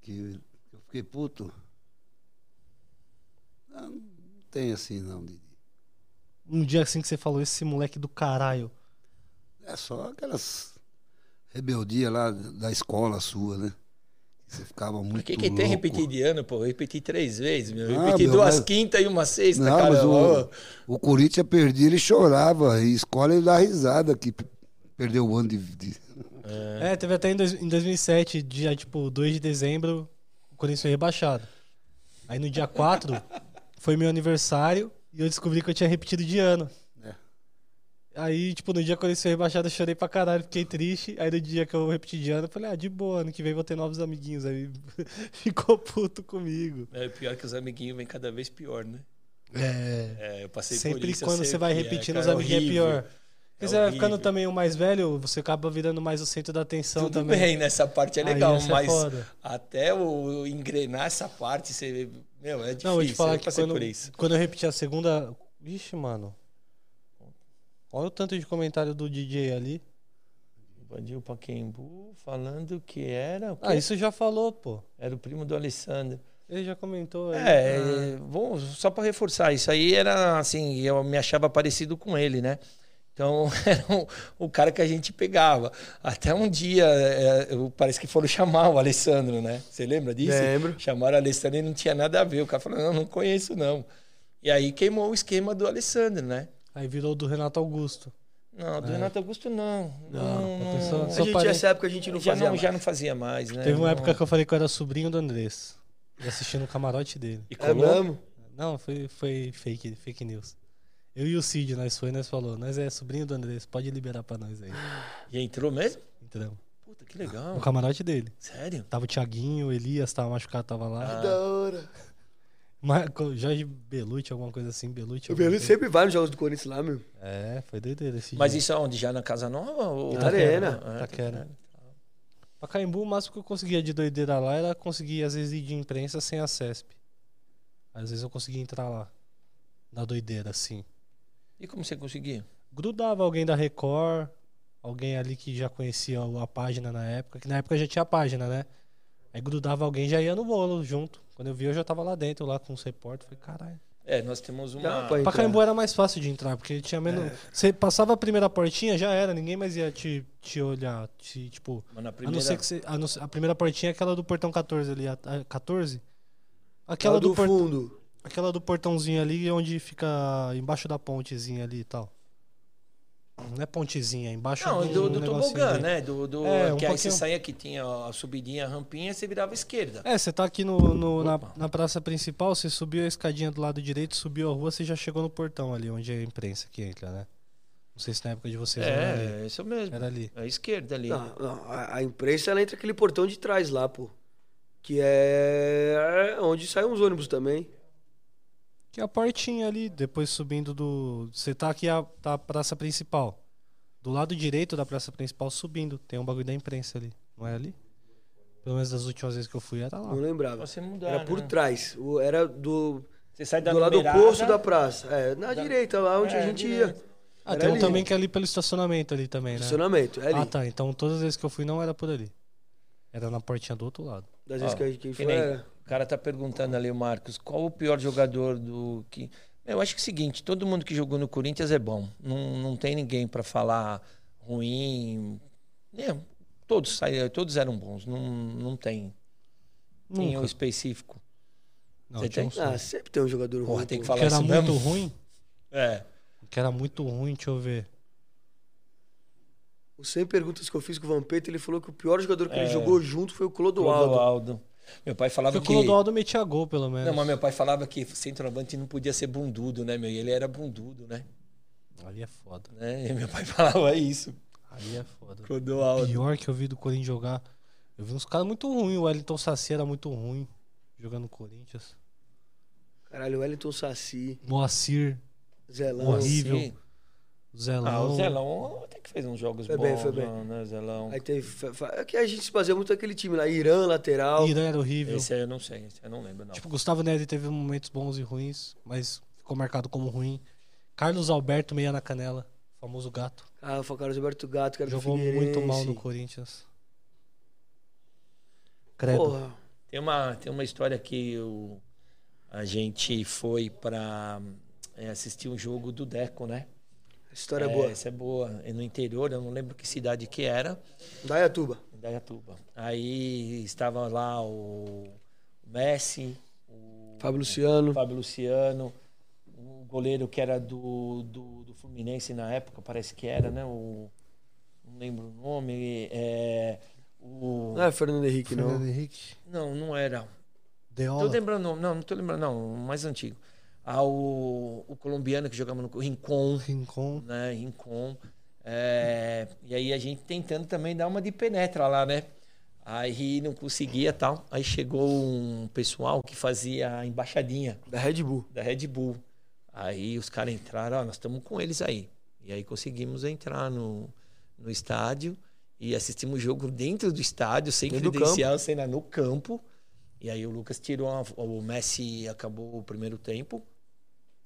Que eu fiquei puto. Não, não tem assim, não, Didi. Um dia assim que você falou, esse moleque do caralho. É só aquelas rebeldia lá da escola sua, né? Você ficava muito Por que, que tem louco. repetir de ano, pô? Eu repeti três vezes, meu. Eu Ah, repeti meu, duas mas- quintas e uma sexta, Não, cara. o, o Corinthians perdia, ele chorava. E escola ele dá risada que perdeu o ano de. de- É, teve até em, dois- em 2007, dia tipo 2 de dezembro, o Corinthians foi rebaixado. Aí no dia 4 foi meu aniversário e eu descobri que eu tinha repetido de ano. É. Aí, tipo, no dia que o Corinthians foi rebaixado, eu chorei pra caralho, fiquei triste. Aí no dia que eu repeti de ano, eu falei, ah, de boa, ano que vem vou ter novos amiguinhos. Aí ficou puto comigo. É pior que os amiguinhos vêm cada vez pior, né? É. É, eu passei por Sempre isso. eu quando você vai é, repetindo, cara, os amiguinhos é pior. Porque É você vai ficando também o mais velho, você acaba virando mais o centro da atenção Tudo também. bem, nessa parte é legal, é mas foda. até o, engrenar essa parte, você. Meu, é difícil. Não, vou te falar eu que passei quando, por isso. quando eu repeti a segunda. Vixe, mano. Olha o tanto de comentário do DJ ali. Invadiu o Paquembu falando que era. Ah, isso já falou, pô. Era o primo do Alessandro. Ele já comentou. aí. É, Ah. vamos, só para reforçar, isso aí era assim, eu me achava parecido com ele, né? Então, era o, o cara que a gente pegava. Até um dia, é, eu- parece que foram chamar o Alessandro, né? Você lembra disso? Lembro. Chamaram o Alessandro e não tinha nada a ver. O cara falou, não, não conheço não. E aí queimou o esquema do Alessandro, né? Aí virou do Renato Augusto. Não, do É. Renato Augusto não. Não, a não, pessoa- A gente, parei- essa época a gente não já, fazia não, mais. já não fazia mais, né? Teve uma Não- época que eu falei que eu era sobrinho do Andrés. E assistindo o camarote dele. E É colou? mesmo? Não, foi, foi fake, fake news. Eu e o Cid, nós foi, nós falou, nós é sobrinho do Andrés, pode liberar pra nós aí. E entrou mesmo? Entramos. Puta, que legal. No camarote dele. Sério? Tava o Thiaguinho, o Elias, tava machucado, tava lá. Ah. Da hora. Marco, Jorge Belucci, alguma coisa assim, Belucci. O Belito coisa. sempre vai nos jogos do Corinthians lá, meu. É, foi doideira esse Mas dia. isso aonde? Já na Casa Nova? Ou... Na Arena. É, Taquera. Pacaembu, o máximo que eu conseguia de doideira lá era conseguir, às vezes, ir de imprensa sem a CESP. Às vezes eu conseguia entrar lá. Na doideira, assim. E como você conseguia? Grudava alguém da Record, alguém ali que já conhecia a página na época, que na época já tinha a página, né? Aí grudava alguém e já ia no bolo junto. Quando eu vi, eu já tava lá dentro, lá com os repórteres. Falei, caralho. É, nós temos uma. Entrar. Pacaembu era mais fácil de entrar, porque tinha menos. Você passava a primeira portinha, já era, ninguém mais ia te, te olhar. Te, tipo, Mas na a não primeira. ser que você. A, não a primeira portinha é aquela do portão 14 ali. A, a 14? Aquela do, do fundo. Aquela do portãozinho ali, onde fica embaixo da pontezinha ali e tal. Não é pontezinha, é embaixo Não, do, do, do tobogã, ali. né? Do, do, É, um que aí você saía que tinha a subidinha, a rampinha, você virava à esquerda. É, você tá aqui no, no- na, na praça principal, você subiu a escadinha do lado direito, subiu a rua, você já chegou no portão ali, onde é a imprensa que entra, né? Não sei se na época de vocês era ali. É, isso mesmo. Era ali. À esquerda ali. Não, não, a, a imprensa ela entra aquele portão de trás lá, pô. Que é onde saem os ônibus também. Que é a portinha ali, depois subindo do. Você tá aqui a, tá a praça principal. Do lado direito da praça principal, subindo. Tem um bagulho da imprensa ali. Não é ali? Pelo menos das últimas vezes que eu fui era lá. Não lembrava. Você mudar, Era por né? trás. O- Era do, Você sai da do lado oposto da praça. É, na Da- direita, lá onde É, a gente ia. Ah, Era tem um ali. também que é ali pelo estacionamento ali também, né? Estacionamento. É ali. Ah, tá. Então todas as vezes que eu fui não era por ali. Era na portinha do outro lado. Das vezes que a gente que foi. nem- Era. O cara tá perguntando ali, o Marcos, qual o pior jogador do que. Eu acho que é o seguinte, todo mundo que jogou no Corinthians é bom. Não, não tem ninguém para falar ruim. É, todos, saíram- todos eram bons. Não, não tem. Tem um Nunca. específico. Não, Você tem? um. Ah, sempre tem um jogador Porra, ruim. tem que falar que era muito mesmo? ruim. É. Que era muito ruim, deixa eu ver. Os 100 perguntas que eu fiz com o Vampeta, ele falou que o pior jogador que É. ele jogou junto foi o Clodoaldo. Clodoaldo. Meu pai falava Porque que. o Clodoaldo metia gol, pelo menos. Não, mas meu pai falava que centroavante não podia ser bundudo, né, meu? E ele era bundudo, né? Ali é foda. né? E meu pai falava isso. Ali é foda. Clodoaldo. Pior que eu vi do Corinthians jogar. Eu vi uns caras muito ruins. O Wellington Saci era muito ruim jogando no Corinthians. Caralho, Wellington Saci, Moacir, Zelão. Horrível. Sim. Zelão. Ah, o Zelão até que fez uns jogos Foi bons, bem, foi bem. né, Zelão? Aí teve. É que a gente se baseia muito naquele time lá. Irã, lateral. Irã era horrível. Esse aí eu não sei, esse aí eu não lembro, não. Tipo, Gustavo Neri teve momentos bons e ruins, mas ficou marcado como ruim. Carlos Alberto, meia na canela. Famoso gato. Ah, foi o Carlos Alberto Gato, que era do Jogou muito mal no. Corinthians. Credo. Porra. Tem uma, tem uma história que o, a gente foi pra é, assistir um jogo do Deco, né? História é boa. Essa é boa. É no interior, eu não lembro que cidade que era. Dayatuba. Em Dayatuba. Aí estava lá o Messi, o Fábio Luciano. Fábio Luciano, o goleiro que era do, do, do Fluminense na época, parece que era, né? O, não lembro o nome. É, o, Não é Fernando Henrique, Fernando não. Henrique. não, não era. Tô Deola. lembrando, não, não tô lembrando, não, o mais antigo. Ah, o, colombiano que jogava no Rincon, Rincon. né? Rincon. É, e aí a gente tentando também dar uma de penetra lá, né? Aí não conseguia tal. Aí chegou um pessoal que fazia a embaixadinha Da Red Bull. da Red Bull. Aí os caras entraram, ó, nós estamos com eles aí. E aí conseguimos entrar no, no estádio e assistimos o jogo dentro do estádio, sem Dentro credencial, sem nada, no campo. E aí o Lucas tirou, a- o Messi acabou o primeiro tempo,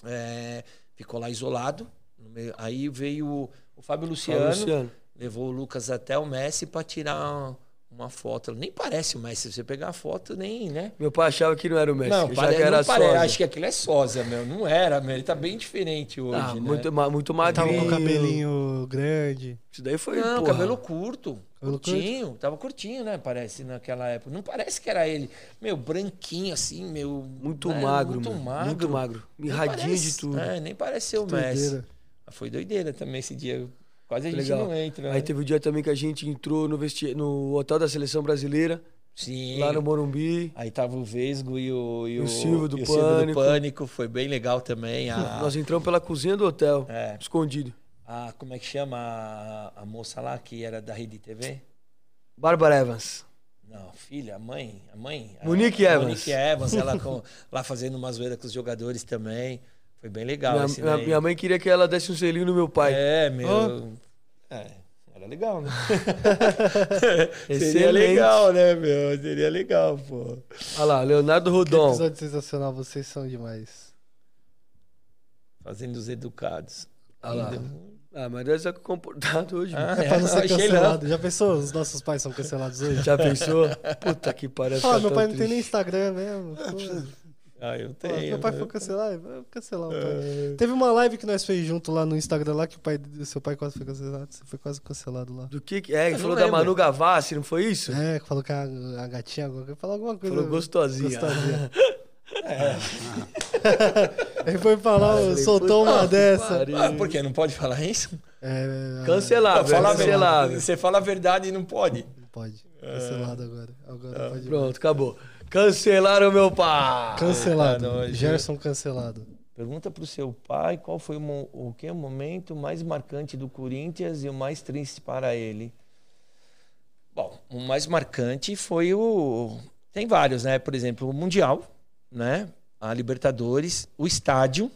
é, ficou lá isolado. no meio- Aí veio o, o Fábio Luciano, Luciano. levou o Lucas até o Messi para tirar uma foto. Nem parece o Messi, se você pegar a foto, nem, né? Meu pai achava que não era o Messi. Não, pare... que era não sósia. Acho que aquilo é sósia, meu. Não era, meu. Ele tá bem diferente hoje, Ah, né? muito, muito Tava com o cabelinho grande. Isso daí foi, Não, porra. cabelo curto. Curtinho. Tava curtinho, né? Parece, naquela época. Não parece que era ele. Meu, branquinho assim, meu... Muito né, magro, muito mano. magro. Muito magro. Mirradinho de tudo. É, nem parece ser o Messi. Doideira. Foi doideira também esse dia. Quase a gente Legal. não entra, né? Aí teve o dia também que a gente entrou no, vesti... no hotel da seleção brasileira, Sim. lá no Morumbi. Aí tava o Vesgo e o... E o o, Silvio do e o Silvio do Pânico. Pânico. Foi bem legal também. A, Nós entramos pela cozinha do hotel, É. escondido. A, como é que chama a, a moça lá que era da Rede TV? Bárbara Evans. Não, filha, a mãe, a mãe. Monique a Evans. Monique Evans, ela com- lá fazendo uma zoeira com os jogadores também. Foi bem legal Minha, esse minha- minha mãe queria que ela desse um selinho no meu pai. É, meu. É, era legal, né? Seria legal, né, meu? Seria legal, pô. Olha lá, Leonardo Que Rodon. episódio sensacional, vocês são demais. Fazendo os educados. Olha lá. Ah, mas deve estar comportado hoje. Ah. É pra não ser cancelado. Já pensou? Os nossos pais são cancelados hoje? Já pensou? Puta que pariu. Ah, fica meu tão pai não tem nem triste. Instagram mesmo. Pô. Ah, eu Pô, tenho. meu pai né? foi cancelar, vai cancelar o pai. Teve uma live que nós fez junto lá no Instagram lá que o pai, seu pai quase foi cancelado. Você foi quase cancelado lá. Do que que é? Ele falou da. Manu Gavassi, não foi isso? É, que falou que a, a gatinha falou alguma coisa. Falou gostosinha. Gostosinha. Ele foi falar, soltou uma dessa. Ah, por quê? Não pode falar isso? É, Cancelável, Não, fala cancelável. verdade. Você fala a verdade e não pode. Não pode. Cancelado agora. Agora pode. Pronto, acabou. Cancelaram meu pai. Cancelado. Ah, não, Gerson cancelado. Pergunta pro seu pai qual foi o, o que é o momento mais marcante do Corinthians e o mais triste para ele. Bom, o mais marcante foi o. Tem vários, né? Por exemplo, o Mundial, né? A Libertadores, o estádio,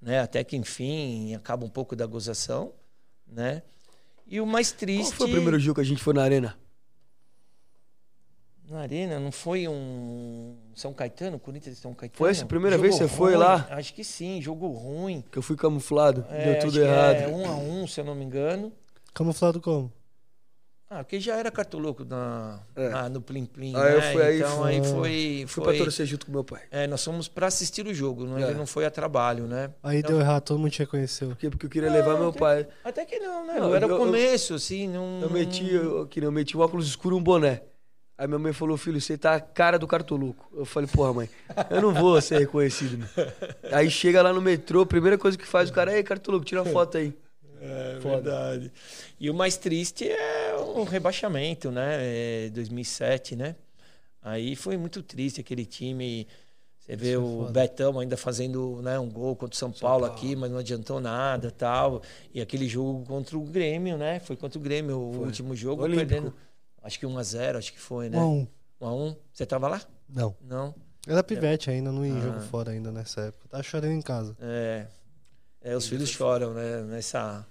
né? Até que enfim acaba um pouco da gozação, né? E o mais triste. Qual foi o primeiro jogo que a gente foi na arena? Na arena, não foi um São Caetano, Corinthians São Caetano? Foi essa a primeira Jogo vez que você foi lá? Acho que sim, jogo ruim. Que eu fui camuflado, É, deu tudo acho que errado. É um a um, se eu não me engano. Camuflado como? Ah, porque já era cartoloco na, É. na- no Plim Plim, Aí eu né? fui- aí então fui- aí foi... Fui foi pra torcer junto com meu pai. é, nós fomos pra assistir o jogo, não, É. ele não foi a trabalho, né? Aí Então, deu errado, todo mundo te reconheceu. Porque, porque eu queria levar meu tem- pai. Até que não, né? Não, era eu- o começo, assim, não... Eu meti, eu, nem eu meti um óculos escuro e um boné. Aí minha mãe falou, filho, você tá a cara do cartoluco. Eu falei, porra, mãe, eu não vou ser reconhecido. Meu. Aí chega lá no metrô, primeira coisa que faz o cara, ei, cartoluco, tira uma foto aí. É verdade. E o mais triste é o rebaixamento, né? É 2007, né? Aí foi muito triste aquele time. Você vê Isso é o foda. Betão ainda fazendo né, um gol contra o São, Paulo, aqui, mas não adiantou nada tal. E aquele jogo contra o Grêmio, né? Foi contra o Grêmio, o último jogo, Olímpico. perdendo. Acho que 1x0, acho que foi, né? Um a um. 1x1. Você tava lá? Não. Não. Era pivete ainda, não ia Ah. jogo fora ainda nessa época. Tava chorando em casa. É, é, os filhos choram, né? Nessa,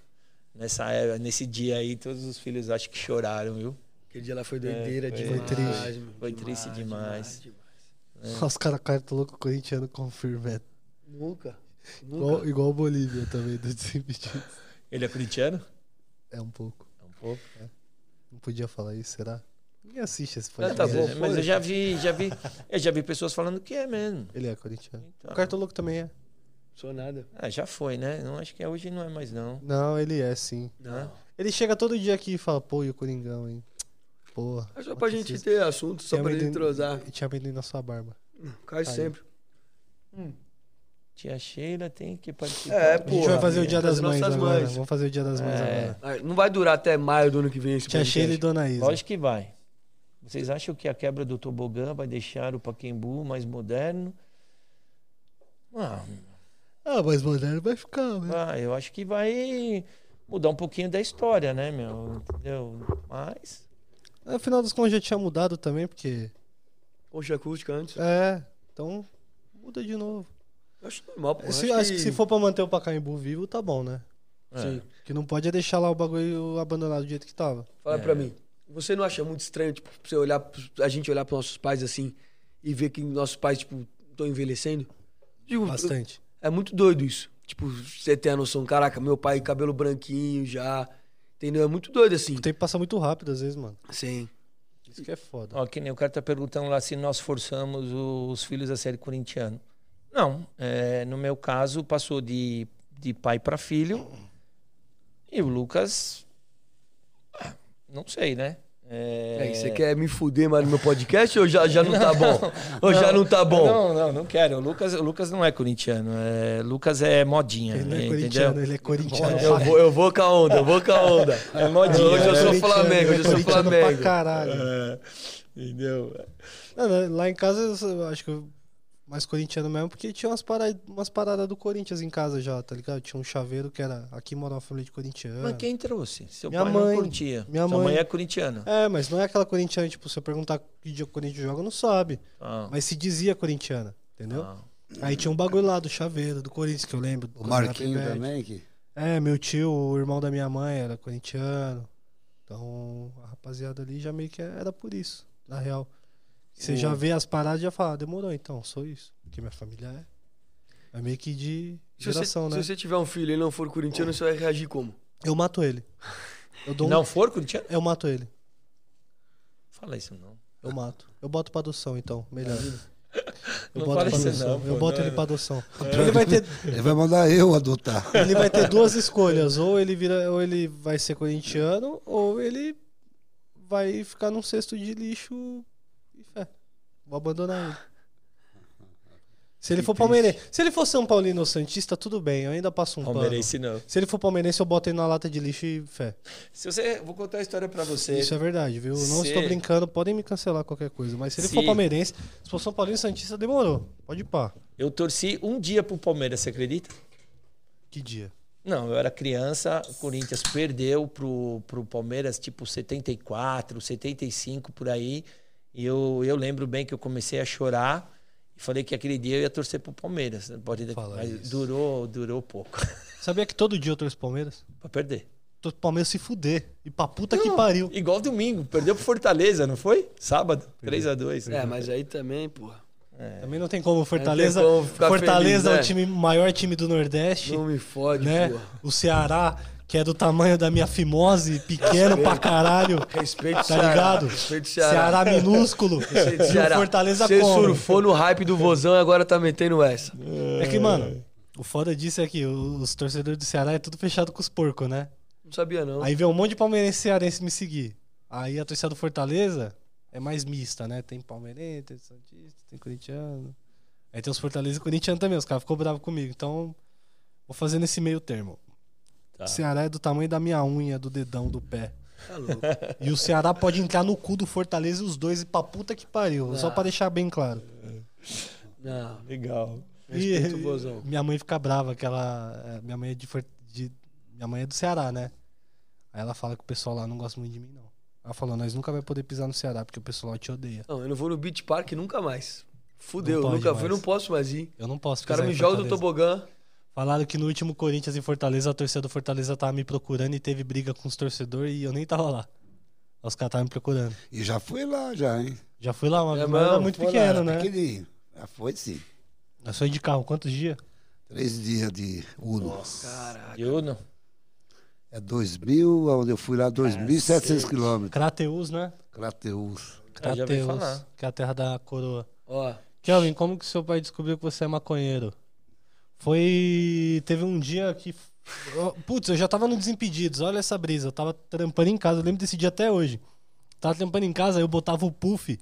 nessa, era- nesse dia aí, todos os filhos acho que choraram, viu? Aquele dia lá foi doideira É, foi demais. triste. meu, Foi triste demais. Nossa, Os caras cartoloco corintiano confirma. Nunca. Nunca. Igual, igual o Bolívia também, do Desimpedidos. Ele é corintiano? É um pouco. É um pouco. Não podia falar isso, será? Ninguém assiste esse Ah, podcast. tá bom. mas, mas eu já vi, já vi, eu já vi pessoas falando que é mesmo. Ele é corintiano. Então, O cartoloco também é. Sou nada. ah, já foi, né? Não acho que é hoje não é mais não. Não, ele é sim. Né? Ele chega todo dia aqui e fala, pô, e o Coringão, hein? Porra. É só pra gente ter assunto, só pra gente entrosar. E tinha amendoim na sua barba. Cai Aí. sempre. Tia Sheila tem que participar. É, a gente vai fazer o dia das mães agora. mães. Vamos fazer o dia das mães É. agora. Não vai durar até maio do ano que vem esse Tia. Sheila e Dona Isa. Lógico que vai. Vocês acham que a quebra do tobogã vai deixar o Paquembu mais moderno? Ah, Ah, mas moderno vai ficar, né? vai, eu acho que vai mudar um pouquinho da história, né, meu? Entendeu? Mas Afinal das contas já tinha mudado também, porque. Concha acústica antes. É, então muda de novo. Eu acho normal, pô. Se- acho, que... se for pra manter o Pacaembu vivo, tá bom, né? Sim. O que não pode é deixar lá o bagulho abandonado do jeito que tava. Fala É. pra mim. Você não acha muito estranho, tipo, você olhar, a gente olhar pros nossos pais assim e ver que nossos pais, tipo, estão envelhecendo? Digo, Bastante. É muito doido isso. Tipo, você tem a noção, caraca, meu pai cabelo branquinho já. Entendeu? É muito doido assim. O tempo passa muito rápido às vezes, mano. Sim. Isso que é foda. Ó, que nem o cara tá perguntando lá se nós forçamos os filhos a serem corintiano. Não. É, no meu caso, passou de, de pai para filho. E o Lucas. ah, Não sei, né? É... Aí, você quer me fuder mais no meu podcast ou já, já não tá bom? Ou já não tá bom? Não, não, não quero. O Lucas, o Lucas não é corintiano. É, Lucas é modinha. Ele não é entendeu? corintiano, ele é corintiano. Eu vou, eu vou com a onda, eu vou com a onda. É modinha. Hoje eu né? sou Flamengo, é hoje eu sou corintiano Flamengo. Pra caralho. É, entendeu? Não, não, lá em casa eu acho que eu mais corintiano mesmo, porque tinha umas, para... umas paradas do Corinthians em casa já, tá ligado? Tinha um chaveiro que era. Aqui mora uma família de corintiano. Mas quem trouxe? Seu Minha pai mãe. não curtia. Minha Sua mãe. mãe é corintiana. É, mas não é aquela corintiana, tipo, se eu perguntar que dia o Corinthians joga, não sabe. Ah, Mas se dizia corintiana, entendeu? ah. Aí tinha um bagulho lá do chaveiro, do Corinthians, que eu lembro. O Marquinho também, que É, meu tio, o irmão da minha mãe era corintiano. Então, a rapaziada ali já meio que era por isso, na real. Você O- já vê as paradas e já fala, ah, demorou então, sou isso. Porque minha família é. É meio que de Se você, geração, né? se você tiver um filho e ele não for corintiano, você vai reagir como? Eu mato ele. Eu dou um- Não for corintiano? Eu mato ele. Fala isso não. Eu mato. Eu boto pra adoção, então, melhor. Eu Não boto pra adoção. não, pô, eu boto não ele é. pra adoção. Ele vai ter, Ele vai mandar eu adotar. ele vai ter duas escolhas. Ou ele vira, ou ele vai ser corintiano, ou ele vai ficar num cesto de lixo. Vou abandonar ele. Se ele for palmeirense. Se ele for São Paulino ou Santista, tudo bem, eu ainda passo um pano. Palmeirense não. Se ele for palmeirense, eu boto ele na lata de lixo e fé. Se você, vou contar a história pra você. Isso é verdade, viu? Eu não Se- estou brincando, podem me cancelar qualquer coisa. Mas se ele Se- for palmeirense, se for São Paulino e Santista, demorou. Pode ir pá. Eu torci um dia pro Palmeiras, você acredita? Que dia? Não, eu era criança, o Corinthians perdeu pro, pro Palmeiras tipo 74, 75 por aí. E eu, eu lembro bem que eu comecei a chorar e falei que aquele dia eu ia torcer pro Palmeiras. Pode, Fala mas isso. durou, durou pouco Sabia que todo dia eu torço pro Palmeiras? pra perder. Torço pro Palmeiras se fuder. E pra puta que pariu. Igual domingo, perdeu pro Fortaleza, não foi? Sábado, 3 a 2 É, mas aí também, porra. Também não tem como Fortaleza. Não tem como ficar Fortaleza feliz, é o né? time, maior time do Nordeste. Não me fode, né? porra. O Ceará, que é do tamanho da minha fimose, pequeno pra caralho. Respeito Tá Ceará. ligado? Respeito Ceará, Ceará. minúsculo. Respeito E o Ceará. Fortaleza Você como? surfou no hype do Vozão e agora tá metendo essa. É que, mano, o foda disso é que os torcedores do Ceará é tudo fechado com os porcos, né? Não sabia, não. Aí vem um monte de palmeirense e cearense me seguir. Aí a torcida do Fortaleza é mais mista, né? Tem palmeirense, tem santista, tem corintiano. Aí tem os fortaleza e corintiano também. Os caras ficou bravos comigo. Então, vou fazer nesse meio termo. Tá. O Ceará é do tamanho da minha unha, do dedão, do pé. Tá louco. E o Ceará pode entrar no cu do Fortaleza e os dois e pra puta que pariu. Só Ah. pra deixar bem claro. Não. Legal. Respeito o E Vozão. minha mãe fica brava, que ela. é, Minha mãe é de, de- Minha mãe é do Ceará, né? Aí ela fala que o pessoal lá não gosta muito de mim, não. Ela falou, nós nunca vai poder pisar no Ceará, porque o pessoal lá te odeia. Não, eu não vou no Beach Park nunca mais. Fudeu, Não nunca mais. fui, não posso mais ir. Eu não posso Os caras pisar me em jogam do tobogã. Falaram que no último Corinthians em Fortaleza, a torcida do Fortaleza tava me procurando e teve briga com os torcedores e eu nem tava lá. Os caras estavam me procurando. E já fui lá, já, hein? Já fui lá, uma É vez, mas era muito Foi lá, pequeno, era né? Pequenininho. Já foi sim. Eu sou de carro, quantos dias? Três dias de Uno. Caraca. Eu não. É 2.000, onde eu fui lá, 2.700 quilômetros. Crateus, né? Crateus. Crateus, que é a terra da coroa. Ó, Kelvin, como que seu pai descobriu que você é maconheiro? Foi. Teve um dia que. Putz, eu já tava no Desimpedidos, olha essa brisa. Eu tava trampando em casa, eu lembro desse dia até hoje. Tava trampando em casa, eu botava o puff.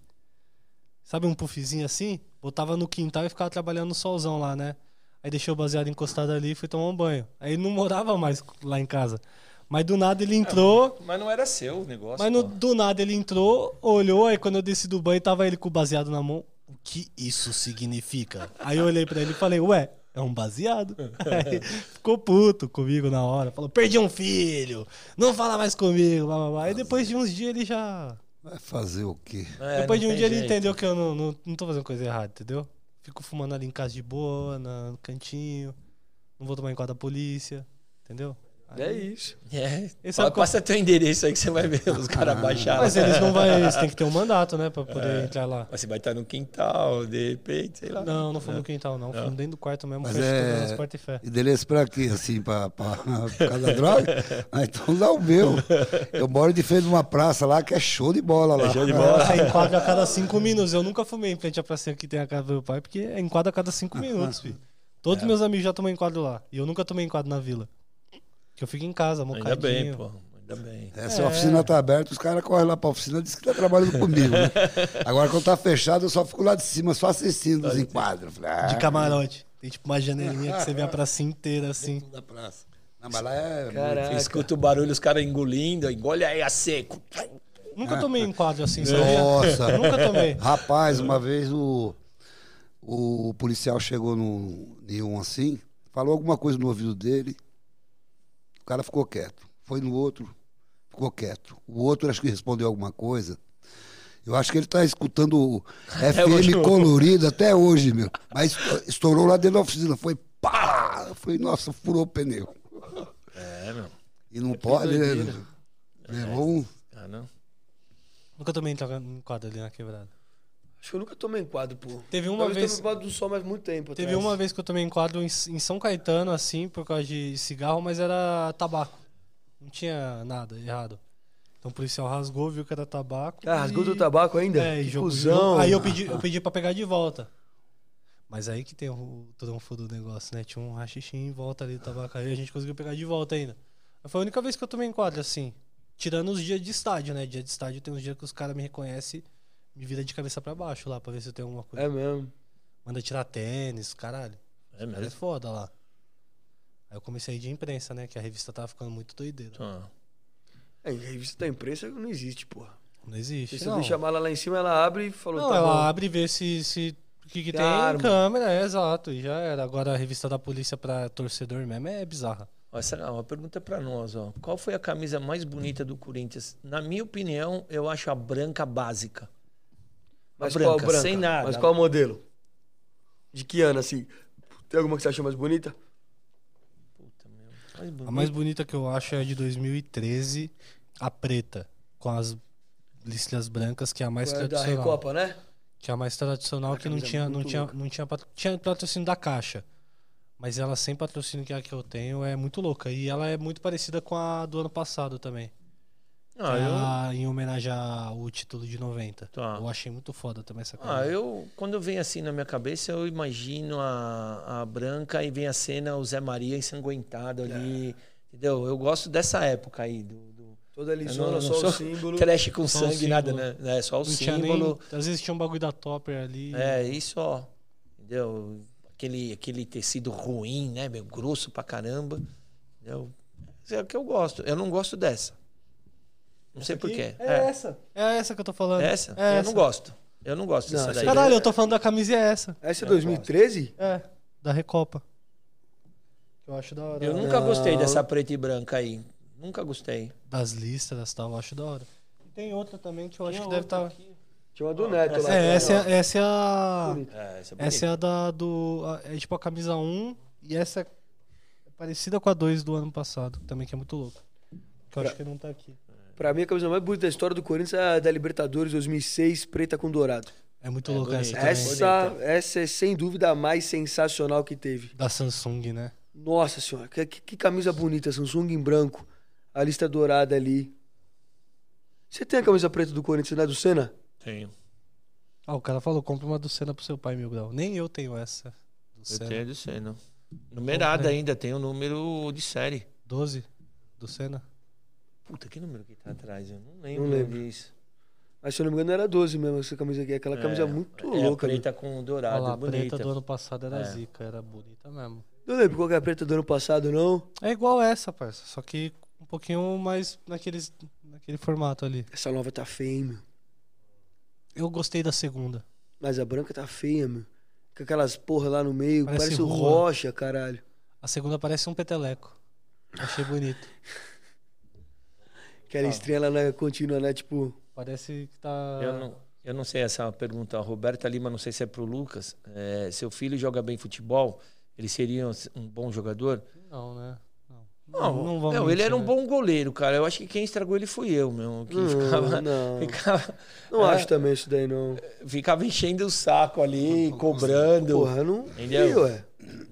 Sabe um puffzinho assim? Botava no quintal e ficava trabalhando no solzão lá, né? Aí deixei o baseado encostado ali e fui tomar um banho. Aí ele não morava mais lá em casa. Mas do nada ele entrou. Mas não era seu o negócio. Mas no- do nada ele entrou, olhou, aí quando eu desci do banho, tava ele com o baseado na mão. O que isso significa? Aí eu olhei pra ele e falei, ué, é um baseado? Aí ficou puto comigo na hora. Falou, perdi um filho, não fala mais comigo. Blá, blá, blá. Aí depois de uns dias ele já. Vai fazer o quê? É, depois de um dia ele jeito. entendeu que eu não, não, não tô fazendo coisa errada, entendeu? Fico fumando ali em casa de boa, na- no cantinho. Não vou tomar em conta da polícia, entendeu? Aí- é isso. É. Pa- é Passa teu endereço aí que você vai ver os caras baixaram. Mas eles não vão. Eles têm que ter um mandato, né? Pra poder entrar lá. Mas você vai estar no quintal, de repente, sei lá. Não, não fumo no quintal, não. Fumo dentro do quarto mesmo, Mas fecho é- todas as portas e fé. Endereço pra quê? Assim, pra, pra, por causa da droga? Ah, então dá o meu. Eu moro de frente de uma praça lá que é show de bola lá. show de bola. Você enquadra a cada cinco minutos. Eu nunca fumei em frente à pracinha que tem a casa do meu pai, porque é enquadro a cada cinco minutos, filho. Todos meus amigos já tomam enquadro lá. E eu nunca tomei enquadro na vila. Que eu fico em casa, mocadinho. Ainda bem, pô. Ainda bem. É, se a oficina tá aberta, os caras correm lá pra oficina e dizem que tá trabalhando comigo, né? Agora, quando tá fechado, eu só fico lá de cima, só assistindo os enquadros. Falei, ah, De camarote. Tem tipo uma janelinha que você vê a pracinha inteira assim. da praça. Não, mas lá é... Caraca. Escuta o barulho, os caras engolindo, engole aí a seco. Nunca tomei enquadro assim, sabia? Nossa. Nunca tomei. Rapaz, uma vez o, o policial chegou num, em um assim, falou alguma coisa no ouvido dele, cara ficou quieto. Foi no outro, ficou quieto. O outro acho que respondeu alguma coisa. Eu acho que ele está escutando FM o- colorido até hoje, meu. Mas estourou lá dentro da oficina. Foi pá! Eu falei, nossa, furou o pneu. É, meu. E não pode, né? Levou um. Ah, não. Nunca tomei enquadro ali na quebrada. Acho que eu nunca tomei enquadro, pô. Teve uma Talvez vez- tenha tomado do sol mais muito tempo. Teve atrás. uma vez que eu tomei enquadro em, em São Caetano, assim, por causa de cigarro, mas era tabaco. Não tinha nada errado. Então o policial rasgou, viu que era tabaco. Ah, rasgou e- do tabaco ainda? É, jogou- Aí eu pedi, eu pedi pra pegar de volta. Mas aí que tem o trunfo do negócio, né? Tinha um rachixinho em volta ali do tabacaria a gente conseguiu pegar de volta ainda. Mas foi a única vez que eu tomei enquadro, assim. Tirando os dias de estádio, né? Dia de estádio tem uns dias que os caras me reconhecem me vira de cabeça pra baixo lá pra ver se eu tenho alguma coisa. É mesmo. Manda tirar tênis, caralho. É É mesmo? foda lá. Aí eu comecei a ir de imprensa, né? Que a revista tava ficando muito doideira. Ah. É, em revista da imprensa não existe, porra. Não existe. Se você não. deixa a mala lá em cima, ela abre e falou, Não, tá ela bom. abre e vê se, se o que, que Tem arma. câmera, é exato. E já era. Agora a revista da polícia pra torcedor mesmo é bizarra. Ó, Essa é uma pergunta pra nós, ó. Qual foi a camisa mais bonita do Corinthians? Na minha opinião, eu acho a branca básica. A Mas branca, qual branca? sem nada. Mas qual modelo? De que ano, assim? Tem alguma que você achou mais bonita? Puta, meu. Mais bonita. A mais bonita que eu acho é a de 2013, a preta, com as listas brancas, que é a mais Qual é da tradicional. Recopa, né? Que é a mais tradicional A que não é tinha, não tinha, não tinha, patro- tinha patrocínio da Caixa. Mas ela sem patrocínio que é a que eu tenho é muito louca. E ela é muito parecida com a do ano passado também. Ah, é eu... em homenagem ao título de 90. Tá. Eu achei muito foda também essa Ah, camisa. eu, quando vem assim na minha cabeça, eu imagino a, a branca e vem a cena, o Zé Maria ensanguentado ali. Entendeu? Eu gosto dessa época aí, do, do Toda não- lisona, não só sou o símbolo. trash com Só sangue, nada, símbolo. né? É só o Não tinha nem- símbolo. às vezes tinha um bagulho da Topper ali. É, isso, ó. Entendeu? Aquele, aquele tecido ruim, né? Meio grosso pra caramba. Entendeu? Isso é o que eu gosto. Eu não gosto dessa. Não sei porquê. É, essa. É essa que eu tô falando. Essa? É eu essa. não gosto. Eu não gosto Não, dessa essa daí. Caralho, eu tô falando da camisa e é essa. Essa é Eu 2013? É, da Recopa. Eu acho da hora. Eu nunca Não. gostei dessa preta e branca aí. Nunca gostei. Das listas e tal, eu acho da hora. E tem outra também que eu acho Tinha que deve estar. aqui. Tinha uma do Neto lá. É, atrás, essa é, essa é a. É, essa é Essa é a da do. É tipo a camisa 1 e essa é parecida com a 2 do ano passado, também que é muito louca. Que eu acho que não tá aqui. Pra mim, a camisa mais bonita da história do Corinthians é a da Libertadores 2006, preta com dourado. É muito É louca bonita. essa também. Essa, essa é sem dúvida a mais sensacional que teve. Da Samsung, né? Nossa senhora, que, que- que camisa bonita, Samsung em branco, a lista dourada ali. Você tem a camisa preta do Corinthians, não é do Senna? Tenho. Ah, o cara falou, compra uma do Senna pro seu pai, mil grau. Nem eu tenho essa. Do Eu Senna. tenho do Senna. Numerada ainda, tem o número de série. 12 do Senna. Puta, que número que tá atrás? Eu não lembro, Não lembro. disso. Mas se eu não me engano era 12 mesmo, essa camisa aqui. Aquela camisa É, muito é louca. a preta com Olha dourado, lá, a bonita. preta do ano passado era É. zica, era bonita mesmo. Não lembro qual que é a preta do ano passado, não. É igual essa, parça. Só que um pouquinho mais naqueles, naquele formato ali. Essa nova tá feia, meu. Eu gostei da segunda. Mas a branca tá feia, meu. Com aquelas porra lá no meio. Parece Parece, rocha, caralho. A segunda parece um peteleco. Achei bonito. Aquela estrela na contínua, né? Tipo. Parece que tá. Eu não, eu não sei essa pergunta. A Roberta Lima, não sei se é pro Lucas. É, seu filho joga bem futebol? Ele seria um bom jogador? Não, né? Não, Não, não ele era um né? bom goleiro, cara. Eu acho que quem estragou ele fui eu, meu. Que Não, ficava, não. ficava, Não É. acho também isso daí, não. ficava enchendo o saco ali, cobrando. Porra, não Entendeu? vi, ué.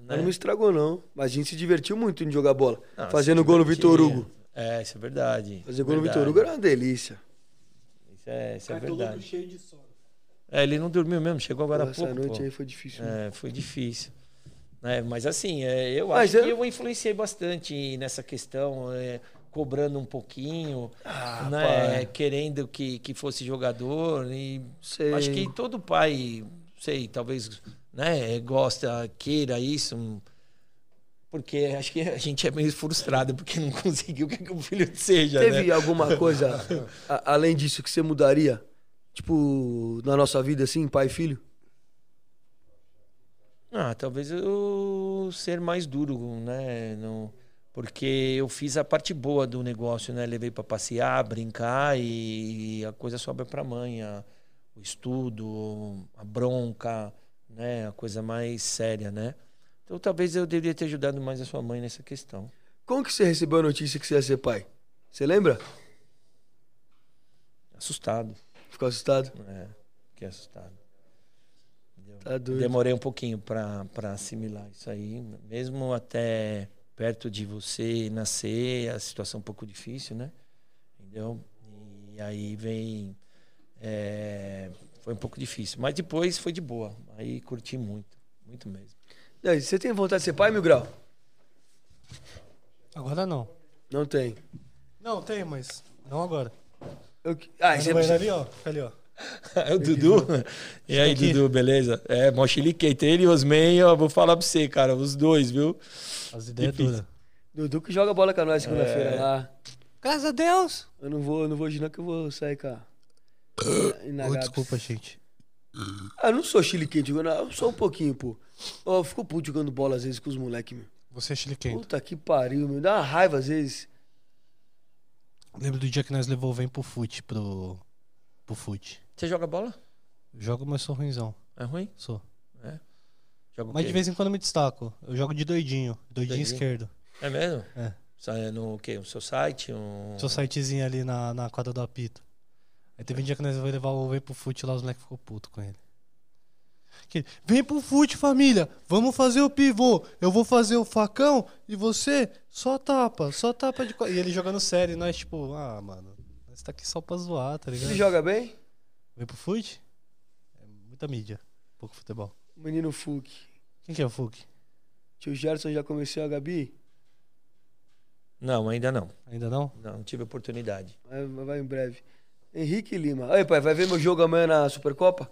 né? Não me estragou, não. Mas a gente se divertiu muito em jogar bola. Não, Fazendo gol no. Vitor Hugo. É, isso é verdade. Fazer gol no Verdade. Vitor Hugo era uma delícia. Isso é, isso é verdade. cheio de sono. É, ele não dormiu mesmo, chegou agora há pouco. essa noite pô. aí foi difícil. É, foi difícil. É, mas assim, é, eu Mas acho que eu- eu influenciei bastante nessa questão, é, cobrando um pouquinho, Ah, né, pai. querendo que, que fosse jogador. E Sei. acho que todo pai, sei, talvez né, gosta, queira isso. um, Porque acho que a gente é meio frustrado porque não conseguiu que o filho seja. Teve né? alguma coisa a- além disso que você mudaria? Tipo, na nossa vida, assim, pai e filho? Ah, talvez eu ser mais duro, né? Não, porque eu fiz a parte boa do negócio, né? Levei para passear, brincar e a coisa sobra para mãe, a- o estudo, a bronca, né? A coisa mais séria, né? Então talvez eu deveria ter ajudado mais a sua mãe nessa questão. Como que você recebeu a notícia que você ia ser pai? Você lembra? Assustado, Ficou assustado? né? Fiquei assustado. Tá doido. Demorei um pouquinho para assimilar isso aí, mesmo até perto de você nascer, a situação é um pouco difícil, né? Entendeu? E aí vem. é, foi um pouco difícil, mas depois foi de boa. Aí curti muito, Muito mesmo. E aí, você tem vontade de ser pai, Mil Grau? Agora não. Não tem. Não, tem, mas não agora. Eu... Ah, Mas você... banheiro ali, ó. Fica ali, ó. É o Dudu. E aí, aqui. Dudu, beleza? É, mó chiliquete. Ele e Osman, ó, vou falar pra você, cara, os dois, viu? As ideias duras. Dudu que joga bola com nós segunda-feira É. lá. Graças a Deus! Eu não vou, eu não vou hoje não que eu vou sair cá. Ô, desculpa, gente. Ah, eu não sou chile quente jogando, eu sou um pouquinho, pô. Eu fico puto jogando bola às vezes com os moleques, meu. Você é chiliquento. Puta que pariu, meu. Dá uma raiva às vezes. Lembro do dia que nós levou o Vem pro fute, pro, pro fute. Você joga bola? Jogo, mas sou ruimzão. É ruim? Sou. Joga o Mas quê? de vez em quando eu me destaco. Eu jogo de doidinho. Doidinho, Doidinho? esquerdo. É mesmo? É. Sai no quê? O seu site? Um... Seu sitezinho ali na, na quadra do apito. Aí teve um dia que nós vamos levar o Vem pro fute lá, os moleques ficou puto com ele. Que, Vem pro fute, família! Vamos fazer o pivô! Eu vou fazer o facão e você só tapa, só tapa de. co-" E ele jogando sério, e nós tipo, ah, mano, nós tá aqui só pra zoar, tá ligado? Ele joga bem? Vem pro fute? É muita mídia, pouco futebol. Menino Fuque. Quem que é o Fuk? Tio Gerson já conheceu a Gabi? Não, ainda não. Ainda não? Não, não tive oportunidade. Vai, vai em breve. Henrique Lima. Aí, pai, vai ver meu jogo amanhã na Supercopa?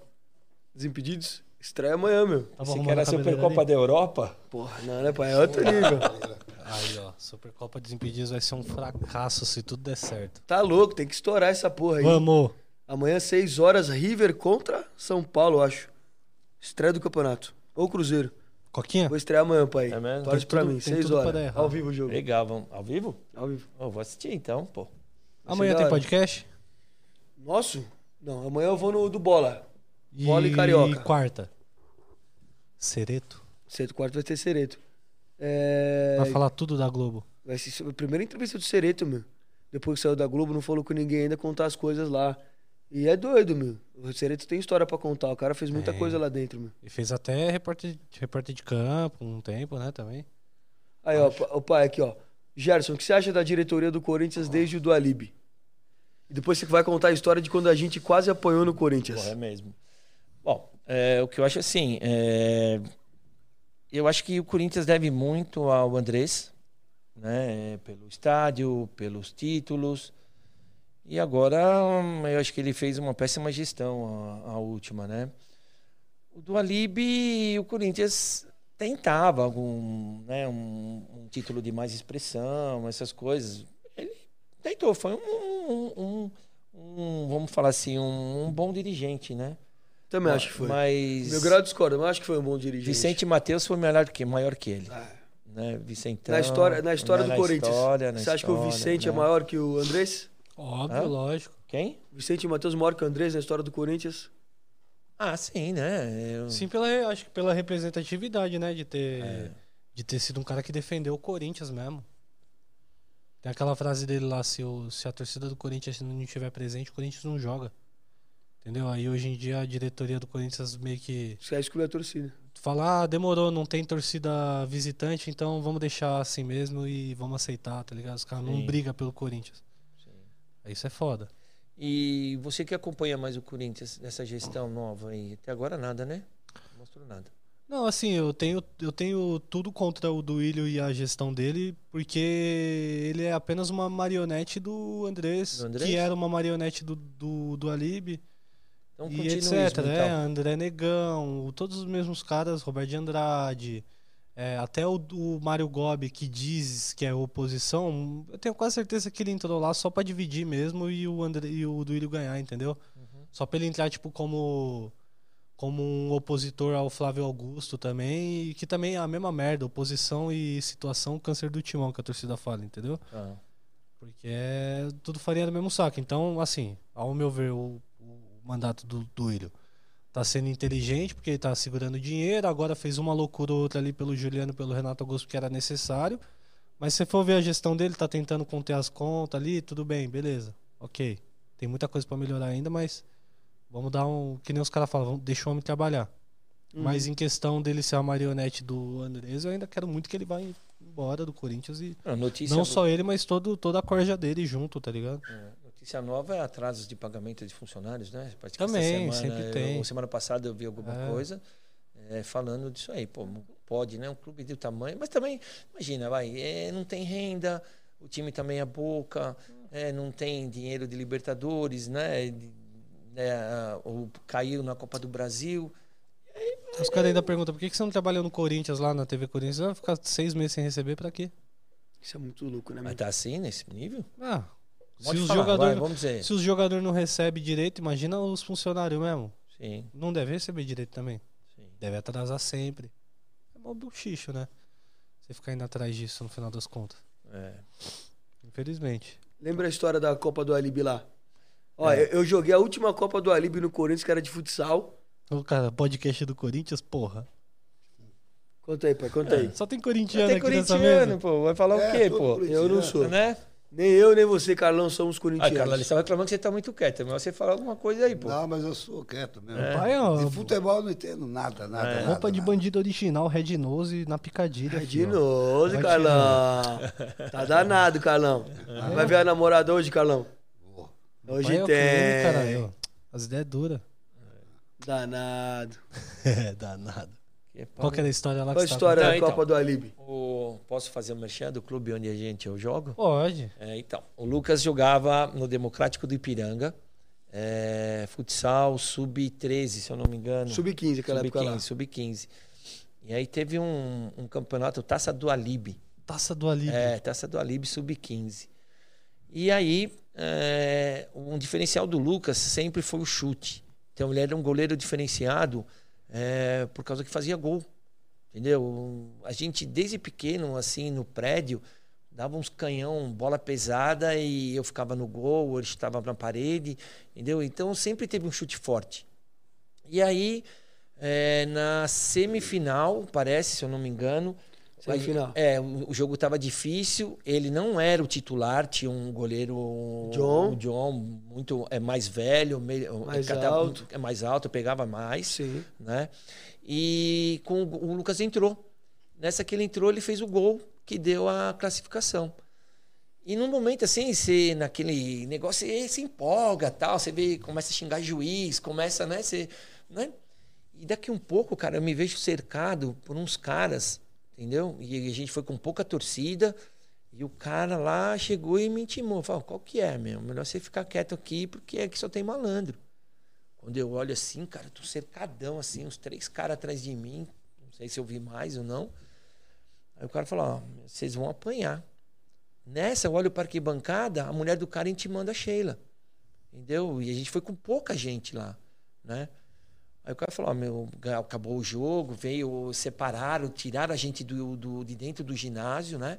Desimpedidos? Estreia amanhã, meu. Tava Você quer a Supercopa ali? da Europa? Porra, não, né, pai? É outro nível. Aí, ó, Supercopa Desimpedidos vai ser um fracasso se tudo der certo. Tá louco, tem que estourar essa porra aí. Vamos! Amanhã, 6 horas, River contra São Paulo, eu acho. Estreia do campeonato. Ou Cruzeiro. Coquinha? Vou estrear amanhã, pai. É mesmo? Torce pra mim, tem 6 tudo pra horas. Ao vivo o jogo. Legal, vamos. Ao vivo? Ao vivo. Oh, vou assistir então, pô. Vai Amanhã tem hora. podcast? Nosso? Não, amanhã eu vou no do Bola. Bola e Carioca. quarta? Cereto? Cedo quarto vai ter Cereto. É... Vai falar tudo da Globo. Vai ser a primeira entrevista do Cereto, meu. Depois que saiu da Globo, não falou com ninguém ainda, contar as coisas lá. E é doido, meu. O Cereto tem história pra contar. O cara fez muita Tem. coisa lá dentro, meu. E fez até repórter, repórter de campo um tempo, né, também. Aí, ó, pa- o pai aqui, ó. Gerson, o que você acha da diretoria do Corinthians desde o do Alibi? E depois você vai contar a história de quando a gente quase apanhou no Corinthians. É mesmo. Bom, é, o que eu acho assim, é, eu acho que o Corinthians deve muito ao Andrés, né? Pelo estádio, pelos títulos. E agora hum, eu acho que ele fez uma péssima gestão, a, a última, né? O do Alibi, o Corinthians tentava algum, né, um, um título de mais expressão, essas coisas. Tentou, foi um, um- um- um, vamos falar assim, um, um bom dirigente, né? Também acho que foi. Mas Meu grau discorda, mas acho que foi um bom dirigente. Vicente Matheus foi melhor que, maior que ele. Ah, Né? Vicentão, na história, na história na do Corinthians. história, na você acha que o história, Vicente é né? maior que o Andrés? Óbvio, Hã? lógico. Quem? Vicente Matheus maior que o Andrés na história do Corinthians? Ah, sim, né? Eu- Sim, pela, acho que pela representatividade, né? De ter, É. de ter sido um cara que defendeu o Corinthians mesmo. Tem aquela frase dele lá, se, o, se a torcida do Corinthians não estiver presente, o Corinthians não joga. Entendeu? Aí hoje em dia a diretoria do Corinthians meio que Você quer excluir a torcida. fala, ah, demorou, não tem torcida visitante, então vamos deixar assim mesmo e vamos aceitar, tá ligado? Os caras não brigam pelo Corinthians. Sim. Aí Isso é foda. E você que acompanha mais o Corinthians nessa gestão nova aí, até agora nada, né? Não mostrou nada. Não, assim, eu tenho, eu tenho tudo contra o Duílio e a gestão dele, porque ele é apenas uma marionete do Andrés, Do Andrés? que era uma marionete do, do, do Alib, Então, e etc, então. André Negão, todos os mesmos caras, Roberto de Andrade, é, até o, o Mário Gobi, que diz que é oposição, eu tenho quase certeza que ele entrou lá só pra dividir mesmo e o, André, e o Duílio ganhar, entendeu? Uhum. Só pra ele entrar, tipo, como, como um opositor ao Flávio Augusto também, e que também é a mesma merda, oposição e situação, câncer do timão, que a torcida fala, entendeu? Tá. Porque é tudo farinha do mesmo saco. Então, assim, ao meu ver, o, o mandato do Duílio tá sendo inteligente, porque ele tá segurando dinheiro, agora fez uma loucura ou outra ali pelo Juliano, pelo Renato Augusto, que era necessário. Mas se você for ver a gestão dele, tá tentando conter as contas ali, tudo bem, beleza. Ok. Tem muita coisa pra melhorar ainda, mas vamos dar um. Que nem os caras falam, deixa o homem trabalhar. Uhum. Mas em questão dele ser a marionete do Andrés, eu ainda quero muito que ele vá embora do Corinthians e. A notícia, Não só ele, mas todo, toda a corja dele junto, tá ligado? é, notícia nova é atrasos de pagamento de funcionários, né? Parece Também, semana, sempre tem. eu- semana passada eu vi alguma É. coisa. é, falando disso aí. Pô, não pode, né? Um clube do tamanho. Mas também, imagina, vai, é, não tem renda, o time também é boca, é, não tem dinheiro de Libertadores, né? De- né, ou caiu na Copa do Brasil. Os caras ainda perguntam por que você não trabalhou no Corinthians lá na TV Corinthians? Vai ficar seis meses sem receber pra quê? Isso é muito louco, né, Mas tá assim, nesse nível? Ah, se os falar, vai, jogadores vamos dizer. se os jogadores não recebem direito, imagina os funcionários mesmo. Sim, Não deve receber direito também. sim. Deve atrasar sempre. É mó buchicho, né? Você ficar indo atrás disso no final das contas. É. Infelizmente. Lembra a história da Copa do Alibi lá? Ó, É. eu, joguei a última Copa do Alibi no Corinthians, que era de futsal. O cara, podcast do Corinthians, porra. Conta aí, pai, conta aí. Só tem corintiano Tem aqui nessa corintiano, pô. Vai falar o É, quê, todo pô? Eu não sou. Né? Nem eu, nem você, Carlão, somos Ah, corintianos. Carla, eles estavam reclamando que você tá muito quieto. É melhor você falar alguma coisa aí, pô. Não, mas eu sou quieto mesmo. Pai, ó, De futebol eu não entendo nada, nada. É. nada, roupa de nada. bandido original, Red Nose na picadilha. É novo, Vai Carlão. Tá danado, Carlão. Vai ver a namorada hoje, Carlão? Hoje Pai é o tem. crime, caralho. As ideias duras. Danado. É, danado. Que é. Qual que era a história lá Qual a que você história da então. Copa do Alibi? O- Posso fazer o merchan do clube onde a gente eu jogo? Pode. É, então, o Lucas jogava no Democrático do Ipiranga, é, futsal sub-13, se eu não me engano. Sub-15, aquela época lá. Sub-15, sub-15. E aí teve um, um campeonato, Taça do Alibi. Taça do Alívio. É, Taça do Alibi sub-15. E aí, é, um diferencial do Lucas sempre foi o chute. Então, ele era um goleiro diferenciado é, por causa que fazia gol. Entendeu? A gente, desde pequeno, assim, no prédio, dava uns canhão, bola pesada e eu ficava no gol, ele estava na parede, entendeu? Então, sempre teve um chute forte. E aí, é, na semifinal, parece, se eu não me engano, Semifinal. é, o jogo estava difícil, ele não era o titular, tinha um goleiro John. John muito é mais velho, meio, Mais catava- alto. é mais alto, pegava mais, Sim. né? E com o, o Lucas entrou. Nessa que ele entrou, ele fez o gol que deu a classificação. E num momento assim, você naquele negócio, você se empolga, tal, você vê, começa a xingar juiz, começa, né, você, né? E daqui um pouco, cara, eu me vejo cercado por uns caras, entendeu? E a gente foi com pouca torcida, e o cara lá chegou e me intimou, falou: "Qual que é, meu? Melhor você ficar quieto aqui, porque aqui só tem malandro". Quando eu olho assim, cara, tô cercadão assim, uns três caras atrás de mim, não sei se eu vi mais ou não. Aí o cara falou: "Ó, vocês vão apanhar". Nessa, eu olho para arquibancada, a mulher do cara intimando a Sheila. Entendeu? E a gente foi com pouca gente lá, né? Aí o cara falou, ó, meu, acabou o jogo, veio, separaram, tiraram a gente do, do, de dentro do ginásio, né?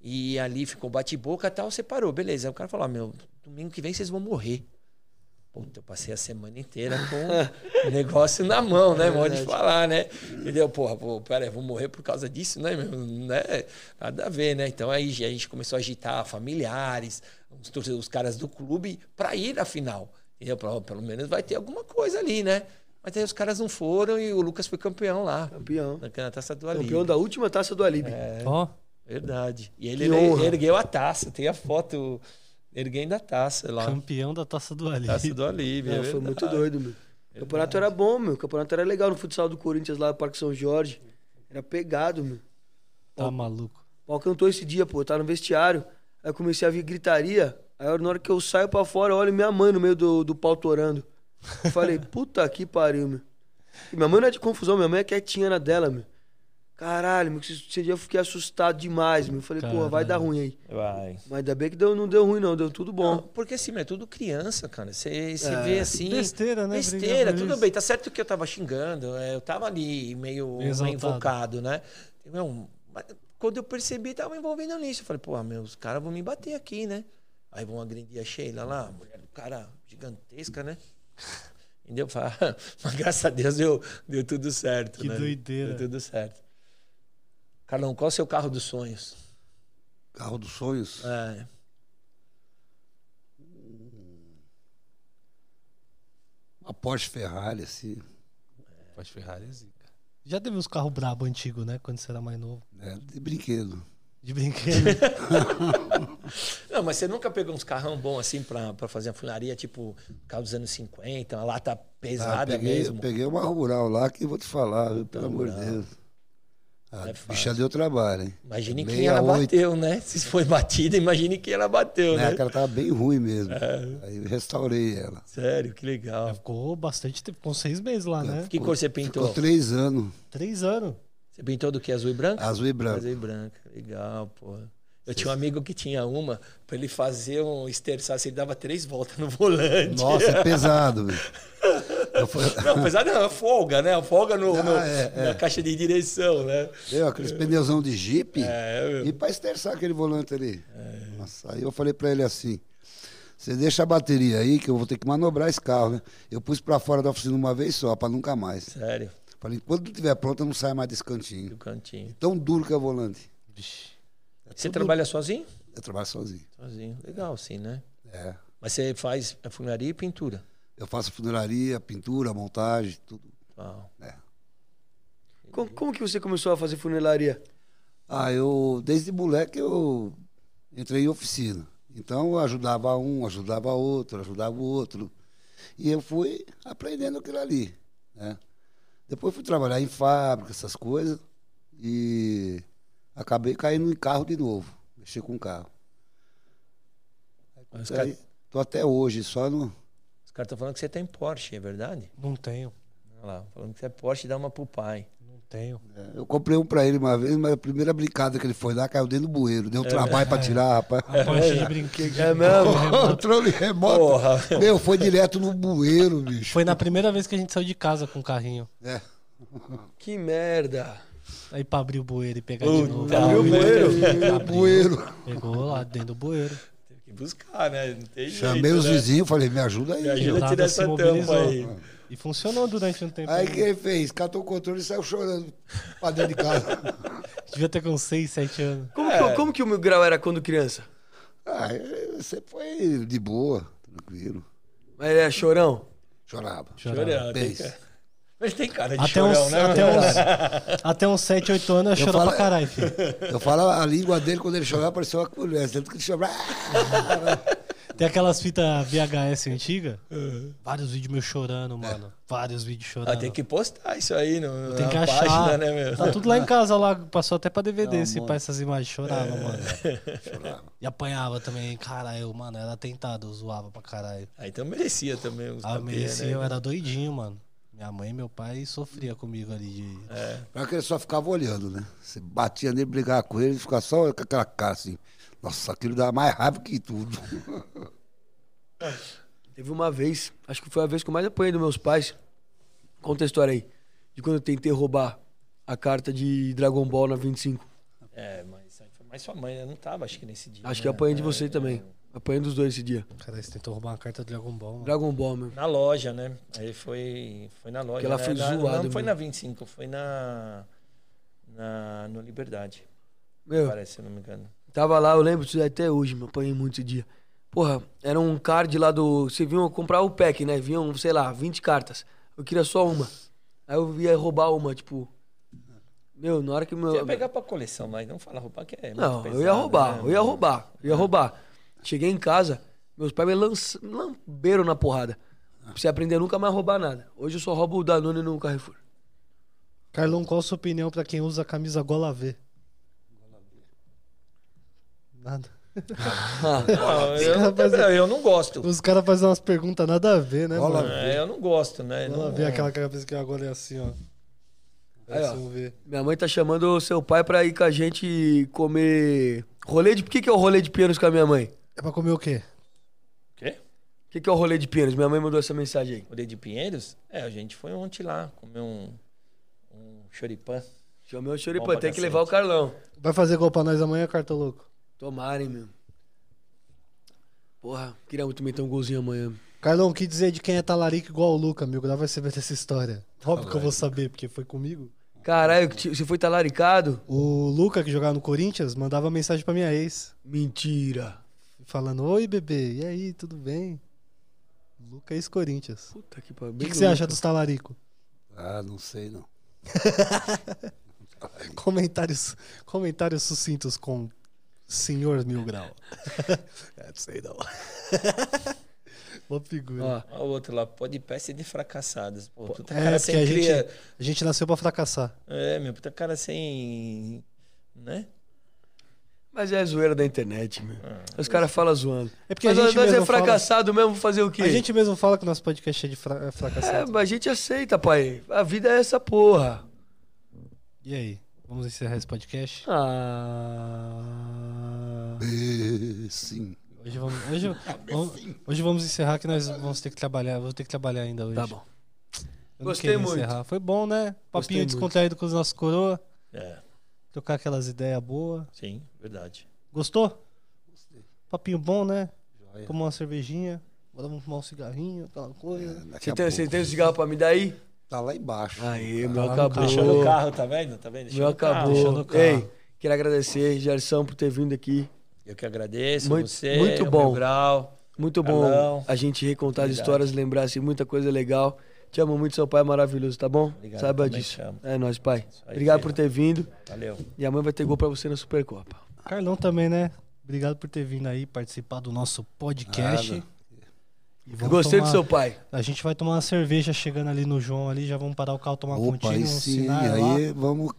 E ali ficou bate-boca e tal, separou, beleza. Aí o cara falou, ó, meu, domingo que vem vocês vão morrer. Puta, eu passei a semana inteira com o negócio na mão, né? Pode verdade. falar, né? Entendeu? Porra, pô, pera vou morrer por causa disso, né? né? Nada a ver, né? Então aí a gente começou a agitar familiares, os, os caras do clube, para ir à final. Entendeu? Pelo menos vai ter alguma coisa ali, né? Mas aí os caras não foram e o Lucas foi campeão lá, Campeão. na, na taça do Alibi. Campeão da última taça do Alibi. É, Ó, verdade. E ele Que honra. ergueu a taça, tem a foto erguendo a taça lá. campeão da Taça do Alívio. Taça do Alibi. Não, é foi muito doido, meu. O campeonato era bom, meu. O campeonato era legal no futsal do Corinthians lá no Parque São Jorge. Era pegado, meu. Tá maluco. O pau cantou esse dia, pô. Eu tava no vestiário. Aí eu comecei a ver gritaria. Aí na hora que eu saio pra fora, eu olho minha mãe no meio do, do pau torando. Eu falei, puta que pariu, meu. E minha mãe não é de confusão, minha mãe é quietinha na dela, meu. Caralho, meu, esse dia eu fiquei assustado demais, meu. Eu falei, porra, vai dar ruim aí. Vai. Mas ainda bem que deu, não deu ruim, não. Deu tudo bom. Não, porque assim, é tudo criança, cara. Você É. vê assim. Besteira, né? Besteira, tudo isso. bem. Tá certo que eu tava xingando, é, eu tava ali meio, meio invocado, né? Não, mas quando eu percebi, tava envolvendo nisso. Eu falei, pô, meus caras vão me bater aqui, né? Aí vão agredir a Sheila lá, a mulher do cara gigantesca, né? Entendeu? Mas graças a Deus deu, deu tudo certo. Que né? doideira. Deu tudo certo. Carlão, qual é o seu carro dos sonhos? Carro dos sonhos. É. Uma Porsche Ferrari, assim. Pode Ferrari é zica. Já teve uns carros brabo antigo, né? Quando você era mais novo. né? De brinquedo. De brinquedo. Não, Não, mas você nunca pegou uns carrão bom assim pra, pra fazer a funilaria, tipo carro dos anos 50, uma lata Ah, pesada peguei, mesmo? peguei uma rural lá que vou te falar, viu, pelo amor de. Deus. A É bicha deu trabalho, hein? Imagine quem ela 68. bateu, né? Se foi batida, imagine quem ela bateu, Né? né? Que ela tava bem ruim mesmo. É. Aí eu restaurei ela. Sério, que legal. Ficou bastante tempo, com seis meses lá, né? Que cor você pintou? Ficou três anos, Três anos. Você pintou do que? Azul e branco? azul e branco. Azul e branco. Legal, porra. Eu tinha um amigo que tinha uma, pra ele fazer um esterçaço, ele dava três voltas no volante. Nossa, é pesado. Eu fui- Não, apesar de não, é folga, né? Folga no, Ah, no- é, é. na caixa de direção, né? Deu aqueles pneuzão de jipe. É, E pra esterçar aquele volante ali. Nossa, aí eu falei pra ele assim: você deixa a bateria aí que eu vou ter que manobrar esse carro, né? Eu pus pra fora da oficina uma vez só, pra nunca mais. sério, Falei, quando tiver pronto, eu não saio mais desse do cantinho. cantinho. Tão duro que é o volante. Você trabalha sozinho? Eu trabalho sozinho. Sozinho. Legal, sim, né? É. Mas você faz a funilaria e pintura. Eu faço funilaria, pintura, montagem, tudo. Uau. É. Como, como que você começou a fazer funilaria? Ah, eu, desde moleque, eu entrei em oficina. Então, eu ajudava um, ajudava outro, ajudava o outro. E eu fui aprendendo aquilo ali, né? Depois fui trabalhar em fábrica, essas coisas, e acabei caindo em carro de novo, mexer com carro. Os Aí, caras tô até hoje, só no... estão falando que você tem Porsche, é verdade? Não tenho. Olha lá, falando que você é Porsche, dá uma pro pai. Tenho. é, Eu comprei um pra ele uma vez, mas a primeira brincada que ele foi lá caiu dentro do bueiro. É Deu um trabalho pra tirar, rapaz. Rapaz, de brinquedo. É mesmo? Controle remoto. Porra. Meu, foi direto no bueiro, bicho. Foi na primeira vez que a gente saiu de casa com o carrinho. É. Que merda. Aí pra abrir o bueiro e pegar Puta de novo. Abriu o bueiro? No bueiro. Pegou lá dentro do bueiro. Teve que buscar, né? Não tem Chamei jeito, os né? vizinhos, falei, me ajuda aí. Me ajuda a tirar se essa tampa mobilizou. aí. E funcionou durante um tempo. Aí o que ele fez? Catou o controle e saiu chorando pra dentro de casa. Devia ter com 6, 7 anos. Como, É. que, como que o meu grau era quando criança? Ah, você foi de boa, tranquilo. Mas ele é chorão? Chorava. Chorava. Mas tem cara de Até chorão, uns, né? até, uns, até uns 7, 8 anos eu, Eu choro falo- pra caralho, filho. Eu falo a língua dele, quando ele chorava, parecia uma colher. Tanto que ele chorava. Tem aquelas fitas VHS antigas. Vários vídeos meus chorando, mano. Vários vídeos chorando. Ah, tem que postar isso aí no, Tem na que achar. página, né, meu? Tá tudo lá em casa, lá. Passou até pra DVD Não, pai essas imagens. Chorava, mano. Chorava. E apanhava também. Caralho, mano, era tentado, eu zoava pra caralho. Ah, então merecia também os Ah, papéis, merecia, né? eu era doidinho, mano. Minha mãe e meu pai sofria comigo ali de. Pior que ele só ficava olhando, né? Você batia nele, brigava com ele, ele ficava só com aquela cara assim. Nossa, aquilo dá mais raiva que tudo. Teve uma vez, acho que foi a vez que eu mais apanhei dos meus pais. Conta a história aí. De quando eu tentei roubar a carta de Dragon Ball na 25. É, mas foi mais sua mãe, né? Não tava, acho que nesse dia. Acho né? que eu apanhei de É, você é. também. Apanhei dos dois esse dia. Cara, você tentou roubar uma carta do Dragon Ball, mano. Dragon Ball, meu. Na loja, né? Aí foi, foi na loja. Que ela né? foi na, zoada, Não foi meu. na 25, foi na. na no Liberdade, Meu, parece, se eu não me engano. Tava lá, eu lembro disso até hoje, meu. Apanhei muito esse dia. Porra, era um card lá do. Você vinha comprar o pack, né? Vinham, sei lá, 20 cartas. Eu queria só uma. Aí eu ia roubar uma, tipo. Meu, na hora que meu. Você ia pegar pra coleção, mas não fala roubar que é. muito Não, eu pesado, ia roubar, né? eu ia roubar, eu ia roubar. Cheguei em casa, meus pais me lanç- lamberam na porrada. Pra você aprender a nunca mais roubar nada. Hoje eu só roubo o Danone no Carrefour. Carlão, qual a sua opinião pra quem usa a camisa gola V? Nada. Ah, Não, eu, não, eu não gosto. Os caras fazem umas perguntas nada a ver, né, Gola mano? É, eu não gosto, né? Gola Não- V, aquela cabeça que agora é assim, ó. Aí, ó. um minha mãe tá chamando o seu pai pra ir com a gente comer. Rolê de. O que, que é o rolê de pianos com a minha mãe? É pra comer o quê? Quê? O que, que é o rolê de pianos? Minha mãe mandou essa mensagem aí. Rolê de Pinheiros? É, a gente foi ontem lá comer um, um choripã. Chamei o Bom Choripã, tem que levar o Carlão. Vai fazer gol pra nós amanhã, carta louco? Tomarem, meu. Porra, queria muito meter um golzinho amanhã. Carlão, o que dizer de quem é talarico igual o Luca, amigo? Lá vai saber dessa história. Óbvio que eu vou saber, porque foi comigo. Caralho, você foi talaricado? O Luca, que jogava no Corinthians, mandava mensagem pra minha ex, Mentira. falando: Oi, bebê, e aí, tudo bem? Luca ex-Corinthians. Puta que pariu. O que, que você acha dos talarico? Ah, não sei não. Comentários, comentários sucintos com Senhor Mil Grau. é, não sei não. Boa figura. Ó, Olha o outro lá, pode peça de fracassadas. Pô, puta é, cara sem a cria. gente, a gente nasceu pra fracassar. É, meu, puta cara sem. Né? mas é a zoeira da internet, meu. Os caras falam zoando. É porque Mas a nós gente nós é mesmo fala- fracassado mesmo, fazer o quê? A gente mesmo fala que o nosso podcast é de fra- é É, fracassado. mas a gente aceita, pai. A vida é essa porra. E aí? Vamos encerrar esse podcast? Ah. É, sim. Hoje vamos, hoje, vamos, hoje vamos encerrar que nós vamos ter que trabalhar. Vou ter que trabalhar ainda hoje. Tá bom. Eu Gostei muito. encerrar. Foi bom, né? Gostei Papinho muito. descontraído com os nossos coroa. É, Trocar aquelas ideias boas. sim, verdade. Gostou? Papinho bom, né? Tomar uma cervejinha. Bora vamos fumar um cigarrinho, aquela coisa. Daqui Você a tem, você tem um cigarro pra me dar aí? Tá lá embaixo. Aí, Tá meu acabou. Deixou no carro, tá vendo? Tá vendo? Deixou Meu no carro. acabou. deixou no carro. Ei, queria agradecer, Gerson, por ter vindo aqui. Eu que agradeço Muito- você. muito o bom. Grau. Muito bom Carlão. a gente recontar as Obrigado. histórias, lembrar assim, muita coisa legal. Te amo muito, seu pai é maravilhoso, tá bom? Obrigado, Saiba disso. É nóis, pai. Aí, Obrigado por ter vindo. Valeu. E amanhã vai ter gol pra você na Supercopa. Carlão também, né? Obrigado por ter vindo aí participar do nosso podcast. Nada. E gostei tomar- do seu pai. A gente vai tomar uma cerveja chegando ali no João ali, já vamos parar o carro, tomar Opa, pontinho, aí um sim. sinal lá. Aí vamos.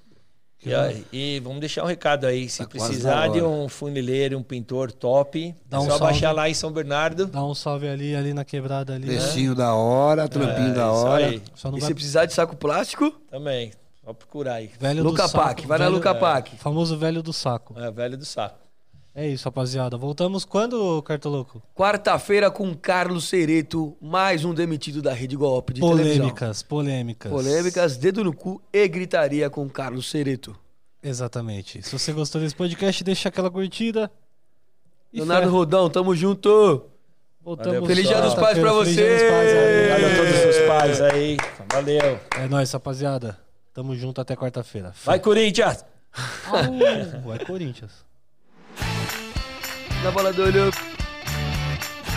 E, aí- e vamos deixar um recado aí. Se Tá precisar na de um funileiro, um pintor top, Dá é um só salve. baixar lá em São Bernardo. Dá um salve ali, ali na quebrada ali. né? Precinho da hora, trampinho É, da isso hora. aí. Só não E vai... se precisar de saco plástico, Também. Só procurar aí. Velho Luca do saco, Pac. Vai na velho- Luca Pac. Famoso velho do saco. É, velho do saco. É isso, rapaziada. Voltamos quando, Cartoloco? Quarta-feira com Carlos Cereto, mais um demitido da Rede Golpe de televisão. Polêmicas, polêmicas. Polêmicas, dedo no cu e gritaria com Carlos Cereto. Exatamente. Se você gostou desse podcast, deixa aquela curtida. E Leonardo fé. Rodão, tamo junto. Voltamos. Valeu, Feliz Dia dos Pais pra Feliz você. Dia dos Pais, aí. Obrigado a todos os pais aí. Valeu. É nóis, rapaziada. Tamo junto até quarta-feira. Vai, Corinthians! Au, vai Corinthians. Na bola do olho.